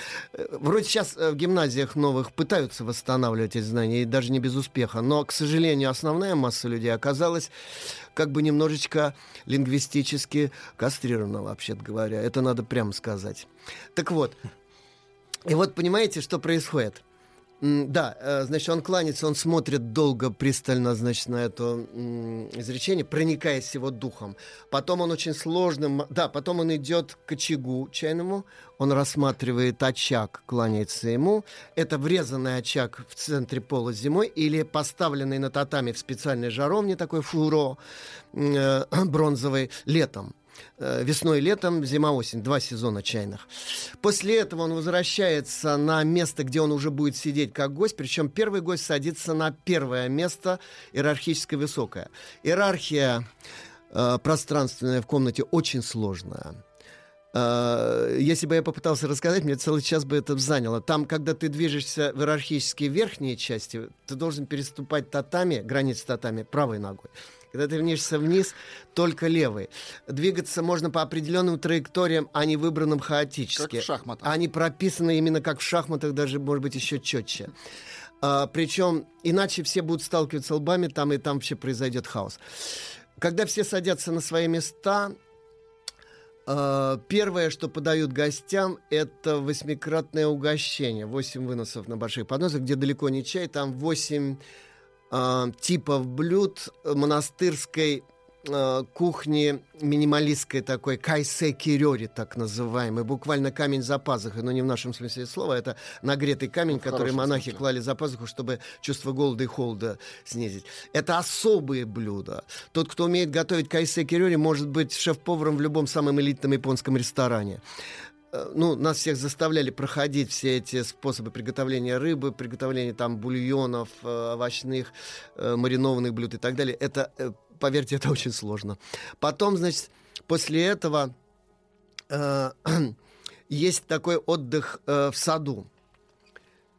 Вроде сейчас в гимназиях новых пытаются восстанавливать эти знания, и даже не без успеха. Но, к сожалению, основная масса людей оказалась как бы немножечко лингвистически кастрирована, вообще-то говоря. Это надо прямо сказать. Так вот, и вот понимаете, что происходит? Да, э, значит, он кланяется, он смотрит долго, пристально, значит, на это изречение, проникаясь его духом. Потом он очень сложным, да, потом он идет к очагу чайному, он рассматривает очаг, кланяется ему. Это врезанный очаг в центре пола зимой или поставленный на татами в специальной жаровне, такой фуро э, бронзовый, летом. Э, весной летом, зима-осень, два сезона чайных. После этого он возвращается на место, где он уже будет сидеть как гость, причем первый гость садится на первое место, иерархически высокое. Иерархия э, пространственная в комнате очень сложная. Uh, если бы я попытался рассказать, мне целый час бы это заняло. Там, когда ты движешься в иерархические верхние части, ты должен переступать татами, границы татами, правой ногой. Когда ты внешься вниз, только левый. Двигаться можно по определенным траекториям, а не выбранным хаотически. Как в шахматах. Они прописаны именно как в шахматах, даже, может быть, еще четче. А, причем, иначе все будут сталкиваться лбами, там и там вообще произойдет хаос. Когда все садятся на свои места, Uh, первое, что подают гостям, это восьмикратное угощение. Восемь выносов на больших подносах, где далеко не чай, там восемь э, типов блюд монастырской э, кухни минималистской такой кайсе кирёри, так называемый, буквально камень за пазухой, но не в нашем смысле слова, это нагретый камень, в который монахи смысле. клали за пазуху, чтобы чувство голода и холода снизить. Это особые блюда. Тот, кто умеет готовить кайсе кирёри, может быть шеф-поваром в любом самом элитном японском ресторане. Э, ну, нас всех заставляли проходить все эти способы приготовления рыбы, приготовления там бульонов, э, овощных, э, маринованных блюд и так далее. Это, поверьте, это очень сложно. Потом, значит, после этого э, есть такой отдых э, в саду.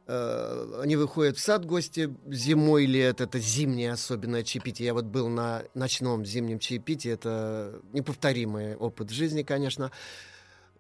Они выходят в сад гости зимой лет, это зимнее особенное чаепитие. Я вот был на ночном зимнем чаепитии, это неповторимый опыт жизни, конечно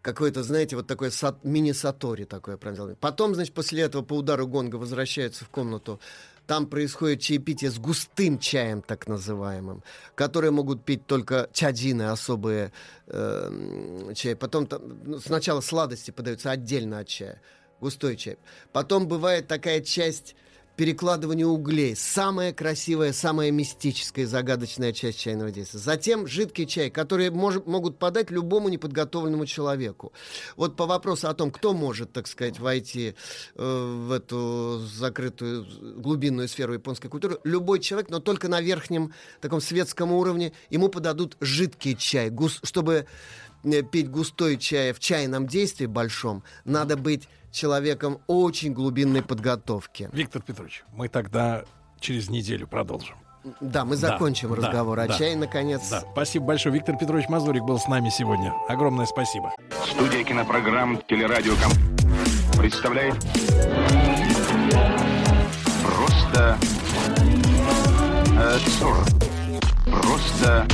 какой-то, знаете, вот такой сат, мини-сатори такое прям Потом, значит, после этого по удару гонга возвращаются в комнату. Там происходит чаепитие с густым чаем, так называемым, которые могут пить только чадины, особые э, чай. Потом там, ну, сначала сладости подаются отдельно от чая, густой чай. Потом бывает такая часть перекладывание углей. Самая красивая, самая мистическая, загадочная часть чайного действия. Затем жидкий чай, который мож, могут подать любому неподготовленному человеку. Вот по вопросу о том, кто может, так сказать, войти э, в эту закрытую глубинную сферу японской культуры, любой человек, но только на верхнем таком светском уровне, ему подадут жидкий чай, гус, чтобы пить густой чай в чайном действии большом, надо быть человеком очень глубинной подготовки. Виктор Петрович, мы тогда через неделю продолжим. Да, мы Да, закончим да, разговор о да. чае, наконец. Да, спасибо большое. Виктор Петрович Мазурик был с нами сегодня. Огромное спасибо. Студия кинопрограмм «Телерадиоком» представляет Просто э. Просто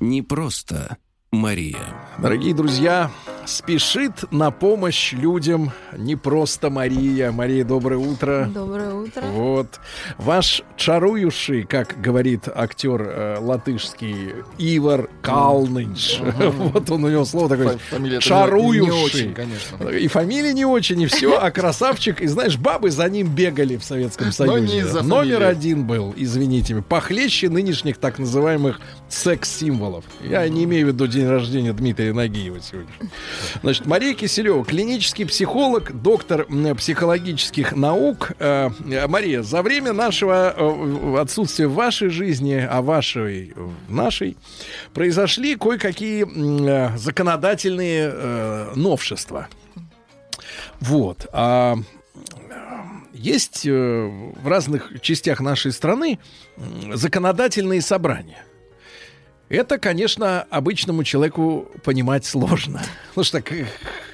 Не просто Мария. Дорогие друзья, спешит на помощь людям не просто Мария. Мария, доброе утро. Доброе утро. Вот. Ваш чарующий, как говорит актер э, латышский, Ивар Калныч. Вот он у него слово такое. Фа- фамилия-то не- Чарующий. не очень, конечно. И фамилия не очень, и все, а красавчик. И знаешь, бабы за ним бегали в Советском Союзе. Номер один был, извините, похлеще нынешних так называемых секс-символов. Я не имею в виду день рождения Дмитрия Нагиева сегодня. Значит, Мария Киселева, клинический психолог, доктор психологических наук. Э, Мария, за время нашего э, отсутствия в вашей жизни, а вашей в нашей, произошли кое-какие э, законодательные новшества. Вот. А, есть в разных частях нашей страны законодательные собрания. Это, конечно, обычному человеку понимать сложно. Потому что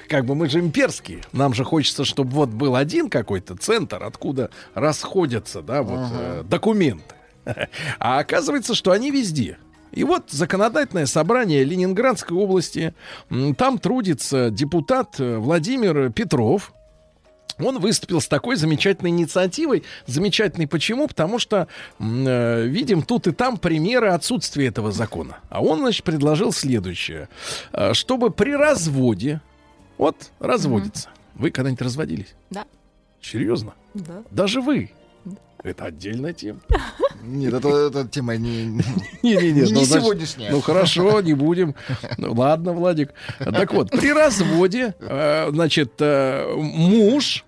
как бы мы же имперские. Нам же хочется, чтобы вот был один какой-то центр, откуда расходятся да, вот, э, документы. А оказывается, что они везде. И вот законодательное собрание Ленинградской области, там трудится депутат э, Владимир Петров, он выступил с такой замечательной инициативой. Замечательной почему? Потому что э, видим тут и там примеры отсутствия этого закона. А он, значит, предложил следующее. Э, чтобы при разводе, вот, разводится. Вы когда-нибудь разводились? Да. Серьезно? Да. Даже вы? Это отдельная тема. Нет, это, это тема не... Не-не-не. Не ну, значит, сегодняшняя. Ну хорошо, не будем. Ну, ладно, Владик. Так вот, при разводе, э, значит, э, муж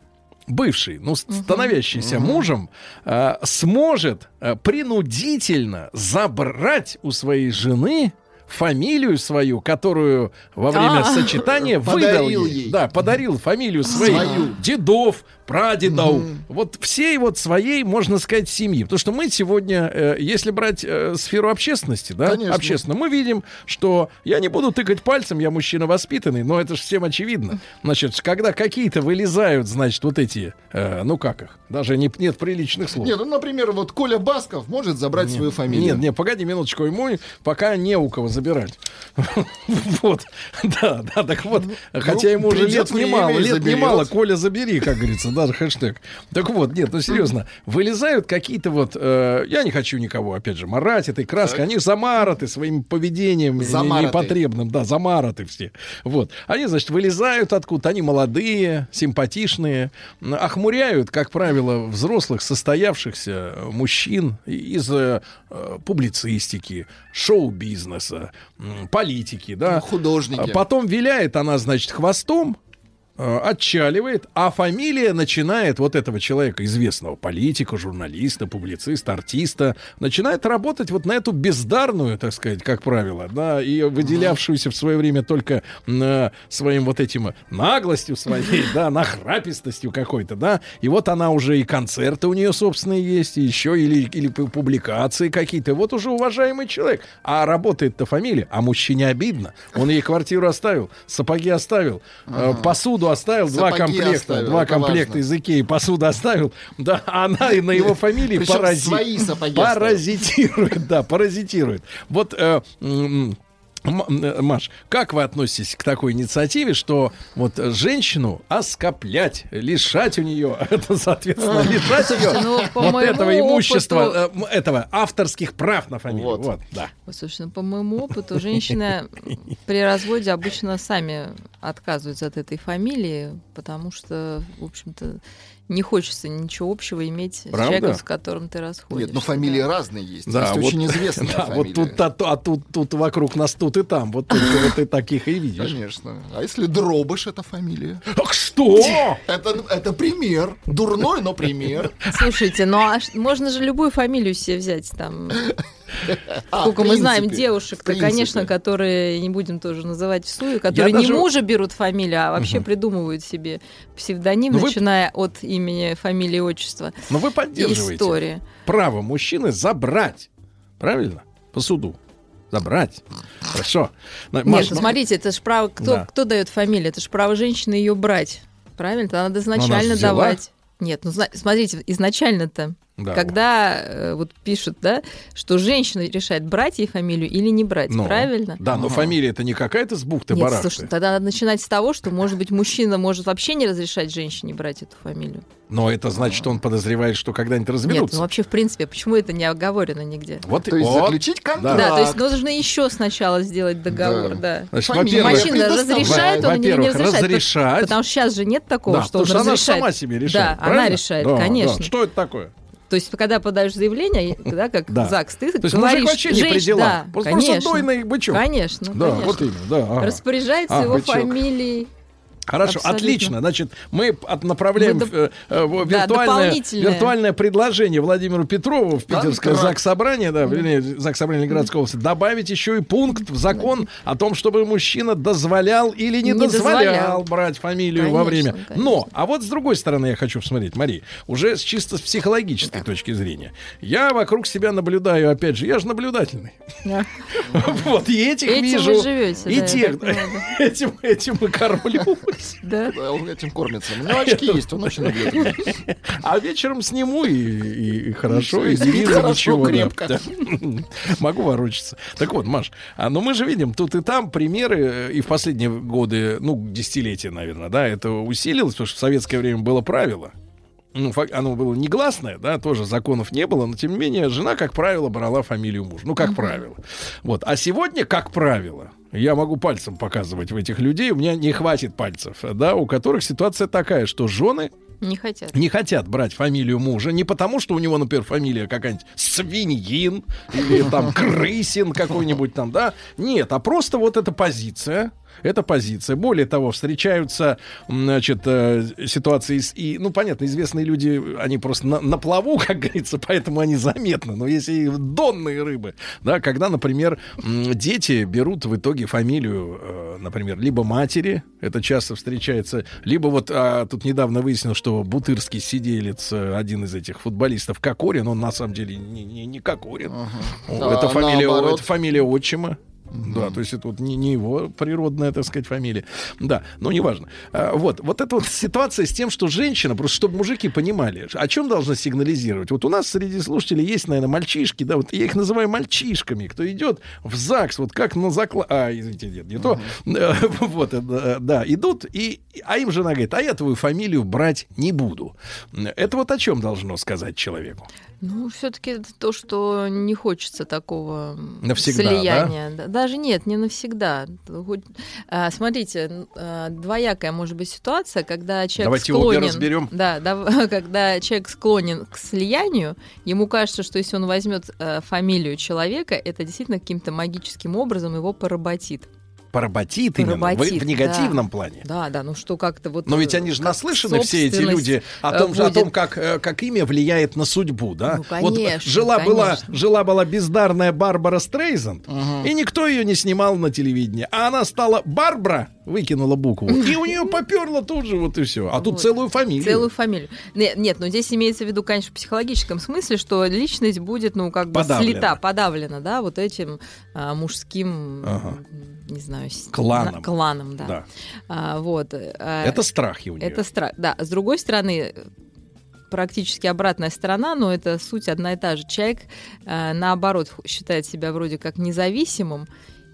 бывший, ну, становящийся мужем, э, сможет э, принудительно забрать у своей жены фамилию свою, которую во время А. сочетания выдал Подарил ей. ей. Да, подарил фамилию своих Свою. дедов, прадедов. Вот всей вот своей, можно сказать, семьи. Потому что мы сегодня, э, если брать э, сферу общественности, да, Конечно. общественно, мы видим, что я не буду тыкать пальцем, я мужчина воспитанный, но это же всем очевидно. Значит, когда какие-то вылезают, значит, вот эти, э, ну как их, даже не, нет приличных слов. Нет, ну, например, вот Коля Басков может забрать свою фамилию. Нет, нет, погоди минуточку, ему пока не у кого забирать. Вот, да, да, так вот, хотя ему уже Ну, лет немало, лет немало, Коля, забери, как говорится, даже хэштег. Так вот, нет, ну серьезно, вылезают какие-то вот, э, я не хочу никого, опять же, марать этой краской, они замараты своим поведением Замараты. непотребным, да, замараты все. Вот, они, значит, вылезают откуда, они молодые, симпатичные, охмуряют, как правило, взрослых, состоявшихся мужчин из э, публицистики, шоу-бизнеса, политики, да. Ну, художники. Потом виляет она, значит, хвостом, отчаливает, а фамилия начинает вот этого человека, известного политика, журналиста, публициста, артиста, начинает работать вот на эту бездарную, так сказать, как правило, да, и выделявшуюся в свое время только м, своим вот этим наглостью своей, да, нахрапистостью какой-то, да, и вот она уже и концерты у нее собственные есть, и еще или, или пу- публикации какие-то, вот уже уважаемый человек, а работает-то фамилия, а мужчине обидно, он ей квартиру оставил, сапоги оставил, э, посуду оставил, два комплекта, оставил, два комплекта важно. из Икеи, посуду оставил, да, она и на его фамилии парази- паразитирует, да, паразитирует. Вот э, Маш, как вы относитесь к такой инициативе, что вот женщину оскоплять, лишать у нее, это, соответственно, лишать ее ну, вот этого имущества, опыту- э, этого авторских прав на фамилию. Вот, да. Слушай, ну, по моему опыту, женщины при разводе обычно сами отказываются от этой фамилии, потому что, в общем-то, не хочется ничего общего иметь с Правда? человеком, с которым ты расходишься. Нет, но фамилии разные есть. Да, есть вот, очень известные да, вот тут, а, а тут, тут вокруг нас тут и там, вот только вот ты таких и видишь. Конечно. А если Дробыш это фамилия? Ах, что? Это, это пример. Дурной, но пример. Слушайте, ну а можно же любую фамилию себе взять там. А, Сколько мы знаем принципе, девушек, в то, принципе. конечно, которые не будем тоже называть всую, которые не мужа берут фамилию, а вообще придумывают себе псевдоним, Ну вы- начиная от имени, фамилии, отчества. Но вы поддерживаете История. право мужчины забрать Правильно? По суду. Забрать. Хорошо. На- Нет, Маш, ну, смотрите, это же право, кто, Да. кто дает фамилию? Это же право женщины ее брать. Правильно? Это надо ж изначально давать. Нет, ну смотрите, изначально-то, Да, когда э, вот пишут, да, что женщина решает, брать ей фамилию или не брать, Ну, правильно? Да, но фамилия это не какая-то с Нет, бухты-барахты. слушай, тогда надо начинать с того, что, может быть, мужчина может вообще не разрешать женщине брать эту фамилию. Но это значит, что он подозревает, что когда-нибудь Нет, разберутся. ну вообще, в принципе, почему это не оговорено нигде? Вот, То есть вот. заключить контракт. Да, то есть нужно еще сначала сделать договор, да. Значит, Фамилия во-первых, Мужчина разрешает он или не разрешает? разрешать. Потому что сейчас же нет такого, Да, что он что она разрешает. сама себе решает. Да, она правильно? решает, Да, конечно. да. Что это такое? То есть, когда подаешь заявление, да, как Да. ЗАГС, ты То есть говоришь, мужик вообще не при делах. Да, Просто- просто конечно. дойный бычок. Конечно, Да, конечно. вот именно, да. ага. Распоряжается А, его бычок. фамилией. Хорошо, Абсолютно. отлично. Значит, мы от- направляем Вы в, э, э, в Да, виртуальное, виртуальное предложение Владимиру Петрову в Питерское Контракт. ЗАГС собрание, да, вернее, ЗАГС собрание Ленинградской области, добавить еще и пункт в закон о том, чтобы мужчина дозволял или не, Не дозволял, дозволял. брать фамилию во Конечно, время. конечно. Но, а вот с другой стороны я хочу посмотреть, Мари, уже с чисто с психологической точки зрения. Я вокруг себя наблюдаю, опять же, я же наблюдательный. Да. Вот, и этих вижу, и да, тех, этим, и кормлюсь. Да. Да, он этим кормится. У него очки есть, он очень наблюдательный. А вечером сниму и, и- и хорошо, И не вижу хорошо, ничего. крепко. Да. Могу ворочаться. Так вот, Маш, а, ну мы же видим тут и там примеры, э, и в последние годы, ну, десятилетия, наверное, да, это усилилось, потому что в советское время было правило. Ну, оно было негласное, да, тоже законов не было, но тем не менее жена, как правило, брала фамилию мужа. Ну, как правило. Вот. А сегодня, как правило, я могу пальцем показывать в этих людей, у меня не хватит пальцев, да, у которых ситуация такая, что жены Не хотят. не хотят брать фамилию мужа не потому, что у него, например, фамилия какая-нибудь свиньин или там крысин какой-нибудь там, да? Нет, а просто вот эта позиция. Это позиция. Более того, встречаются, значит, э, ситуации и, ну, понятно, известные люди, они просто на, на плаву, как говорится, поэтому они заметны. Но есть и донные рыбы, да, когда, например, дети берут в итоге фамилию, э, например, либо матери, это часто встречается, либо вот а, тут недавно выяснилось, что бутырский сиделец, э, один из этих футболистов, Кокорин, он на самом деле не, не, не Кокорин. Да, это, фамилия, наоборот. это фамилия отчима. Да, то есть это вот не, не его природная, так сказать, фамилия. Да, но неважно. А, вот, вот эта вот ситуация с тем, что женщина, просто чтобы мужики понимали, о чем должна сигнализировать. Вот у нас среди слушателей есть, наверное, мальчишки, да, вот я их называю мальчишками, кто идет в ЗАГС, вот как на заклад... А, извините, нет, не то. Вот, э, да, идут, и, а им жена говорит, а я твою фамилию брать не буду. Это вот о чем должно сказать человеку? Ну, все-таки то, что не хочется такого Навсегда, слияния. Да, Даже нет, не навсегда. А, Смотрите, а, двоякая может быть ситуация, когда человек Давайте обе склонен... разберем. Да, да, когда человек склонен к слиянию, ему кажется, что если он возьмет э, фамилию человека, это действительно каким-то магическим образом его поработит. Поработит именно, в- в, негативном да. плане. Да, да, ну что как-то вот... Но ведь э, они же наслышаны, все эти люди, о э, том, же, о том будет. как, э, как имя влияет на судьбу, да? Ну, вот конечно, жила была, конечно. жила была бездарная Барбара Стрейзанд, и никто ее не снимал на телевидении. А она стала Барбара, выкинула букву, и у нее поперло тут же, вот и все. А тут Вот. целую фамилию. Целую фамилию. Нет, нет, но здесь имеется в виду, конечно, в психологическом смысле, что личность будет, ну, как бы Подавлена. слита, подавлена, да, вот этим а, мужским, Ага. Не знаю, Кланом. кланом, да. Да. А, вот. а, Это страхи у нее. Это страх, да. С другой стороны, практически обратная сторона, но это суть одна и та же. Человек, э, наоборот, считает себя вроде как независимым,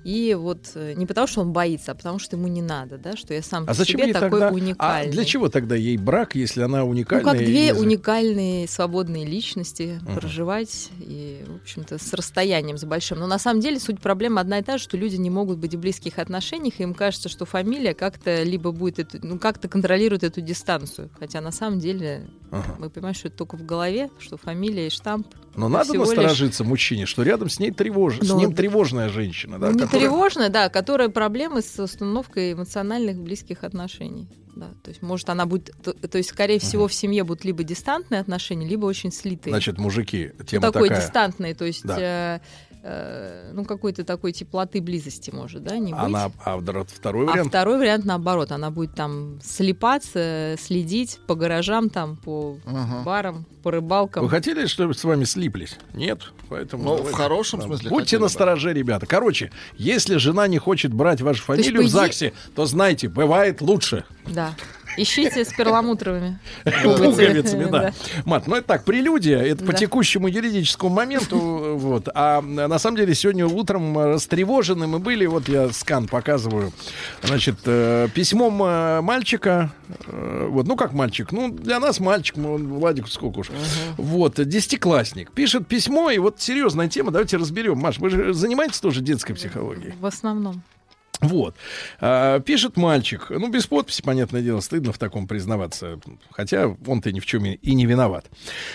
и вот э, не потому, что он боится, а потому, что ему не надо, да, что я сам А по зачем себе такой тогда? уникальный. А для чего тогда ей брак, если она Ну, уникальная? как и две за- уникальные свободные личности Мгм. проживать и, в общем-то, с расстоянием с большим. Но на самом деле суть проблемы одна и та же, что люди не могут быть в близких отношениях, и им кажется, что фамилия как-то либо будет, эту, ну, как-то контролирует эту дистанцию. Хотя на самом деле Ага. мы понимаем, что это только в голове, что фамилия и штамп. Но надо всего лишь- насторожиться мужчине, что рядом с ней тревож... с Ну, ним тревожная женщина, да, Ну, которая- тревожно, да, которая проблемы с установкой эмоциональных близких отношений. Да, то есть, может, она будет, то, то есть, скорее всего, в семье будут либо дистантные отношения, либо очень слитые. Значит, мужики, Ну, тема такой такая. дистантный, то есть Да. э, э, ну, какой-то такой теплоты, близости может, да, не быть. Она, а вдор- второй А вариант. второй вариант наоборот, она будет там слепаться, следить по гаражам, там, по барам, по рыбалкам. Вы хотели, чтобы с вами слиплись? Нет, поэтому. Ну, в давайте, хорошем да. смысле Будьте настороже, ребята. Короче, если жена не хочет брать вашу есть, фамилию по в ЗАГСе, то знайте, бывает лучше. Да. Ищите с перламутровыми Пуговицами, да. Мат, ну это так, прелюдия, это по текущему юридическому моменту, вот. А на самом деле сегодня утром растревожены мы были, вот я скан показываю, значит, э, письмом э, мальчика, э, вот, ну как мальчик, ну для нас мальчик, Владику сколько уж, вот, десятиклассник, пишет письмо, и вот серьезная тема, давайте разберем. Маш, вы же занимаетесь тоже детской психологией? В основном. Вот. А, пишет мальчик. Ну, без подписи, понятное дело, стыдно в таком признаваться. Хотя он-то ни в чем и не виноват.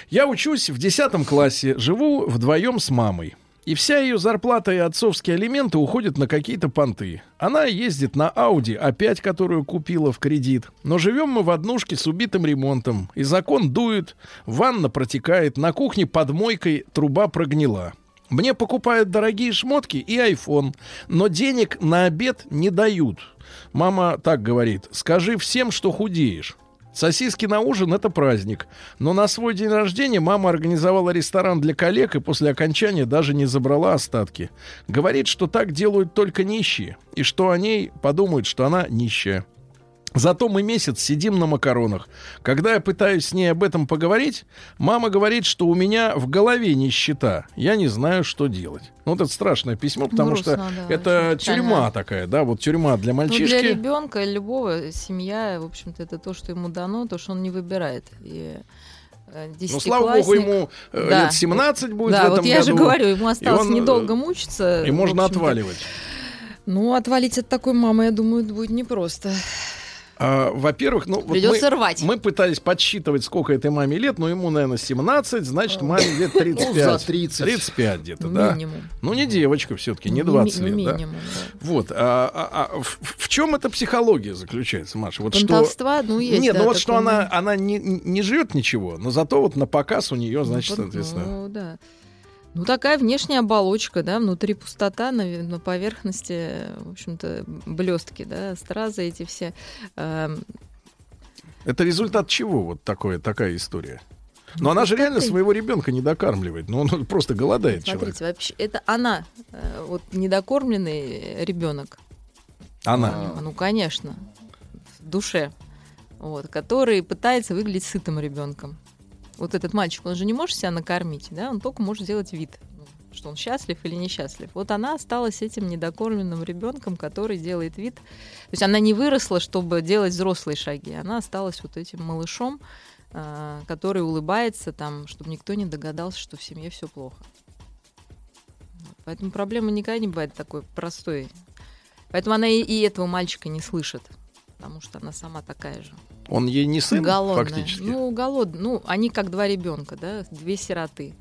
Я учусь в 10 классе, живу вдвоем с мамой. И вся ее зарплата и отцовские алименты уходят на какие-то понты. Она ездит на Audi А5, которую купила в кредит. Но живем мы в однушке с убитым ремонтом. И закон дует, ванна протекает, на кухне под мойкой труба прогнила. Мне покупают дорогие шмотки и iPhone, но денег на обед не дают. Мама так говорит, скажи всем, что худеешь. Сосиски на ужин — это праздник. Но на свой день рождения мама организовала ресторан для коллег и после окончания даже не забрала остатки. Говорит, что так делают только нищие, и что о ней подумают, что она нищая. Зато мы месяц сидим на макаронах. Когда я пытаюсь с ней об этом поговорить, мама говорит, что у меня в голове нищета. Я не знаю, что делать. Ну, вот это страшное письмо, потому Грустно, что да, это очень печально. тюрьма такая, да, вот тюрьма для Ну, мальчишки. для ребенка, любого, семья, в общем-то, это то, что ему дано, то, что он не выбирает. И э, Ну, слава богу, ему э, Да. лет 17 будет Да, в этом вот я же году. говорю, ему И осталось он, э, недолго мучиться. И можно отваливать. Ну, отвалить от такой мамы, я думаю, будет непросто. А, во-первых, ну, вот мы, рвать. мы пытались подсчитывать, сколько этой маме лет, но ему, наверное, 17, значит, маме лет 35. Ну, за 30. 35 где-то, Ну, да. минимум. Ну, не девочка все-таки, не Ну, 20 ми- лет, ну, да. минимум, да. Вот, а, а- а в, в чем эта психология заключается, Маша? Вот Понтовства, что... ну, есть, Нет, да, ну вот что она, она не, не живет ничего, но зато вот на показ у нее, значит, Ну, соответственно... Ну, да. Ну, такая внешняя оболочка, да, внутри пустота, на, на поверхности, в общем-то, блестки, да, стразы эти все. Эм, Это результат чего вот такое, такая история? Но она же реально своего ребенка не докармливает, но он просто голодает человек. Смотрите, вообще, это она, э, вот недокормленный ребенок. Она. Ну, конечно, в душе. Вот, который пытается выглядеть сытым ребенком. Вот этот мальчик, он же не может себя накормить, да, он только может сделать вид, что он счастлив или несчастлив. Вот она осталась этим недокормленным ребенком, который делает вид. То есть она не выросла, чтобы делать взрослые шаги. Она осталась вот этим малышом, а, который улыбается, там, чтобы никто не догадался, что в семье все плохо. Поэтому проблема никогда не бывает такой простой. Поэтому она и, и этого мальчика не слышит, потому что она сама такая же. Он ей не сын, голодная. фактически. Ну, голодная. Ну, они как два ребенка, да, две сироты.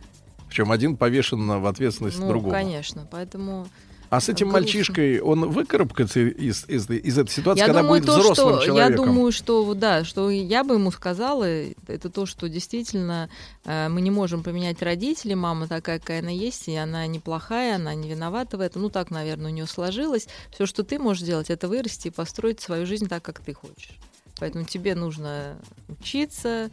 Причем один повешен в ответственность ну, другого. конечно. Поэтому А с этим грустно. мальчишкой он выкарабкается из, из, из этой ситуации, я когда думаю, будет то, взрослым что, человеком? Я думаю, что да, что я бы ему сказала, это то, что действительно э, мы не можем поменять родителей, мама такая, какая она есть, и она неплохая, она не виновата в этом. Ну, так, наверное, у нее сложилось. Все, что ты можешь сделать, это вырасти и построить свою жизнь так, как ты хочешь. Поэтому тебе нужно учиться,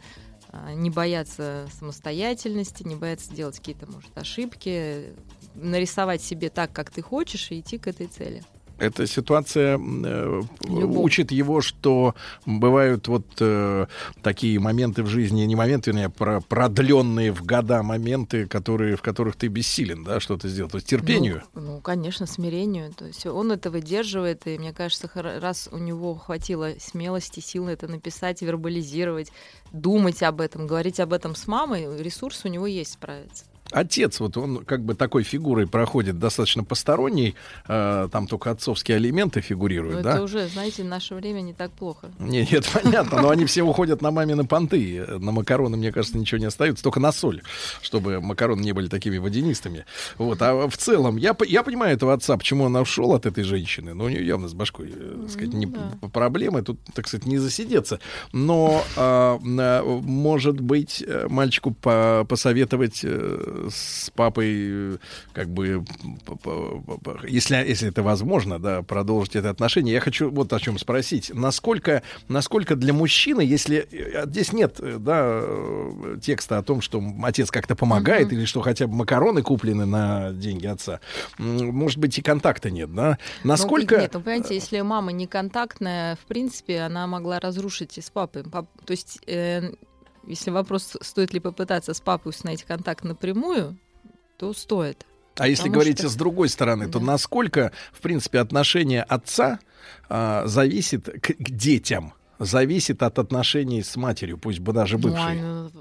а, не бояться самостоятельности, не бояться делать какие-то, может, ошибки, нарисовать себе так, как ты хочешь, и идти к этой цели. Эта ситуация э, Любовь. учит его, что бывают вот э, такие моменты в жизни, не моменты, вернее, про, продленные в года моменты, которые, в которых ты бессилен, да, что-то сделать. То есть терпению. Ну, ну, конечно, смирению. То есть он это выдерживает, и мне кажется, раз у него хватило смелости, сил это написать, вербализировать, думать об этом, говорить об этом с мамой, ресурс у него есть справиться. Отец, вот он как бы такой фигурой проходит достаточно посторонний, э, там только отцовские алименты Но фигурируют, это да? уже, знаете, в наше время не так плохо. Не, нет, понятно, но они все уходят на мамины понты. На макароны, мне кажется, ничего не остается, только на соль, чтобы макароны не были такими водянистыми. Вот, а в целом, я, я понимаю этого отца, почему он ушел от этой женщины, но у нее явно с башкой, э, так сказать, не, да. проблемы, тут, так сказать, не засидеться. Но, а, а, может быть, э, мальчику по- посоветовать э, с папой, как бы, если, если это возможно, да, продолжить это отношение. Я хочу вот о чем спросить. Насколько, насколько для мужчины, если э, здесь нет, э, да, э, текста о том, что отец как-то помогает или что хотя бы макароны куплены на деньги отца, может быть, и контакта нет, да? Насколько... Ну, нет, ну, понимаете, если мама не контактная, в принципе, она могла разрушить и с папой. Пап- То есть, э, если вопрос, стоит ли попытаться с папой установить контакт напрямую, то стоит. А если говорить что- с другой стороны, то насколько, в принципе, отношение отца а, зависит к, к детям, зависит от отношений с матерью, пусть бы даже Ну, бывшей. оно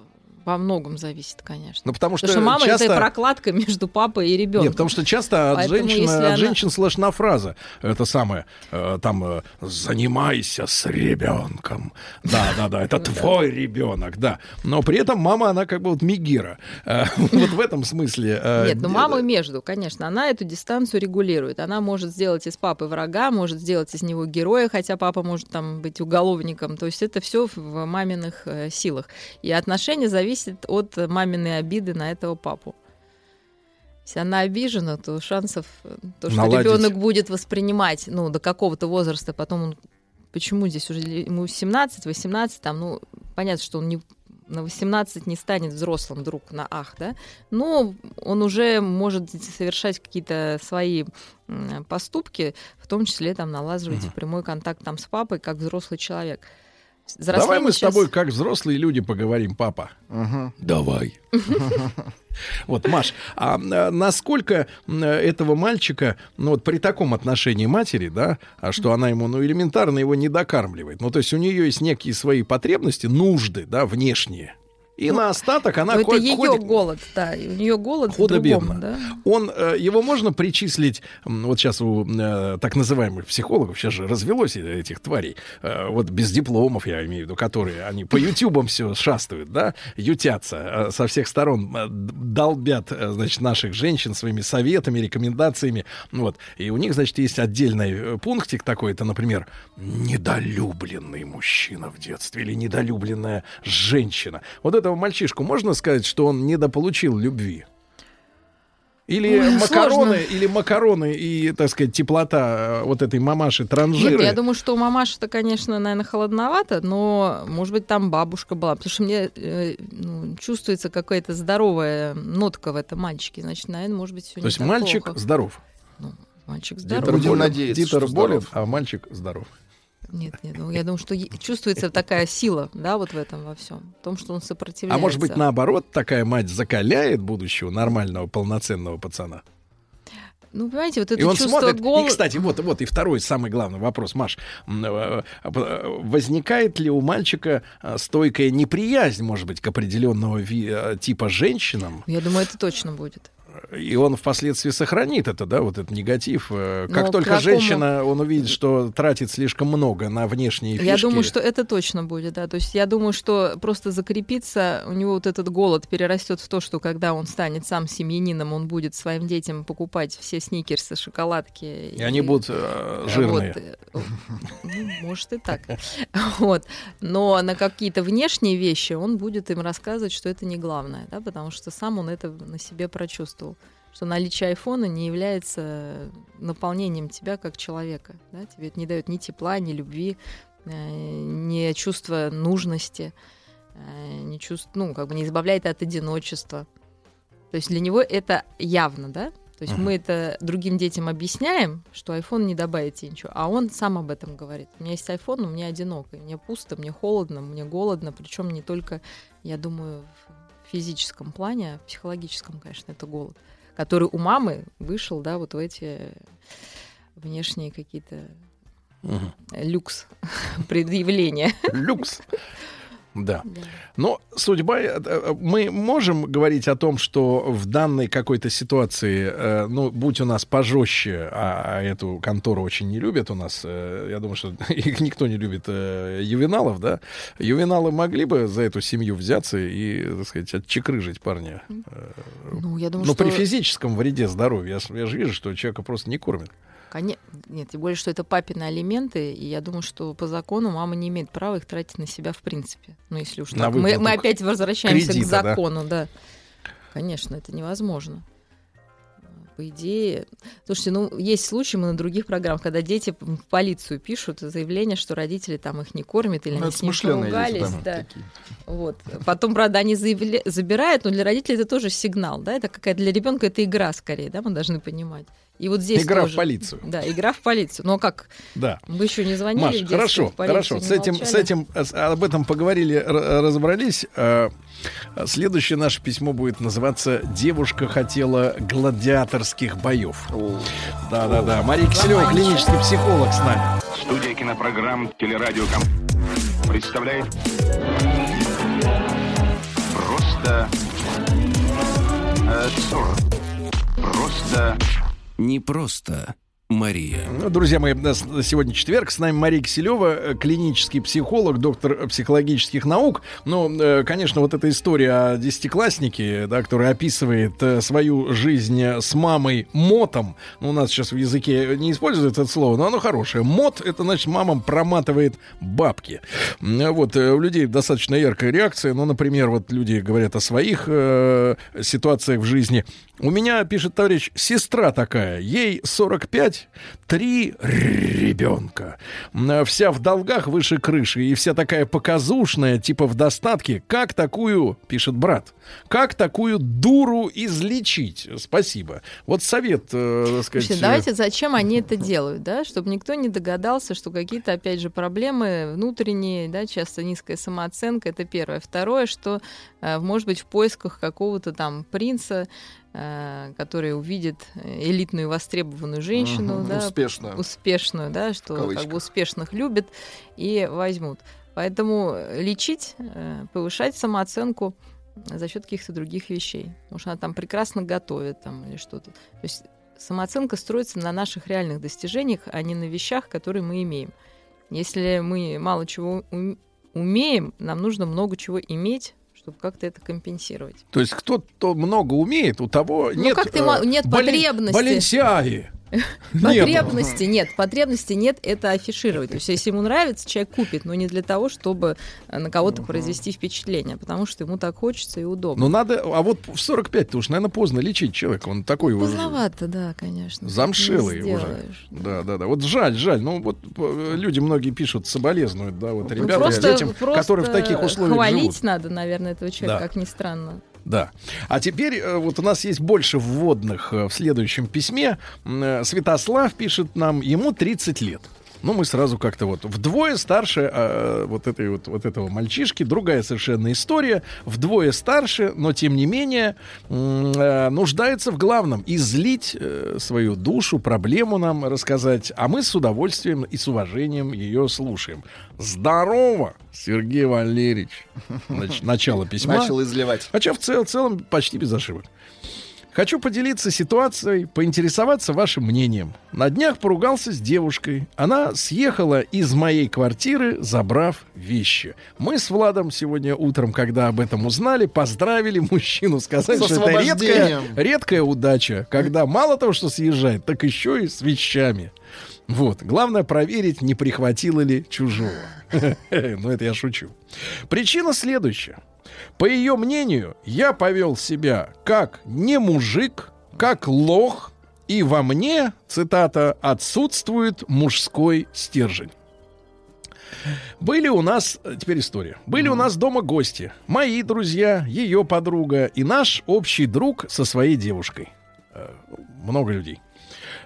во многом зависит, конечно. Ну, потому что, Потому что мама часто... это прокладка между папой и ребенком. Нет, потому что часто от, Поэтому женщин, от она- женщин слышна фраза, это самое, э, там, э, занимайся с ребенком. Да, да, да, это твой ребенок, да. Но при этом мама, она как бы вот мигира. Э, Вот в этом смысле. э, Нет, ну мама между, конечно, она эту дистанцию регулирует. Она может сделать из папы врага, может сделать из него героя, хотя папа может там быть уголовником. То есть это все в маминых э, силах. И отношения зависят от маминой обиды на этого папу. Если она обижена, то шансов, то, что Наладить. ребенок будет воспринимать, ну, до какого-то возраста, потом он, почему здесь уже ему 17, 18, там, ну, понятно, что он не на 18 не станет взрослым вдруг на ах, да, но он уже может совершать какие-то свои поступки, в том числе там налаживать прямой контакт там с папой, как взрослый человек. Давай Взросление мы с сейчас- тобой, как взрослые люди, поговорим, папа. Давай. Вот, Маш, а э, насколько этого мальчика, ну вот при таком отношении матери, да, а что она ему, ну, элементарно его не докармливает. Ну, то есть у нее есть некие свои потребности, нужды, да, внешние. И на остаток она Ну, это ходит- ее ходит- голод, да, и у нее голод Худо-бедно. да. Он, э, его можно причислить, вот сейчас у э, так называемых психологов, сейчас же развелось э- этих тварей, вот без дипломов, я имею в виду, которые, они по ютубам все шастают, да, ютятся со всех сторон, долбят, значит, наших женщин своими советами, рекомендациями, вот, и у них, значит, есть отдельный пунктик такой, это, например, недолюбленный мужчина в детстве или недолюбленная женщина. Вот этого мальчишку можно сказать, что он недополучил любви? Или Ой, макароны, сложно. или макароны и, так сказать, теплота э, вот этой мамаши транжиры. Нет, я думаю, что у мамаши-то, конечно, наверное, холодновато, но, может быть, там бабушка была. Потому что мне э, ну, чувствуется какая-то здоровая нотка в этом мальчике. Значит, наверное, может быть, все То не есть так мальчик плохо. здоров. Мальчик Дитер здоров. Будем болен, надеяться, Дитер что болен, здоров. а мальчик здоров. Нет, нет, ну, я думаю, что чувствуется такая сила, да, вот в этом во всем. В том, что он сопротивляется. А может быть, наоборот, такая мать закаляет будущего нормального, полноценного пацана? Ну, понимаете, вот это и он чувство смотрит. голода... И, кстати, вот, вот и второй самый главный вопрос, Маш. М, э, э, Возникает ли у мальчика э, стойкая неприязнь, может быть, к определенного ви- э, типа женщинам? Я думаю, это точно будет. И он впоследствии сохранит это, да, вот этот негатив. Э, Как Но только какому- женщина, он увидит, что тратит слишком много на внешние фишки. Я думаю, что это точно будет, да. То есть я думаю, что просто закрепиться, у него вот этот голод перерастет в то, что когда он станет сам семьянином, он будет своим детям покупать все сникерсы, шоколадки. И они будут э, жирные. Вот, э, ну, может и так. Вот. Но на какие-то внешние вещи он будет им рассказывать, что это не главное, да, потому что сам он это на себе прочувствовал. Что наличие айфона не является наполнением тебя как человека. Да? Тебе это не дает ни тепла, ни любви, э, ни чувства нужности, э, ни чувств, ну, как бы не избавляет от одиночества. То есть для него это явно, да? То есть Мгм. мы это другим детям объясняем, что iPhone не добавит тебе ничего, а он сам об этом говорит. У меня есть iPhone, но мне одиноко, мне пусто, мне холодно, мне голодно, причем не только, я думаю, в физическом плане, а в психологическом, конечно, это голод, который у мамы вышел, да, вот в эти внешние какие-то Мгм. люкс предъявления. Люкс. Да. Но судьба... э, э, Мы можем говорить о том, что в данной какой-то ситуации, э, ну, будь у нас пожестче, а, а эту контору очень не любят у нас, я думаю, что их никто не любит ювеналов, да, ювеналы могли бы за эту семью взяться и, так сказать, отчекрыжить парня. Ну, я думаю, Но что... при физическом вреде здоровью. Я, я же вижу, что человека просто не кормят. Коне- Нет, тем более, что это папины алименты, и я думаю, что по закону мама не имеет права их тратить на себя в принципе. Ну, если уж На так. Мы, мы опять возвращаемся кредита, к да? закону, да. Конечно, это невозможно. По идее, слушайте, ну есть случаи мы на других программах, когда дети в полицию пишут заявление, что родители там их не кормят или Ну, они с ним поругались, да, да. Вот. Потом, правда, они заявля- забирают, но для родителей это тоже сигнал, да, это какая для ребенка это игра скорее, да, мы должны понимать. И вот здесь Игра в тоже- полицию. Да, игра в полицию. Но как? Да. Вы еще не звонили в Маш, детстве, хорошо, в полицию хорошо. не С этим, молчали? с этим, э, с- об этом поговорили, разобрались. Э, Следующее наше письмо будет называться «Девушка хотела гладиаторских боев». Да, да, да. Мария Киселева, клинический психолог с нами. Студия кинопрограмм «Телерадиоком» представляет Просто э, абсурд. Просто Не просто Мария. Ну, Друзья мои, сегодня четверг. С нами Мария Киселева, э, клинический психолог, доктор психологических наук. Ну, э, конечно, вот эта история о десятикласснике, да, который описывает э, свою жизнь с мамой мотом. Ну, у нас сейчас в языке не используется это слово, но оно хорошее. Мот — это, значит, мамам проматывает бабки. Вот, э, у людей достаточно яркая реакция. Ну, например, вот люди говорят о своих э, ситуациях в жизни. У меня, пишет товарищ, сестра такая, ей 45, три ребенка. Вся в долгах выше крыши и вся такая показушная, типа в достатке. Как такую, пишет брат, как такую дуру излечить? Спасибо. Вот совет, э, так сказать. Слушайте, давайте зачем они это делают, да? Чтобы никто не догадался, что какие-то, опять же, проблемы внутренние, да, часто низкая самооценка, это первое. Второе, что, э, может быть, в поисках какого-то там принца, э, который увидит элитную востребованную женщину, Мгм, да, успешную. успешную, да, что как бы успешных любит и возьмут. Поэтому лечить, э, повышать самооценку за счет каких-то других вещей. Что она там прекрасно готовит там, или что-то. То есть самооценка строится на наших реальных достижениях, а не на вещах, которые мы имеем. Если мы мало чего ум- умеем, нам нужно много чего иметь, чтобы как-то это компенсировать. То есть кто-то много умеет, у того Ну, нет... как ты э, нет потребности. Баленсиаги. Потребности нет, потребности нет это афишировать. То есть, если ему нравится, человек купит, но не для того, чтобы э, на кого-то произвести впечатление, потому что ему так хочется и удобно. Ну надо, а вот в 45-то уж, наверное, поздно лечить человека. Он такой уже Поздновато, да, конечно. замшилый уже. Да, да, да. Вот жаль, жаль. Ну вот э, люди многие пишут, соболезнуют, да, вот Ну, ребята, детям, которые в таких условиях хвалить надо, наверное, этого человека, как ни странно. Да. А теперь э, вот у нас есть больше вводных э, в следующем письме. Э, Святослав пишет нам, ему 30 лет. Ну, мы сразу как-то вот вдвое старше э, вот, этой вот, вот этого мальчишки. Другая совершенно история. Вдвое старше, но тем не менее э, нуждается в главном. Излить э, свою душу, проблему нам рассказать. А мы с удовольствием и с уважением ее слушаем. Здорово, Сергей Валерьевич. Нач- начало письма. Начал изливать. Хотя в цел- целом почти без ошибок. Хочу поделиться ситуацией, поинтересоваться вашим мнением. На днях поругался с девушкой. Она съехала из моей квартиры, забрав вещи. Мы с Владом сегодня утром, когда об этом узнали, поздравили мужчину, сказали, что это редкая, редкая удача, когда мало того, что съезжает, так еще и с вещами. Вот. Главное проверить, не прихватило ли чужого. Ну, это я шучу. Причина следующая. По ее мнению, я повел себя как не мужик, как лох, и во мне, цитата, отсутствует мужской стержень. Были у нас, э, теперь история, были у нас дома гости, мои друзья, ее подруга и наш общий друг со своей девушкой. Э, Много людей.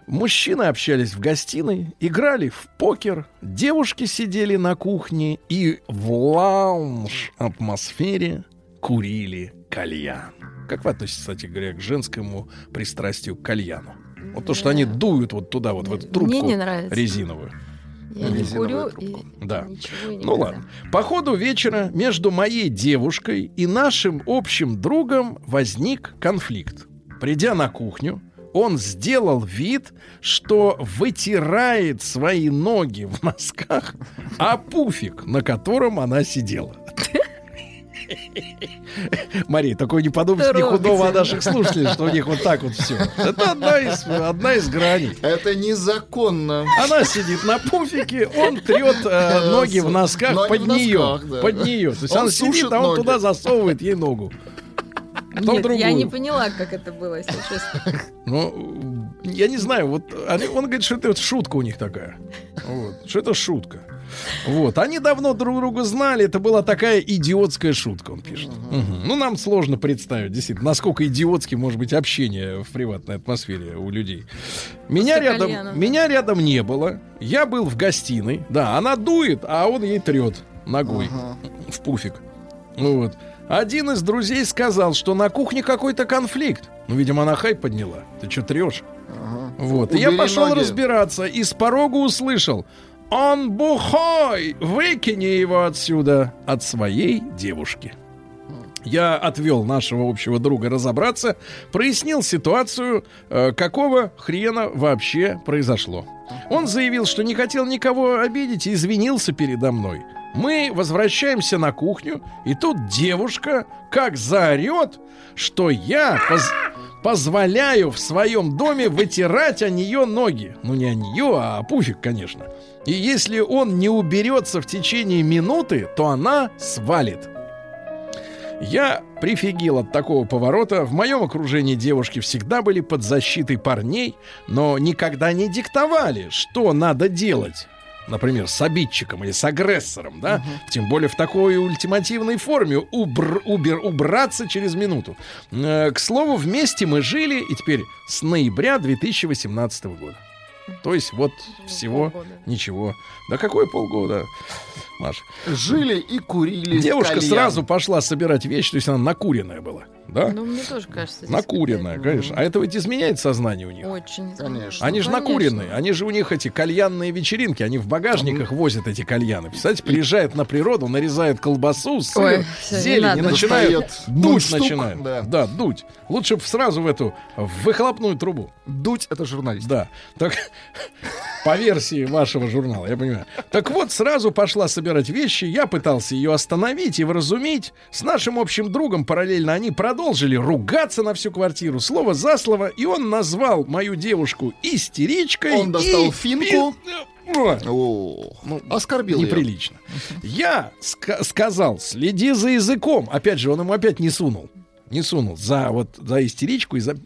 Мужчины общались в гостиной, играли в покер, девушки сидели на кухне и в лаунж-атмосфере курили кальян. Как вы относитесь, кстати говоря, к женскому пристрастию к кальяну? Вот то, что они дуют вот туда, вот в эту трубку Мне не нравится. резиновую. Я не курю и Да. ничего и не Ну ладно. По ходу вечера между моей девушкой и нашим общим другом возник конфликт. Придя на кухню, он сделал вид, что вытирает свои ноги в носках, а пуфик, на котором она сидела. Мария, такой не подумайте ни худого о наших слушателях, что у них вот так вот все. Это одна из, одна из граней. Это незаконно. Она сидит на пуфике, он трет э, ноги в носках Ноги под в нее. носках, да. Под нее. То есть Он она сидит, а он ноги. туда засовывает ей ногу. Потом Нет, другую. я не поняла, как это было, если честно. Ну, я не знаю, вот они- он говорит, что это вот шутка у них такая. Вот, что это шутка. Вот, они давно друг друга знали, это была такая идиотская шутка, он пишет. Мгм. Ну, нам сложно представить, действительно, насколько идиотски может быть общение в приватной атмосфере у людей. Меня рядом, кальяна, да. меня рядом не было, я был в гостиной, да, она дует, а он ей трет ногой в пуфик. Ну Вот. Один из друзей сказал, что на кухне какой-то конфликт. Ну, видимо, она хайп подняла. Ты что трешь? Вот. И я Убери пошел ноги. разбираться и с порога услышал. Он бухой! Выкини его отсюда от своей девушки. Я отвел нашего общего друга разобраться, прояснил ситуацию, э, какого хрена вообще произошло. Он заявил, что не хотел никого обидеть и извинился передо мной. Мы возвращаемся на кухню, и тут девушка как заорет, что я поз- позволяю в своем доме вытирать о нее ноги. Ну, не о нее, а о пуфик, конечно. И если он не уберется в течение минуты, то она свалит. Я прифигел от такого поворота. В моем окружении девушки всегда были под защитой парней, но никогда не диктовали, что надо делать. Например, с обидчиком или с агрессором, да? Тем более в такой ультимативной форме убр- убер- убраться через минуту. Э, к слову, вместе мы жили, и теперь с ноября 2018 года. То есть вот всего ничего. Да какое полгода, Маша? Жили и курили Девушка кальян. сразу пошла собирать вещи, то есть она накуренная была, да? Ну, мне тоже кажется. накуренная, конечно. А это ведь изменяет сознание у них. Очень. Конечно. Они же Ну, накуренные, они же у них эти кальянные вечеринки, они в багажниках возят эти кальяны. Представляете, приезжают на природу, нарезают колбасу, сыр, Ой, всё, не зелень, и ноль дуть штук, начинают. да. Да. дуть. Лучше сразу в эту в выхлопную трубу. Дуть — это журналист. Да. Так, по версии вашего журнала, я понимаю. Так вот, сразу пошла собирать вещи. Я пытался ее остановить и вразумить. С нашим общим другом параллельно они продолжили ругаться на всю квартиру, слово за слово, и он назвал мою девушку истеричкой. Он достал и- финку. О, ну, оскорбил неприлично. Я ска- сказал, следи за языком. Опять же, он ему опять не сунул. Не сунул. За вот за истеричку и за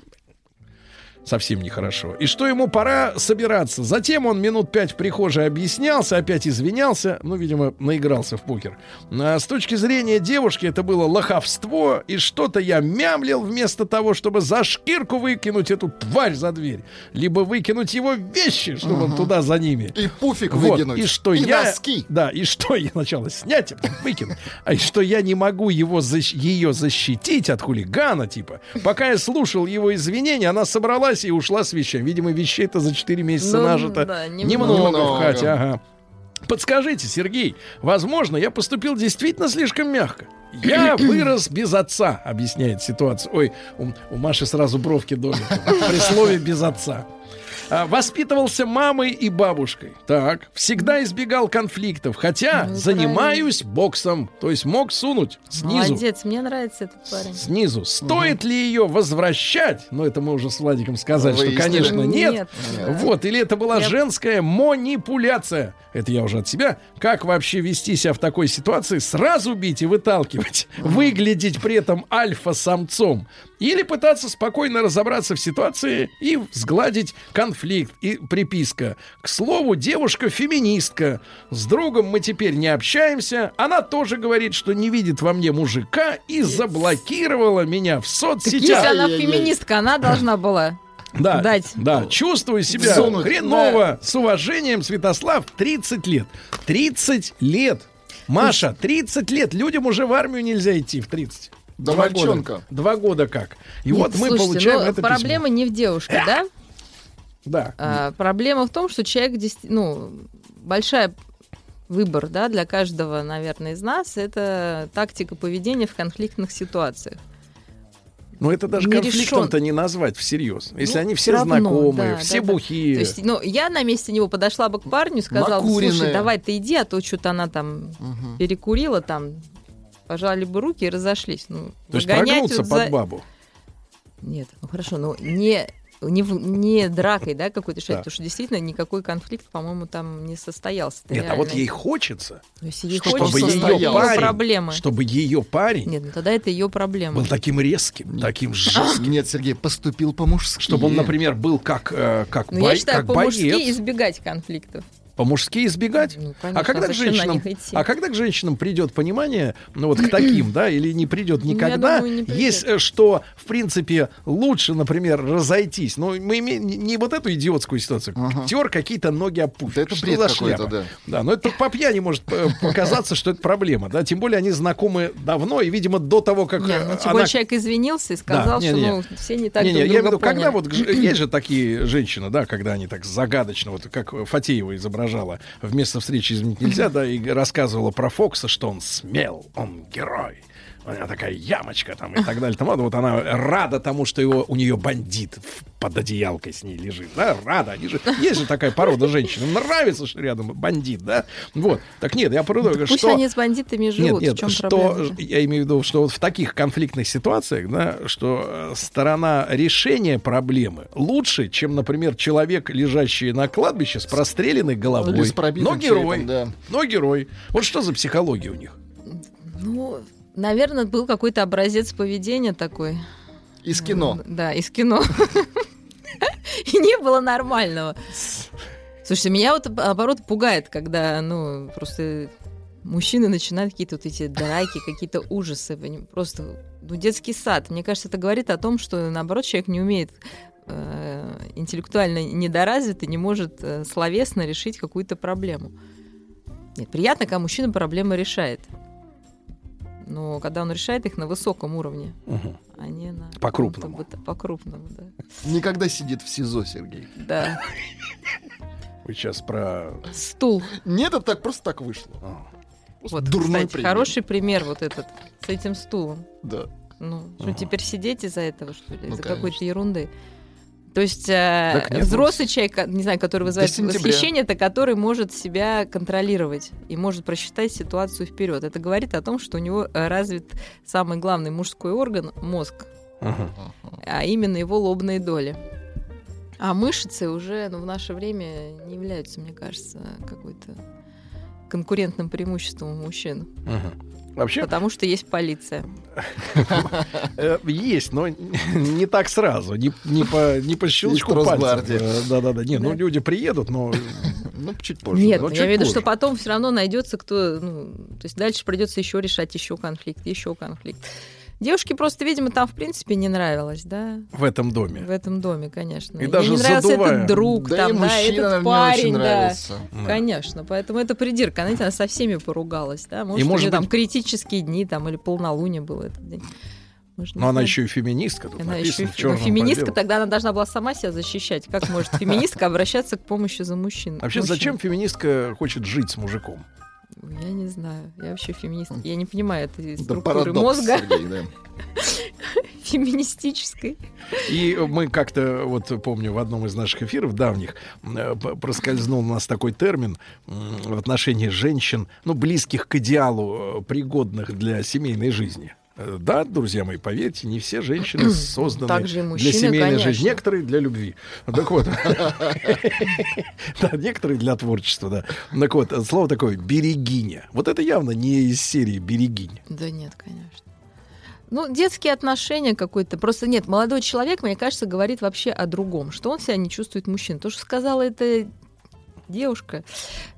совсем нехорошо. И что ему пора собираться. Затем он минут пять в прихожей объяснялся, опять извинялся. Ну, видимо, наигрался в покер. А с точки зрения девушки это было лоховство, и что-то я мямлил вместо того, чтобы за шкирку выкинуть эту тварь за дверь. Либо выкинуть его вещи, чтобы он туда за ними. И пуфик Вот, выкинуть. и что И я... носки. Да, и что я сначала снять, а потом выкину. А и что я не могу его защ- ее защитить от хулигана, типа. Пока я слушал его извинения, она собралась и ушла с вещами. Видимо, вещей-то за 4 месяца Ну, нажито. да, немного. немного, в хате, ага. Подскажите, Сергей, возможно, я поступил действительно слишком мягко. Я вырос без отца, объясняет ситуацию. Ой, у, у Маши сразу бровки домик при слове без отца. А, Воспитывался мамой и бабушкой. Так, всегда избегал конфликтов, хотя Ну, занимаюсь боксом, то есть мог сунуть снизу. Молодец, мне нравится этот парень. Снизу. Стоит ли ее возвращать? Ну, это мы уже с Владиком сказали, что, Выяснили. конечно, нет. Нет. Вот, или это была Я- женская манипуляция. Это я уже от себя. Как вообще вести себя в такой ситуации? Сразу бить и выталкивать. Выглядеть при этом альфа-самцом. Или пытаться спокойно разобраться в ситуации и сгладить конфликт. И приписка. К слову, девушка-феминистка. С другом мы теперь не общаемся. Она тоже говорит, что не видит во мне мужика и заблокировала меня в Так соцсетях. если она феминистка, она должна была Да, дать. да, чувствую себя Всунуть, хреново. С уважением, Святослав, 30 лет. 30 лет. Маша, 30 лет. Людям уже в армию нельзя идти в 30. Да Два мальчонка. года. Два года как. И Нет, вот мы слушайте, получаем но это проблема не в девушке, да? письмо. Да. А, проблема в том, что человек, ну, большая выбор, да, для каждого, наверное, из нас, это тактика поведения в конфликтных ситуациях. Но это даже не конфликтом-то решен. не назвать всерьез. Если Ну, они все равно, знакомые, да, все да, бухие. То есть, ну, я на месте него подошла бы к парню и сказала, Накуренная. слушай, давай ты иди, а то что-то она там перекурила, там, пожали бы руки и разошлись. Ну, То есть прогнуться вот под за- бабу. Нет, ну хорошо, но не не, в- не дракой, да, какой-то решать, Да. потому что действительно никакой конфликт, по-моему, там не состоялся. Нет, а вот ей хочется, Ну, если ей чтобы хочется, ее парень, проблемы. чтобы ее парень Нет, ну тогда это ее проблема. был таким резким, таким жестким. Нет, Сергей, поступил по-мужски. Чтобы он, например, был как, э, как, Ну, бой- я считаю, как по-мужски боец. избегать конфликтов. По-мужски избегать? Ну, конечно, а когда к зачем на женщинам, а когда к женщинам придет понимание, ну вот к таким, да, или не придет Ну, я никогда, думаю, не придет. есть э, что, в принципе, лучше, например, разойтись. Ну, мы имеем не- не вот эту идиотскую ситуацию. Тер какие-то ноги опустишь. это Что бред какой-то, да. Да, но это только по пьяни может э, показаться, что это проблема, да. Тем более они знакомы давно и, видимо, до того, как Не, э, ну, тем она более человек извинился и сказал, Да, что не-не. ну, все не так не, не, друг я друга виду, когда вот к есть же такие женщины, да, когда они так загадочно, вот как Фатеева изображала вместо встречи изменить нельзя, да, и рассказывала про Фокса, что он смел, он герой. У него такая ямочка там и так далее. Там, вот она рада тому, что его, у нее бандит под одеялкой с ней лежит. Да, рада. Они же, есть же такая порода женщин. Им нравится, что рядом бандит, да. Вот. Так нет, я про Пусть что... они с бандитами живут, Нет, в чем нет, что проблема? я имею в виду, что вот в таких конфликтных ситуациях, да, что э, сторона решения проблемы лучше, чем, например, человек, лежащий на кладбище с простреленной головой. Или с пробитым но герой, черепом, да. но герой. Вот что за психология у них? Ну, наверное, был какой-то образец поведения такой. Из кино. Да, из кино. И не было нормального. Слушайте, меня вот наоборот пугает, когда, ну, просто мужчины начинают какие-то вот эти драки, какие-то ужасы. Просто, ну, детский сад. Мне кажется, это говорит о том, что, наоборот, человек не умеет э, интеллектуально недоразвит и не может э, словесно решить какую-то проблему. Нет, приятно, когда мужчина проблемы решает. Но когда он решает их на высоком уровне, а не на... По-крупному. По-крупному, да. Никогда сидит в СИЗО, Сергей. Да. Вы сейчас про... Стул. Нет, это так просто так вышло. Вот, Дурной кстати, пример. хороший пример вот этот с этим стулом. Да. Ну, что теперь сидеть из-за этого, что ли? Ну, из-за какой-то ерунды. То есть э, взрослый человек, ко- не знаю, который вызывает восхищение, это который может себя контролировать и может просчитать ситуацию вперед. Это говорит о том, что у него э, развит самый главный мужской орган мозг, а именно его лобные доли. А мышцы уже ну, в наше время не являются, мне кажется, какой-то конкурентным преимуществом у мужчин. Вообще, Потому что есть полиция. Э, Есть, но не так сразу, не, не по, не по щелчку пальцев. Э, Да-да-да. Не, ну люди приедут, но... Ну, чуть позже. Нет, я имею в виду, что потом все равно найдется кто. Ну, то есть дальше придется еще решать еще конфликт, еще конфликт. Девушке просто, видимо, там в принципе не нравилось, да, В этом доме. в этом доме, конечно. И Ей даже не нравился задувая. этот друг, Да и там, да, мужчина этот парень, очень да. нравился. Да. Конечно, поэтому это придирка. Она, знаете, она со всеми поругалась, да. Может, И, у может неё там быть- критические дни, там, или полнолуние было этот день. Может, Но она еще и феминистка. Тут Она еще и написано чёрным по феминистка, тогда она должна была сама себя защищать. Как может феминистка обращаться к помощи за мужчин? Вообще, мужчин? зачем феминистка хочет жить с мужиком? Я не знаю. Я вообще феминист. Я не понимаю этой Да структуры парадокс, мозга Сергей, да. феминистической. И мы как-то, вот помню, в одном из наших эфиров давних э, проскользнул у нас такой термин в отношении женщин, ну, близких к идеалу, э, пригодных для семейной жизни. Э, Да, друзья мои, поверьте, не все женщины созданы и для мужчины, семейной конечно. жизни. Некоторые для любви. Так вот. Да, некоторые для творчества, да. Так вот, слово такое «берегиня». Вот это явно не из серии «берегинь». Да нет, конечно. Ну, детские отношения какой-то. Просто нет, молодой человек, мне кажется, говорит вообще о другом, что он себя не чувствует мужчин. То, что сказала эта девушка,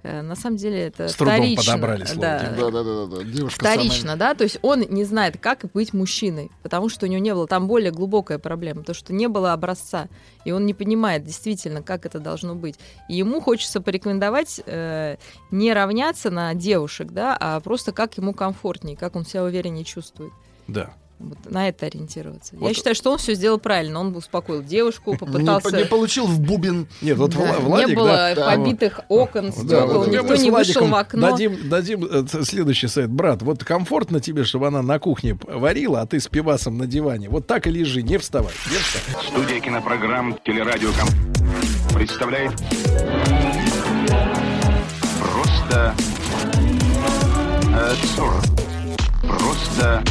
э, на самом деле это С трудом вторично. подобрали слово. Да. Да, да, да, да. Девушка Вторично, да, то есть он не знает, как быть мужчиной, потому что у него не было, там более глубокая проблема, то, что не было образца, и он не понимает действительно, как это должно быть. И ему хочется порекомендовать э, не равняться на девушек, да, а просто как ему комфортнее, как он себя увереннее чувствует. Да. Вот на это ориентироваться. Я Вот. считаю, что он все сделал правильно. Он успокоил девушку, самая- попытался... Не, не получил в бубен. Нет, вот Да, Вла- Владик, не было да, да, побитых окон, Да, стекол, вот никто не вышел в окно. Дадим, дадим э, следующий совет. Брат, вот комфортно тебе, чтобы она на кухне варила, а ты с пивасом на диване. Вот так и лежи, не вставай. Не вставай. Студия кинопрограмм «Телерадиоком» представляет Просто э. Просто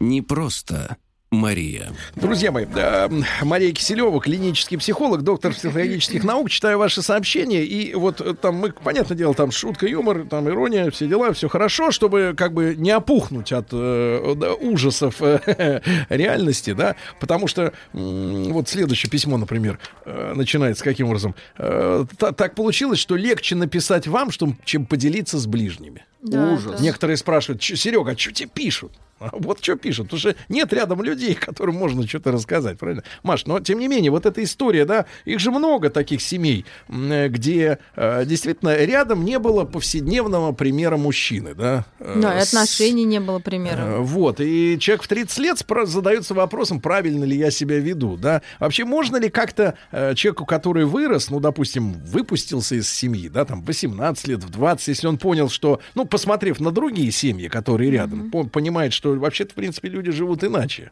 Не просто. Мария. Друзья мои, э, Мария Киселева, клинический психолог, доктор психологических наук. Читаю ваши сообщения, и вот э, там мы, понятное дело, там шутка, юмор, там ирония, все дела, все хорошо, чтобы как бы не опухнуть от э, ужасов э, реальности, да, потому что м, вот следующее письмо, например, э, начинается каким образом? Э, та- так получилось, что легче написать вам, что, чем поделиться с ближними. Да, Ужас. это- Некоторые спрашивают, Серега, а что тебе пишут? Вот что пишут. Что нет рядом людей, которым можно что-то рассказать, правильно? Маш, но тем не менее, вот эта история, да, их же много таких семей, э, где э, действительно рядом не было повседневного примера мужчины, да. э, Да, и отношений не было примера. Вот, и человек в 30 лет задается вопросом, правильно ли я себя веду, да? Вообще, можно ли как-то человеку, который вырос, ну, допустим, выпустился из семьи, да, там, в 18 лет, в 20, если он понял, что, ну, посмотрев на другие семьи, которые рядом, по- понимает, что вообще-то, в принципе, люди живут иначе,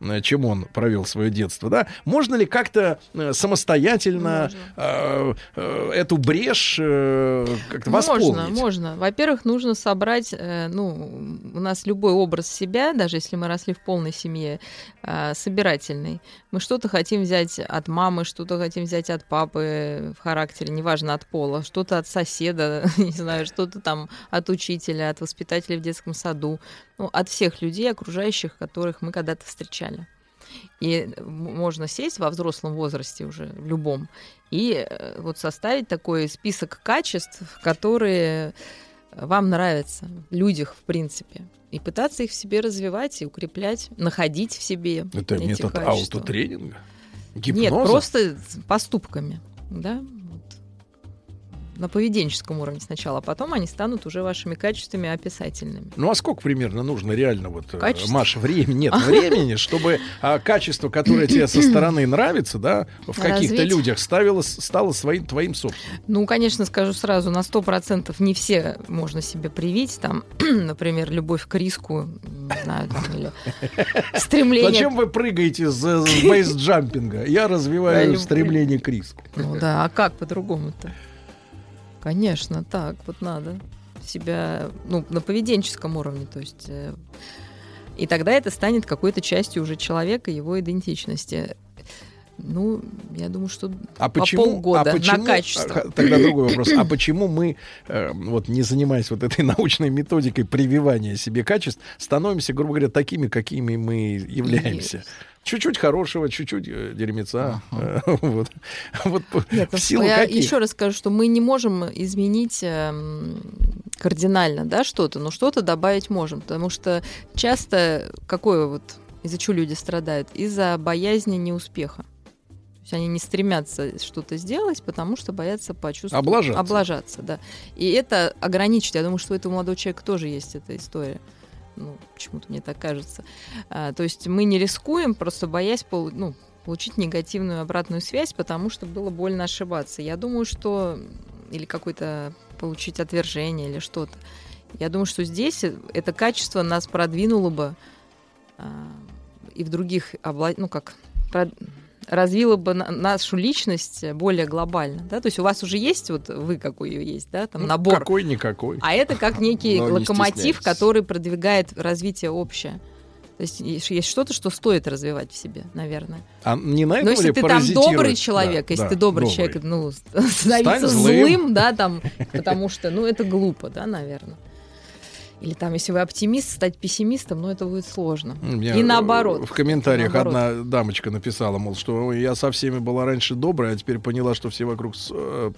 э, чем он провел свое детство, да? Можно ли как-то э, самостоятельно э, э, эту брешь э, как-то восполнить? Можно, можно. Во-первых, нужно собрать, э, ну, у нас любой образ себя, даже если мы росли в полной семье, э, собирательный. Мы что-то хотим взять от мамы, что-то хотим взять от папы в характере, неважно от пола, что-то от соседа, не знаю, что-то там от учителя, от воспитателя в детском саду, ну, от всех людей, окружающих, которых мы когда-то встречали. И м- можно сесть во взрослом возрасте уже, в любом, и э, вот составить такой список качеств, которые вам нравятся людях, в принципе, и пытаться их в себе развивать и укреплять, находить в себе Это эти метод качества. аутотренинга? Нет, Гипноза? просто с поступками, да. На поведенческом уровне сначала, а потом они станут уже вашими качествами описательными. Ну а сколько примерно нужно реально вот, э, Качество? Маша, времени? Нет, времени, чтобы а, качество, которое тебе со стороны нравится, да, в каких-то людях ставило, стало своим твоим собственным. Ну, конечно, скажу сразу, на сто процентов не все можно себе привить, там, например, любовь к риску, не знаю, там, или стремление... Зачем вы прыгаете с, бейсджампинга? Я развиваю стремление к риску. Ну да, а как по-другому-то? Конечно, так вот надо себя, ну, на поведенческом уровне, то есть... э, И тогда это станет какой-то частью уже человека, его идентичности. Ну, я думаю, что А по почему, полгода а почему, на качество. Тогда другой вопрос. А почему мы, э, вот не занимаясь вот этой научной методикой прививания себе качеств, становимся, грубо говоря, такими, какими мы являемся? Чуть-чуть хорошего, чуть-чуть э, дерьмеца. Вот. Вот Нет, ну, в силу я каких? еще раз скажу, что мы не можем изменить эм, кардинально, да, что-то, но что-то добавить можем, потому что часто какое вот из-за чего люди страдают? Из-за боязни неуспеха. То есть они не стремятся что-то сделать, потому что боятся почувствовать... Облажаться. Облажаться, да. И это ограничит. Я думаю, что у этого молодого человека тоже есть эта история. Ну, почему-то мне так кажется. А, то есть мы не рискуем, просто боясь полу- ну, получить негативную обратную связь, потому что было больно ошибаться. Я думаю, что... Или какое-то получить отвержение или что-то. Я думаю, что здесь это качество нас продвинуло бы а, и в других обла... ну как про- развило бы на- нашу личность более глобально, да, то есть у вас уже есть вот вы какой есть, да, там Ну, набор, Какой-никакой. а это как некий Но локомотив, который продвигает развитие общее. То есть есть есть что-то, что стоит развивать в себе, наверное. А не на этом Но если ли ты там добрый человек, Да, если да, ты добрый, добрый. человек, ну, становиться злым. злым. да, там, потому что, ну, это глупо, да, наверное. Или там, если вы оптимист, стать пессимистом, ну, это будет сложно. Меня, И наоборот. В комментариях Наоборот. одна дамочка написала, мол, что «Ой, я со всеми была раньше добрая, а теперь поняла, что все вокруг с- э,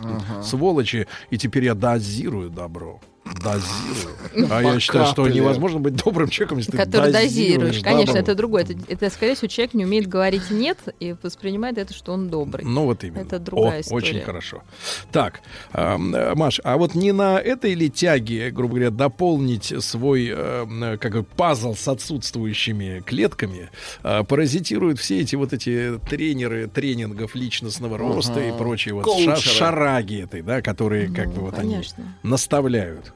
сволочи, и теперь я дозирую добро. Дозирую. А я считаю, что невозможно быть добрым человеком, если Который ты дозируешь. Конечно, добро. это другое. Это, это, скорее всего, человек не умеет говорить нет и воспринимает это, что он добрый. Ну вот именно. Это другая О, история. Очень хорошо. Так, э, Маш, а вот не на этой ли тяге, грубо говоря, дополнить свой эм, э, как бы пазл с отсутствующими клетками э, паразитируют все эти вот эти тренеры тренингов личностного роста и прочие вот ша- шараги этой, да, которые как бы вот они конечно. наставляют.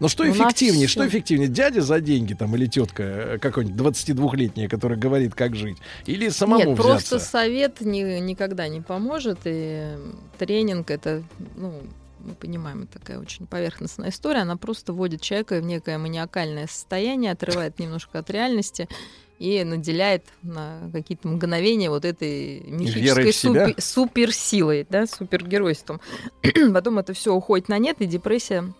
Но что Ну, эффективнее? Что эффективнее? Дядя за деньги там или тетка э, какой-нибудь 22-летняя, которая говорит, как жить? Или самому Нет, взяться? просто совет ни- никогда не поможет. И тренинг это, ну, мы понимаем, это такая очень поверхностная история. Она просто вводит человека в некое маниакальное состояние, отрывает немножко от реальности и наделяет на какие-то мгновения вот этой мифической супер- суперсилой, да, супергеройством. Потом это все уходит на нет, и депрессия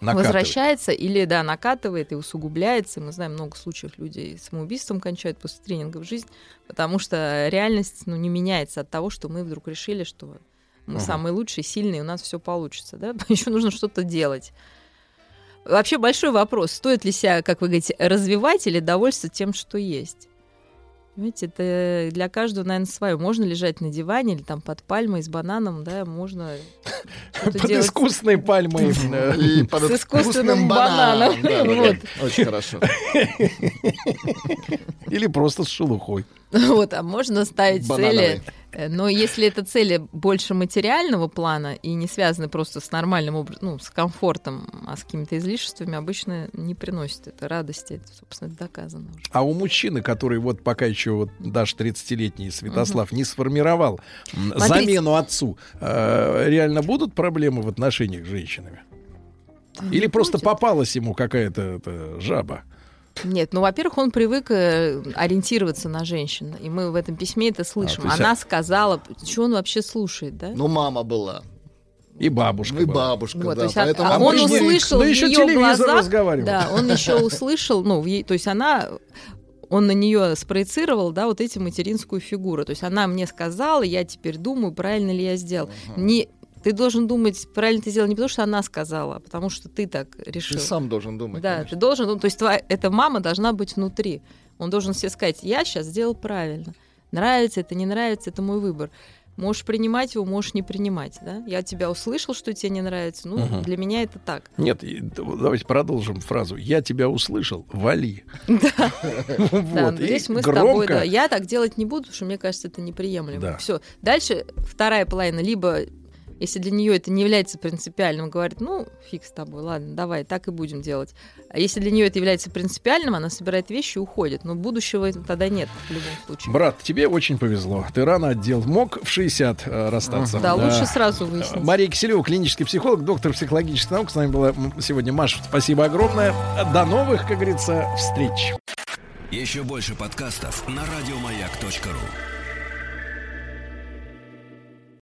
Накатывает. возвращается или, да, накатывает и усугубляется. Мы знаем много случаев людей самоубийством кончают после тренинга в жизнь, потому что реальность ну, не меняется от того, что мы вдруг решили, что мы Ага. самые лучшие, сильные, у нас все получится. Да? Еще нужно что-то делать. Вообще большой вопрос, стоит ли себя, как вы говорите, развивать или довольствоваться тем, что есть. Понимаете, это для каждого, наверное, свое. Можно лежать на диване или там под пальмой с бананом, да, можно Под делать. искусственной пальмой. И под С искусственным бананом. Да, да, да. Вот. Очень хорошо. Или просто с шелухой. Вот, а можно ставить Банановый. цели. э, Но если это цели больше материального плана и не связаны просто с нормальным образом, ну, с комфортом, а с какими-то излишествами, обычно не приносит это радости. Это, собственно, это доказано уже. А у мужчины, который вот пока еще вот даже 30-летний Святослав не сформировал Смотрите. замену отцу, э, реально будут проблемы в отношениях с женщинами? Или просто попалась ему какая-то жаба? Нет, ну, во-первых, он привык э, ориентироваться на женщин, и мы в этом письме это слышим. то есть, Она а- сказала, что он вообще слушает, да? Ну, мама была. И бабушка. И была. бабушка, Вот, да. то есть, а- Поэтому а он услышал да в еще ее телевизор глазах, разговаривал. да, он еще услышал, ну, в ей- то есть она, он на нее спроецировал, да, вот эти материнскую фигуру, то есть она мне сказала, я теперь думаю, правильно ли я сделал. Не, ты должен думать, правильно ты сделал не потому, что она сказала, а потому что ты так решил. Ты сам должен думать. Да, конечно. ты должен, ну, то есть твоя, эта мама должна быть внутри. Он должен себе сказать, я сейчас сделал правильно. Нравится это, не нравится, это мой выбор. Можешь принимать его, можешь не принимать. Да? Я тебя услышал, что тебе не нравится. Ну, Мгм. для меня это так. Нет, давайте продолжим фразу. Я тебя услышал, вали. Да, Вот, здесь мы с тобой, да. Я так делать не буду, потому что мне кажется, это неприемлемо. Все. Дальше вторая половина. Либо, если для нее это не является принципиальным, говорит, ну, фиг с тобой, ладно, давай, так и будем делать. А если для нее это является принципиальным, она собирает вещи и уходит. Но будущего тогда нет в любом случае. Брат, тебе очень повезло. Ты рано отдел. Мог в 60 э, расстаться. Да, лучше сразу выяснить. Мария Киселева, клинический психолог, доктор психологических наук. С нами была сегодня Маша. Спасибо огромное. До новых, как говорится, встреч. Еще больше подкастов на радиомаяк.ру.